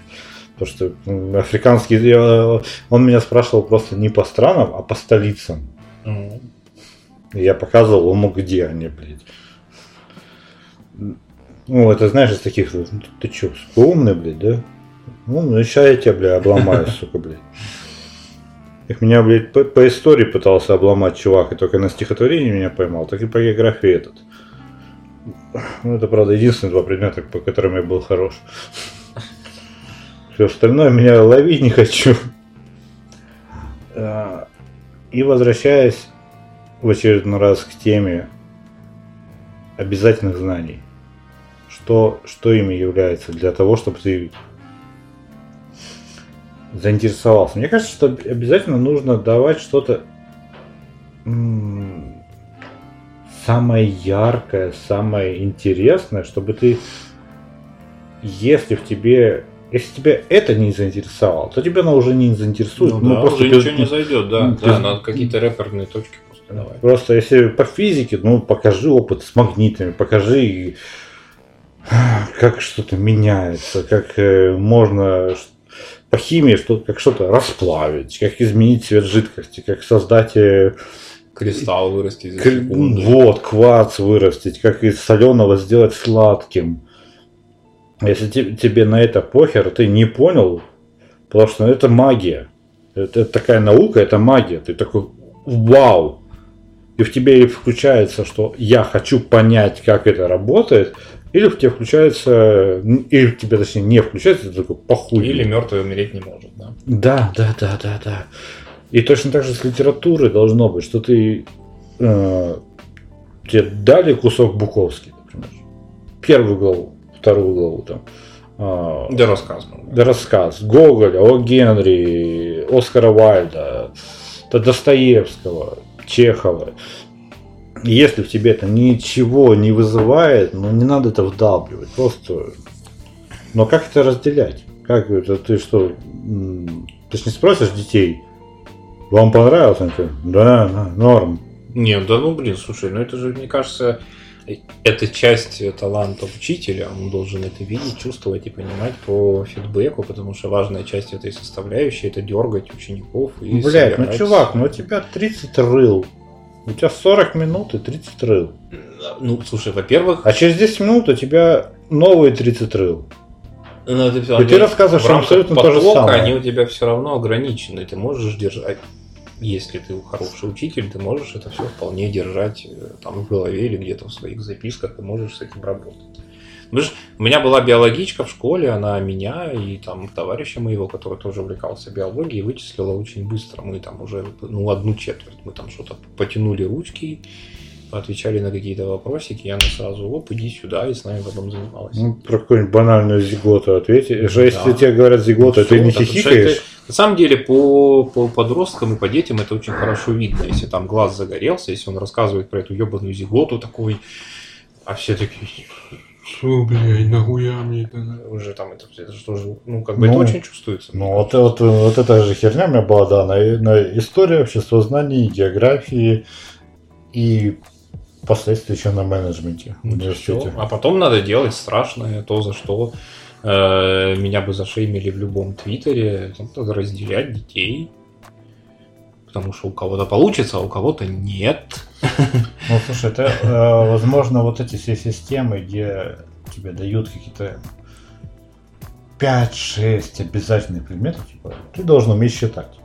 Потому что африканский... я- Он меня спрашивал просто не по странам, а по столицам. И Я показывал ему, где они, блядь. Ну, это знаешь, из таких, ну, ты чё, умный, блядь, да? Ну, ну сейчас я тебя, блядь, обломаю, [LAUGHS] сука, блядь. Их меня, блядь, по, по истории пытался обломать чувак, и только на стихотворении меня поймал, так и по географии этот. Ну, это, правда, единственные два предмета, по которым я был хорош. Все остальное меня ловить не хочу. И возвращаясь в очередной раз к теме обязательных знаний. Что, что ими является для того, чтобы ты заинтересовался. Мне кажется, что обязательно нужно давать что-то самое яркое, самое интересное, чтобы ты, если в тебе, если тебя это не заинтересовало, то тебя оно уже не заинтересует. ну, Ну, да, просто уже ты- ничего не зайдет, да. ну, да, ты- надо какие-то реперные точки просто давать. Просто если по физике, ну покажи опыт с магнитами, покажи как что-то меняется, как э, можно по химии что, как что-то расплавить, как изменить цвет жидкости, как создать э, Кристалл к- секунду. вот кварц вырастить, как из соленого сделать сладким. Если те- тебе на это похер, ты не понял, потому что это магия. Это, это такая наука, это магия. Ты такой, вау! И в тебе и включается, что я хочу понять, как это работает, или в тебе включается, или в тебе, точнее, не включается, ты такой, похуй. Или мертвый умереть не может, да. Да, да, да, да, да. И точно так же с литературой должно быть, что ты э, тебе дали кусок Буковский, например, первую главу, вторую главу там, а, Да рассказано. да рассказ Гоголя, о Генри, Оскара Вальда, да Достоевского, Чехова. Если в тебе это ничего не вызывает, ну не надо это вдалбливать, просто. Но как это разделять? Как это ты что? Ты ж не спросишь детей, вам понравилось? Они такие, да, да, норм. Нет, да ну блин, слушай, ну это же, мне кажется, это часть таланта учителя, он должен это видеть, чувствовать и понимать по фидбэку, потому что важная часть этой составляющей это дергать учеников и Блять, ну собирать- чувак, ну у тебя 30 рыл. У тебя 40 минут и 30 рыл. Ну, слушай, во-первых, А через 10 минут у тебя новые 30 рыл. ну, это всё- И ты рассказываешь абсолютно то же самое. Они у тебя все равно ограничены. Ты можешь держать, если ты хороший учитель, ты можешь это все вполне держать э, там в голове или где-то в своих записках, ты можешь с этим работать. Что у меня была биологичка в школе, она меня и там товарища моего, который тоже увлекался биологией, вычислила очень быстро. Мы там уже ну, одну четверть, мы там что-то потянули ручки, отвечали на какие-то вопросики, и она сразу, оп, иди сюда, и с нами потом занималась. Ну, про какую-нибудь банальную зиготу ответь. Что если Да. тебе говорят зигота, Ну, ты не хихикаешь? На самом деле, по, по подросткам и по детям это очень хорошо видно. Если там глаз загорелся, если он рассказывает про эту ебаную зиготу такой, а все такие, что, блядь, нахуя мне это надо?» Уже там это, это что же, ну, как бы Ну, это очень чувствуется. Ну, вот, вот, вот эта же херня у меня была, да, на, на истории, обществознании, географии и впоследствии еще на менеджменте в Ну, университете. всё. А потом надо делать страшное, то, за что э, меня бы зашеймили в любом твиттере. Разделять детей. Потому что у кого-то получится, а у кого-то нет. [LAUGHS] Ну, слушай, это, э, возможно, вот эти все системы, где тебе дают какие-то 5-6 обязательных предметов, типа, ты должен уметь считать.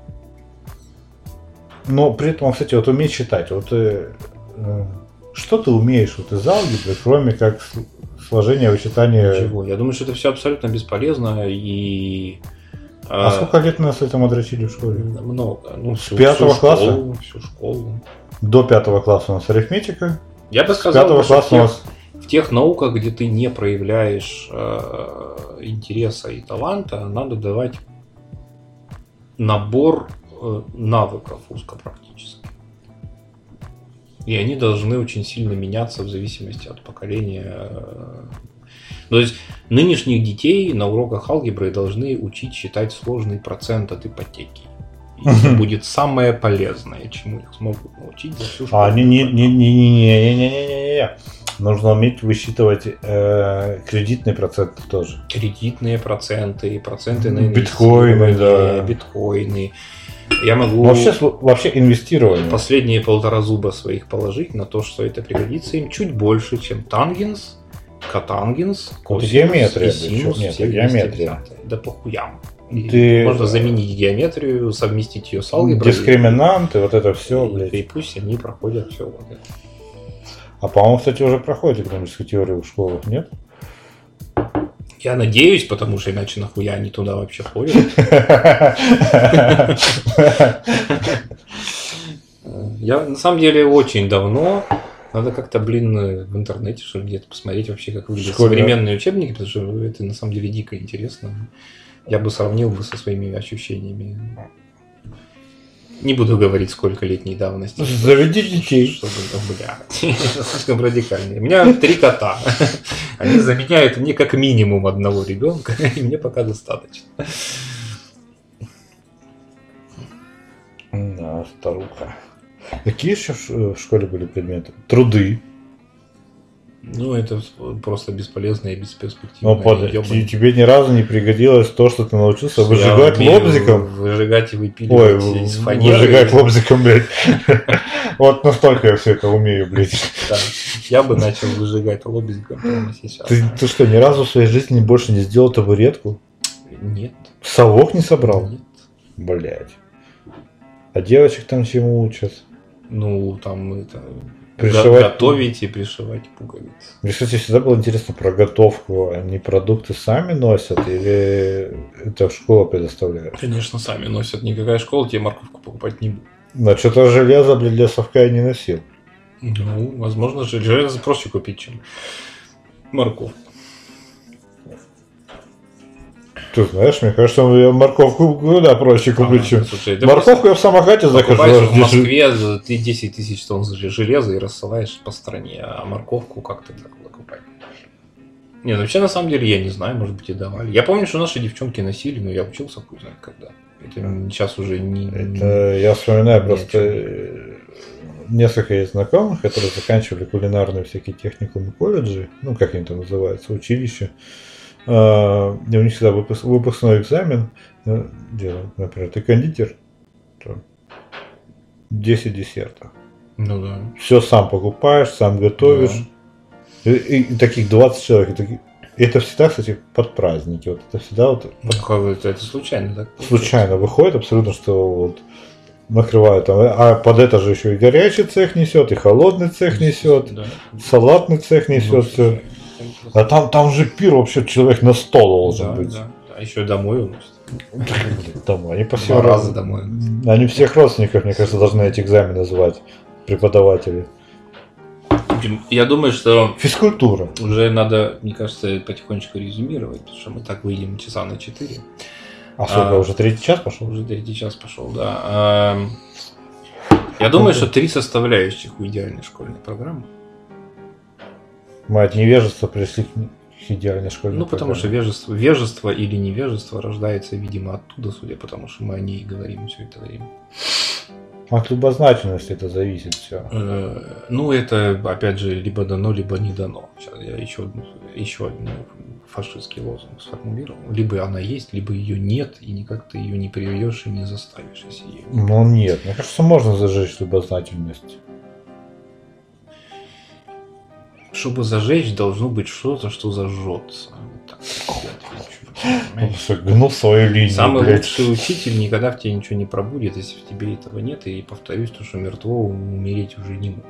Но при этом, кстати, вот уметь считать, вот э, э, что ты умеешь вот из алгебры, кроме как с- сложение, вычитание... Ничего. Я думаю, что это все абсолютно бесполезно и... А э, сколько лет нас этому дрочили в школе? Много. Ну, всю, пятого всю класса? Школу, всю школу. До пятого класса у нас арифметика, Я бы с сказал, пятого что в класса у нас... в тех науках, где ты не проявляешь э, интереса и таланта, надо давать набор э, навыков узкопрактических. И они должны очень сильно меняться в зависимости от поколения. э. То есть нынешних детей на уроках алгебры должны учить считать сложный процент от ипотеки. И это будет самое полезное, чему их смогут научить за всю А, школу. не, не, не, не, не, не, не, не, не, не, не. Нужно уметь высчитывать э, кредитные проценты тоже. кредитные проценты, проценты на Биткоины, да. биткоины. Я могу Вообще, вообще инвестирование. последние полтора зуба своих положить на то, что это пригодится им чуть больше, чем тангенс, котангенс, Это косинус геометрия, и синус. Нет, все это геометрия. Да похуям. И Ты- Можно заменить геометрию, совместить ее с алгеброй. Дискриминанты, вот это все, и, блядь. и пусть они проходят все вот это. А по-моему, кстати, уже проходит экономическую теорию в школах, нет? Я надеюсь, потому что иначе нахуя они туда вообще ходят. [LAUGHS] Я на самом деле очень давно. Надо как-то, блин, в интернете, что ли, где-то посмотреть вообще, как выглядят Школьно. современные учебники, потому что это на самом деле дико интересно. Я бы сравнил бы со своими ощущениями. Не буду говорить, сколько летней давности. Заведи детей. Чтобы, ну, это [LAUGHS] слишком радикально. У меня три кота. Они заменяют мне как минимум одного ребенка, [LAUGHS] и мне пока достаточно. Ну, это просто бесполезно и бесперспективно. Ну, под... и тебе ни разу не пригодилось то, что ты научился Я выжигать умею лобзиком. Выжигать и Ой, выпиливать из фанеры. выжигать лобзиком, блядь. [LAUGHS] Вот настолько я все это умею, блядь. Я бы начал выжигать лобзиком прямо сейчас. Ты, ты что, ни разу в своей жизни больше не сделал табуретку? Нет. Совок не собрал? Нет. Блядь. А девочек там чему учат? Ну, там это... Пришивать- го- Готовить и пришивать пуговицы. Мне, кстати, всегда было интересно про готовку. Они продукты сами носят или это школа предоставляет? Конечно, сами носят. Никакая школа тебе морковку покупать не будет. Но что-то железо, блядь, для совка я не носил. Ну, возможно, же железо проще купить, чем морковку. Ты знаешь, мне кажется, я морковку куда проще куплю, Ага, чем... слушай, Морковку я в самокате покупаешь в Москве ты 10 тысяч тонн железа и рассылаешь по стране, а морковку как ты так покупать? Не, ну вообще на самом деле я не знаю, может быть и давали. Я помню, что наши девчонки носили, но я учился хуй знает когда. Это сейчас уже не... Это я вспоминаю просто э, несколько есть знакомых, которые заканчивали кулинарные всякие техникумы колледжи, ну как они там называются, училища. А, у них всегда выпуск- выпускной экзамен э, делают. Например, ты кондитер, то 10 десертов. Ну да. Все сам покупаешь, сам готовишь. И, и- и таких 20 человек. и таки- и это всегда, кстати, под праздники. Вот это всегда вот Ну, как бы это, случайно так случайно выходит абсолютно, что вот накрывают там, а под это же еще и горячий цех несет, и холодный цех несет, Да. салатный цех Ну, несет. всё. А там, там же пир вообще человек на 100 должен да, быть. да. А еще домой уносят. Там, [LAUGHS] они по Два всем раза раз- домой. Они всех родственников, мне кажется, должны эти экзамены звать, преподаватели. Я думаю, что Физкультура. уже надо, мне кажется, потихонечку резюмировать, потому что мы так выйдем часа на 4. А сколько, А. уже третий час пошел? Уже третий час пошел, да. Эм, Я думаю, что три составляющих у идеальной школьной программы. Мы от невежества пришли к идеальной школьной Ну, потому что вежество, вежество или невежество рождается, видимо, оттуда, судя по тому, что мы о ней говорим все это время. От любознательности это зависит все. Э, Ну, это, опять же, либо дано, либо не дано. Сейчас я еще, еще один фашистский лозунг сформулировал. Либо она есть, либо ее нет, и никак ты ее не приведешь и не заставишь, если ее нет. Ну нет, мне кажется, можно зажечь любознательность. Чтобы зажечь, должно быть что-то, что зажжется. Я Гнул свою линию, Самый блядь. лучший учитель никогда в тебе ничего не пробудет, если в тебе этого нет. И повторюсь, то, что мертвого умереть уже не может.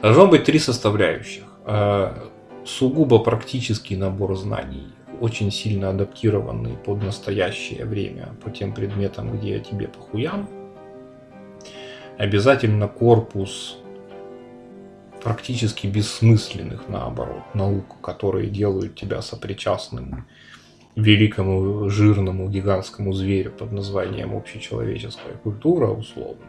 Должно быть три составляющих. Э, Сугубо практический набор знаний, очень сильно адаптированный под настоящее время по тем предметам, где тебе похуям. Обязательно корпус практически бессмысленных, наоборот, наук, которые делают тебя сопричастным великому, жирному, гигантскому зверю под названием общечеловеческая культура, условно.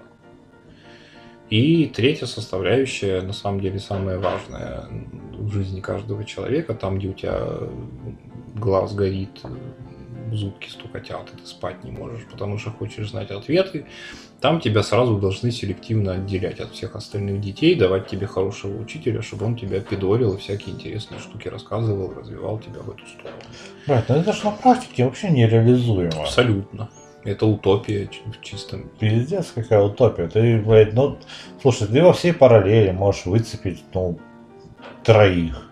И третья составляющая, на самом деле, самая важная в жизни каждого человека, там, где у тебя глаз горит, зубки стукотят, и ты спать не можешь, потому что хочешь знать ответы, там тебя сразу должны селективно отделять от всех остальных детей, давать тебе хорошего учителя, чтобы он тебя пидорил и всякие интересные штуки рассказывал, развивал тебя в эту сторону. Блядь, ну это же на практике вообще нереализуемо. Абсолютно. Это утопия в чистом. Пиздец, какая утопия. Ты, блядь, ну, слушай, ты во всей параллели можешь выцепить, ну, троих.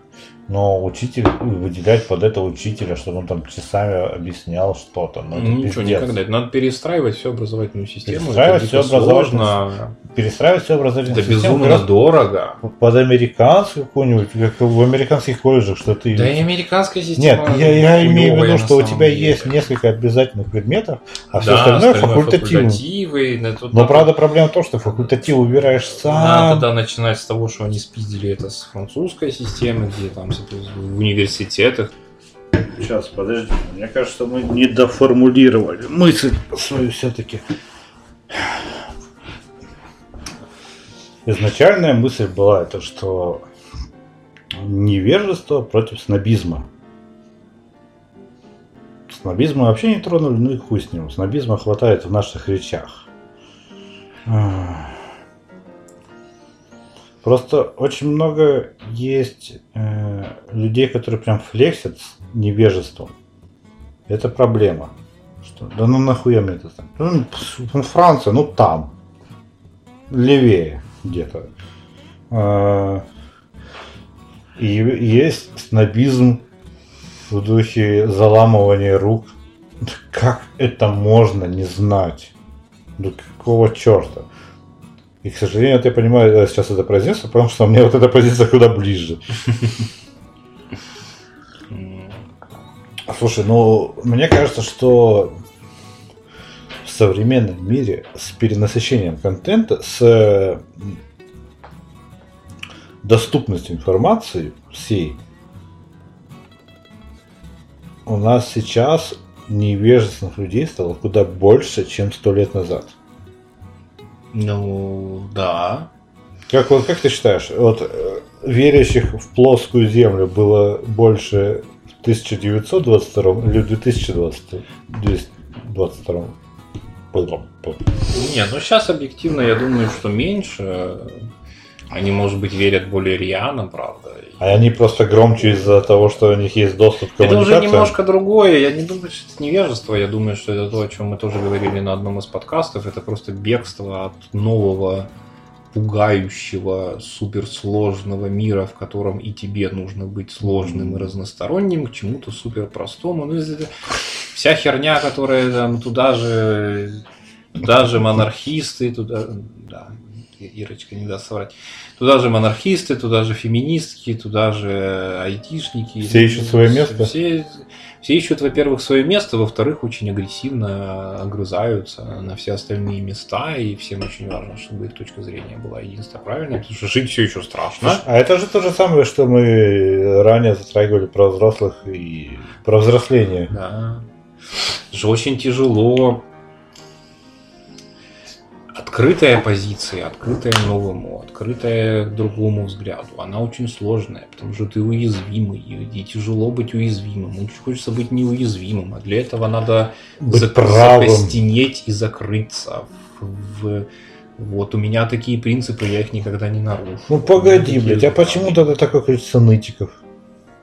Но учитель, выделять под это учителя, чтобы он там часами объяснял что-то. Ну, это Ну, ничего, пиздец. никогда. Надо перестраивать всю образовательную систему. Перестраивать это всю образовательную сложно. Перестраивать все образовательную Это систему безумно как раз дорого. под американскую какую-нибудь, как в американских колледжах, что ты... Да и американская Нет, система. я, я имею в виду, что у тебя деле. есть несколько обязательных предметов, а все Да, остальное факультативы, да, тут Но надо- правда проблема в том, что факультатив убираешь Надо сам. тогда начинать с того, что они спиздили это с французской системы, где там в университетах. Сейчас, подожди. Мне кажется, мы не доформулировали мысль свою все-таки. Изначальная мысль была это, что невежество против снобизма. Снобизма вообще не тронули, ну и хуй с ним. Снобизма хватает в наших речах. Просто очень много есть э, людей, которые прям флексят с невежеством. Это проблема. Что, да ну нахуя мне это там? Ну, ну, Франция, ну там. Левее где-то. А, и есть снобизм в духе заламывания рук. Как это можно не знать? Ну какого черта? И, к сожалению, вот я понимаю, я сейчас это произнес, потому что мне вот эта позиция куда ближе. [LAUGHS] Слушай, ну, мне кажется, что в современном мире с перенасыщением контента, с доступностью информации всей, у нас сейчас невежественных людей стало куда больше, чем сто лет назад. Ну, да. Как, вот, как ты считаешь, вот э, верящих в плоскую землю было больше в 1922 или в 2022? Не, ну сейчас объективно я думаю, что меньше. Они, может быть, верят более рьяно, правда. А они просто громче из-за того, что у них есть доступ к Это уже немножко другое. Я не думаю, что это невежество. Я думаю, что это то, о чем мы тоже говорили на одном из подкастов. Это просто бегство от нового пугающего, суперсложного мира, в котором и тебе нужно быть сложным и разносторонним, к чему-то суперпростому. Ну, вся херня, которая там туда же, туда же монархисты, туда, да, Ирочка не даст соврать. Туда же монархисты, туда же феминистки, туда же айтишники. Все ищут свое место? Все, все ищут, во-первых, свое место, во-вторых, очень агрессивно огрызаются на все остальные места, и всем очень важно, чтобы их точка зрения была единственно правильной, потому что жить все еще страшно. А это же то же самое, что мы ранее затрагивали про взрослых и про взросление. Да. Это же очень тяжело открытая позиция, открытая новому, открытая к другому взгляду, она очень сложная, потому что ты уязвимый, и тяжело быть уязвимым. Очень хочется быть неуязвимым, а для этого надо быть зак- правым. закостенеть и закрыться в, в- вот у меня такие принципы, я их никогда не нарушу. Ну погоди, блядь, а почему тогда такое количество нытиков?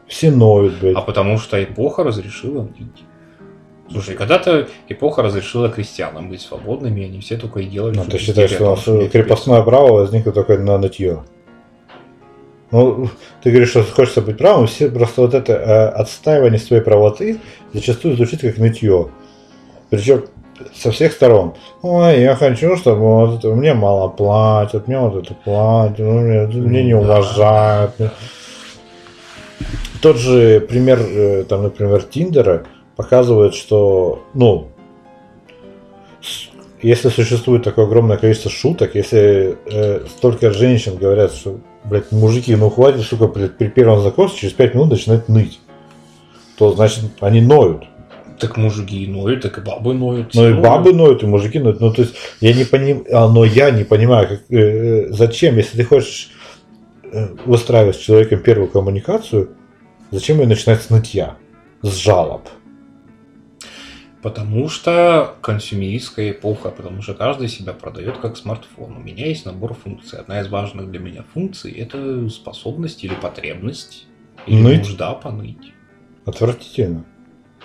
Все ноют, блядь. А потому что эпоха разрешила ныть. Слушай, когда-то эпоха разрешила крестьянам быть свободными, они все только и делали. Ну, ты считаешь, что у нас крепостное право возникло только на нытье? Ну, ты говоришь, что хочется быть правым, все просто вот это э, отстаивание своей правоты зачастую звучит как нытье. Причем со всех сторон. Ой, я хочу, чтобы вот это, мне мало платят, мне вот это платят, ну, мне, мне не да. уважают. Тот же пример, э, там, например, Тиндера показывает, что, ну, если существует такое огромное количество шуток, если э, столько женщин говорят, что, блядь, мужики, ну хватит, сука, блядь, при первом знакомстве через 5 минут начинают ныть, то, значит, они ноют. Так мужики и ноют, так и бабы ноют. Ну и все бабы ноют, и мужики ноют. Ну, то есть, я не понимаю, но я не понимаю, как, э, э, зачем, если ты хочешь э, выстраивать с человеком первую коммуникацию, зачем ее начинать с нытья, с жалоб? Потому что консюмеристская эпоха, потому что каждый себя продает как смартфон. У меня есть набор функций. Одна из важных для меня функций – это способность или потребность, или Ныть? нужда поныть. Отвратительно.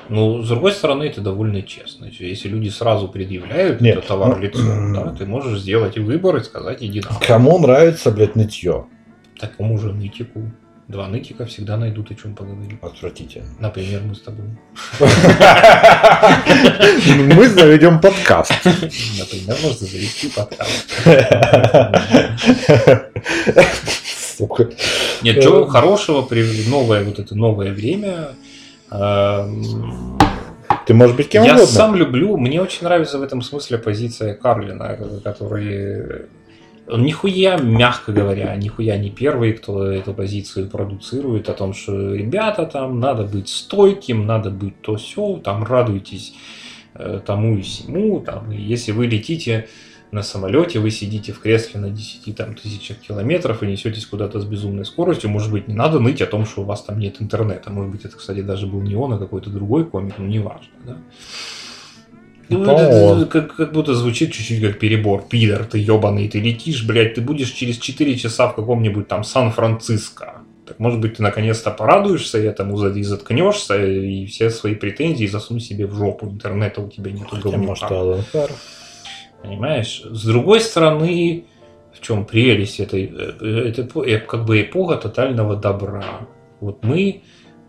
Ну, с другой стороны, это довольно честно. Если люди сразу предъявляют Нет, это товар ну, лицом, [CLEARS THROAT] да, ты можешь сделать выбор и сказать иди нахуй. Кому нравится, блядь, нытье? Такому же нытику. Два нытика всегда найдут о чем поговорить. Отвратительно. Например, мы с тобой. Мы заведем подкаст. Например, можно завести подкаст. Сука. Нет, чего хорошего привели новое вот это новое время. Эм, Ты можешь быть кем Я угодно. сам люблю, мне очень нравится в этом смысле позиция Карлина, который он нихуя, мягко говоря, нихуя не первый, кто эту позицию продуцирует, о том, что ребята, там надо быть стойким, надо быть то все, там радуйтесь э, тому и всему, там, и если вы летите на самолете, вы сидите в кресле на 10 там, тысячах километров и несетесь куда-то с безумной скоростью, может быть, не надо ныть о том, что у вас там нет интернета. Может быть, это, кстати, даже был не он, а какой-то другой комик, но неважно. Да? Ну, Да это- он. это как, как будто звучит чуть-чуть как перебор. Пидор, ты ебаный, ты летишь, блядь, ты будешь через 4 часа в каком-нибудь там Сан-Франциско. Так может быть ты наконец-то порадуешься этому, и заткнешься, и все свои претензии засунь себе в жопу. Интернета у тебя нету Хотя, может, говнюка. Алан Кар. Понимаешь? С другой стороны, в чем прелесть этой, э, это эпо- э, как бы эпоха тотального добра. Вот мы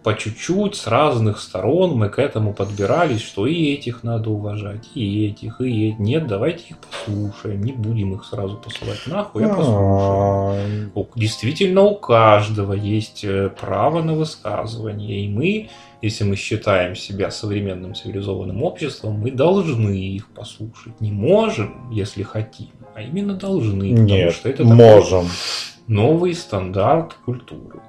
по чуть-чуть с разных сторон мы к этому подбирались, что и этих надо уважать, и этих, и этих. Нет, давайте их послушаем, не будем их сразу посылать нахуй, а послушаем. А, У- Действительно, у каждого есть э, право на высказывание, и мы, если мы считаем себя современным цивилизованным обществом, мы должны их послушать. Не можем, если хотим, а именно должны, потому Нет, что это можем. новый стандарт культуры.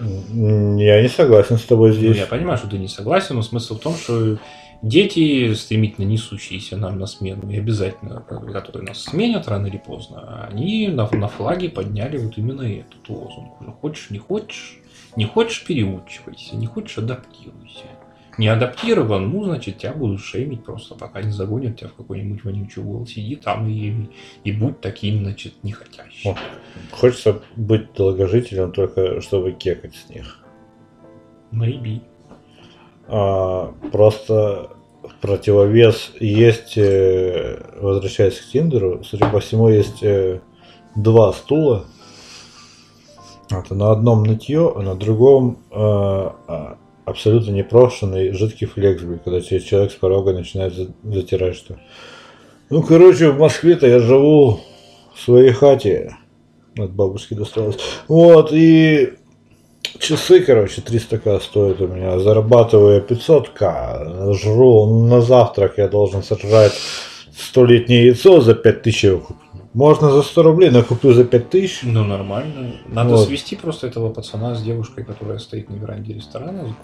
Я не согласен с тобой Ну, здесь. я понимаю, что ты не согласен, но смысл в том, что дети, стремительно несущиеся нам на смену, и обязательно, которые нас сменят рано или поздно, они на, на флаге подняли вот именно этот лозунг. Хочешь, не хочешь, не хочешь, переучивайся, не хочешь, адаптируйся. Не адаптирован, ну, значит, тебя будут шеймить просто, пока не загонят тебя в какой-нибудь вонючий угол. Сиди там и, и будь таким, значит, нехотящим. О. Хочется быть долгожителем только чтобы кекать с них. Maybe. А, просто в противовес есть, э, возвращаясь к Тиндеру, судя по всему, есть э, два стула. Это на одном нытье, а на другом э, а, абсолютно непрошенный жидкий флекс, блин, когда тебе человек с порога начинает за- затирать, что ну, короче, в Москве-то я живу в своей хате. От бабушки досталось. Вот, и часы, короче, 300к стоят у меня. Зарабатываю я 500к. Жру на завтрак, я должен сожрать столетнее яйцо за 5000 я куплю. Можно за 100 рублей, но куплю за 5000. Ну, нормально. Надо Вот. свести просто этого пацана с девушкой, которая стоит на веранде ресторана.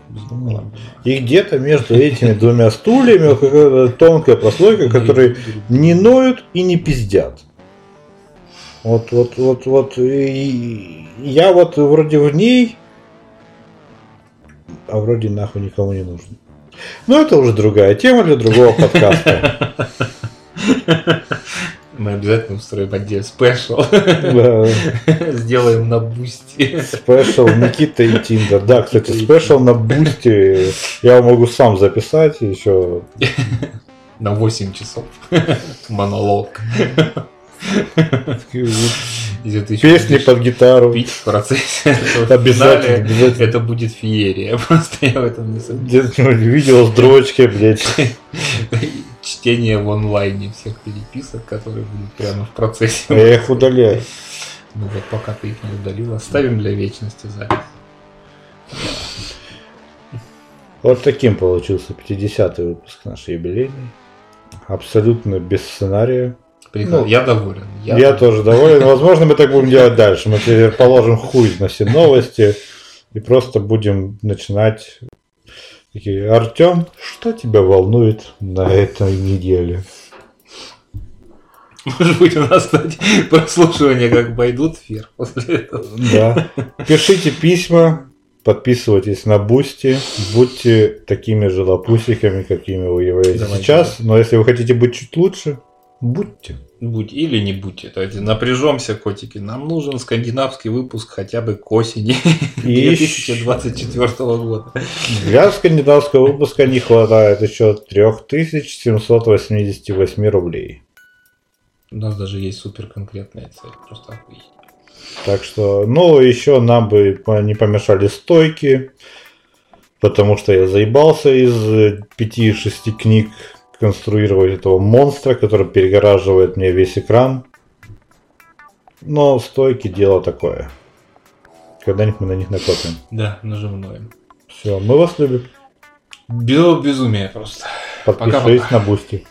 И где-то между этими двумя стульями какая-то тонкая прослойка, которые не ноют и не пиздят. Вот, вот, вот, вот. И я вот вроде в ней, а вроде нахуй никому не нужен. Но это уже другая тема для другого [LAUGHS] подкаста. [LAUGHS] Мы обязательно устроим отдельный special. Да. [LAUGHS] Сделаем на Boosty. Special Никита и Tinder. Да, кстати, special на бусте я могу сам записать еще. На 8 часов. Монолог. Песни под гитару. пить в процессе. [LAUGHS] Обязательно, обязательно. Это будет феерия. [LAUGHS] Просто я в этом не сомневаюсь. Видео с дрочкой, блядь. Чтение в онлайне всех переписок, которые будут прямо в процессе. А я их удаляю. Ну вот пока ты их не удалил, оставим для вечности запись. Вот таким получился 50-й выпуск наш юбилейный. Абсолютно без сценария. Ну, я доволен. Я, тоже доволен. Возможно, мы так будем делать дальше. Мы теперь положим хуй на все новости и просто будем начинать. Такие, Артем, что тебя волнует на этой неделе? Может быть, у нас, кстати, прослушивания как пойдут вверх после этого. Да. Пишите письма, подписывайтесь на Boosty, будьте такими же лапусиками, какими вы являетесь Давайте. сейчас. Но если вы хотите быть чуть лучше, будьте. Будь или не будьте. Давайте напряжемся, котики. Нам нужен скандинавский выпуск хотя бы к осени И [LAUGHS] 2024 года. Для скандинавского выпуска не хватает еще 3788 рублей. У нас даже есть супер конкретная цель. Просто охуеть. Так что, ну, еще нам бы не помешали стойки, потому что я заебался из 5-6 книг конструировать этого монстра, который перегораживает мне весь экран. Но стойки дело такое. Когда-нибудь мы на них накопим. Да, нажимное. Все, мы вас любим. Бел безумие просто. Подпишись Пока-пока. на Бусти.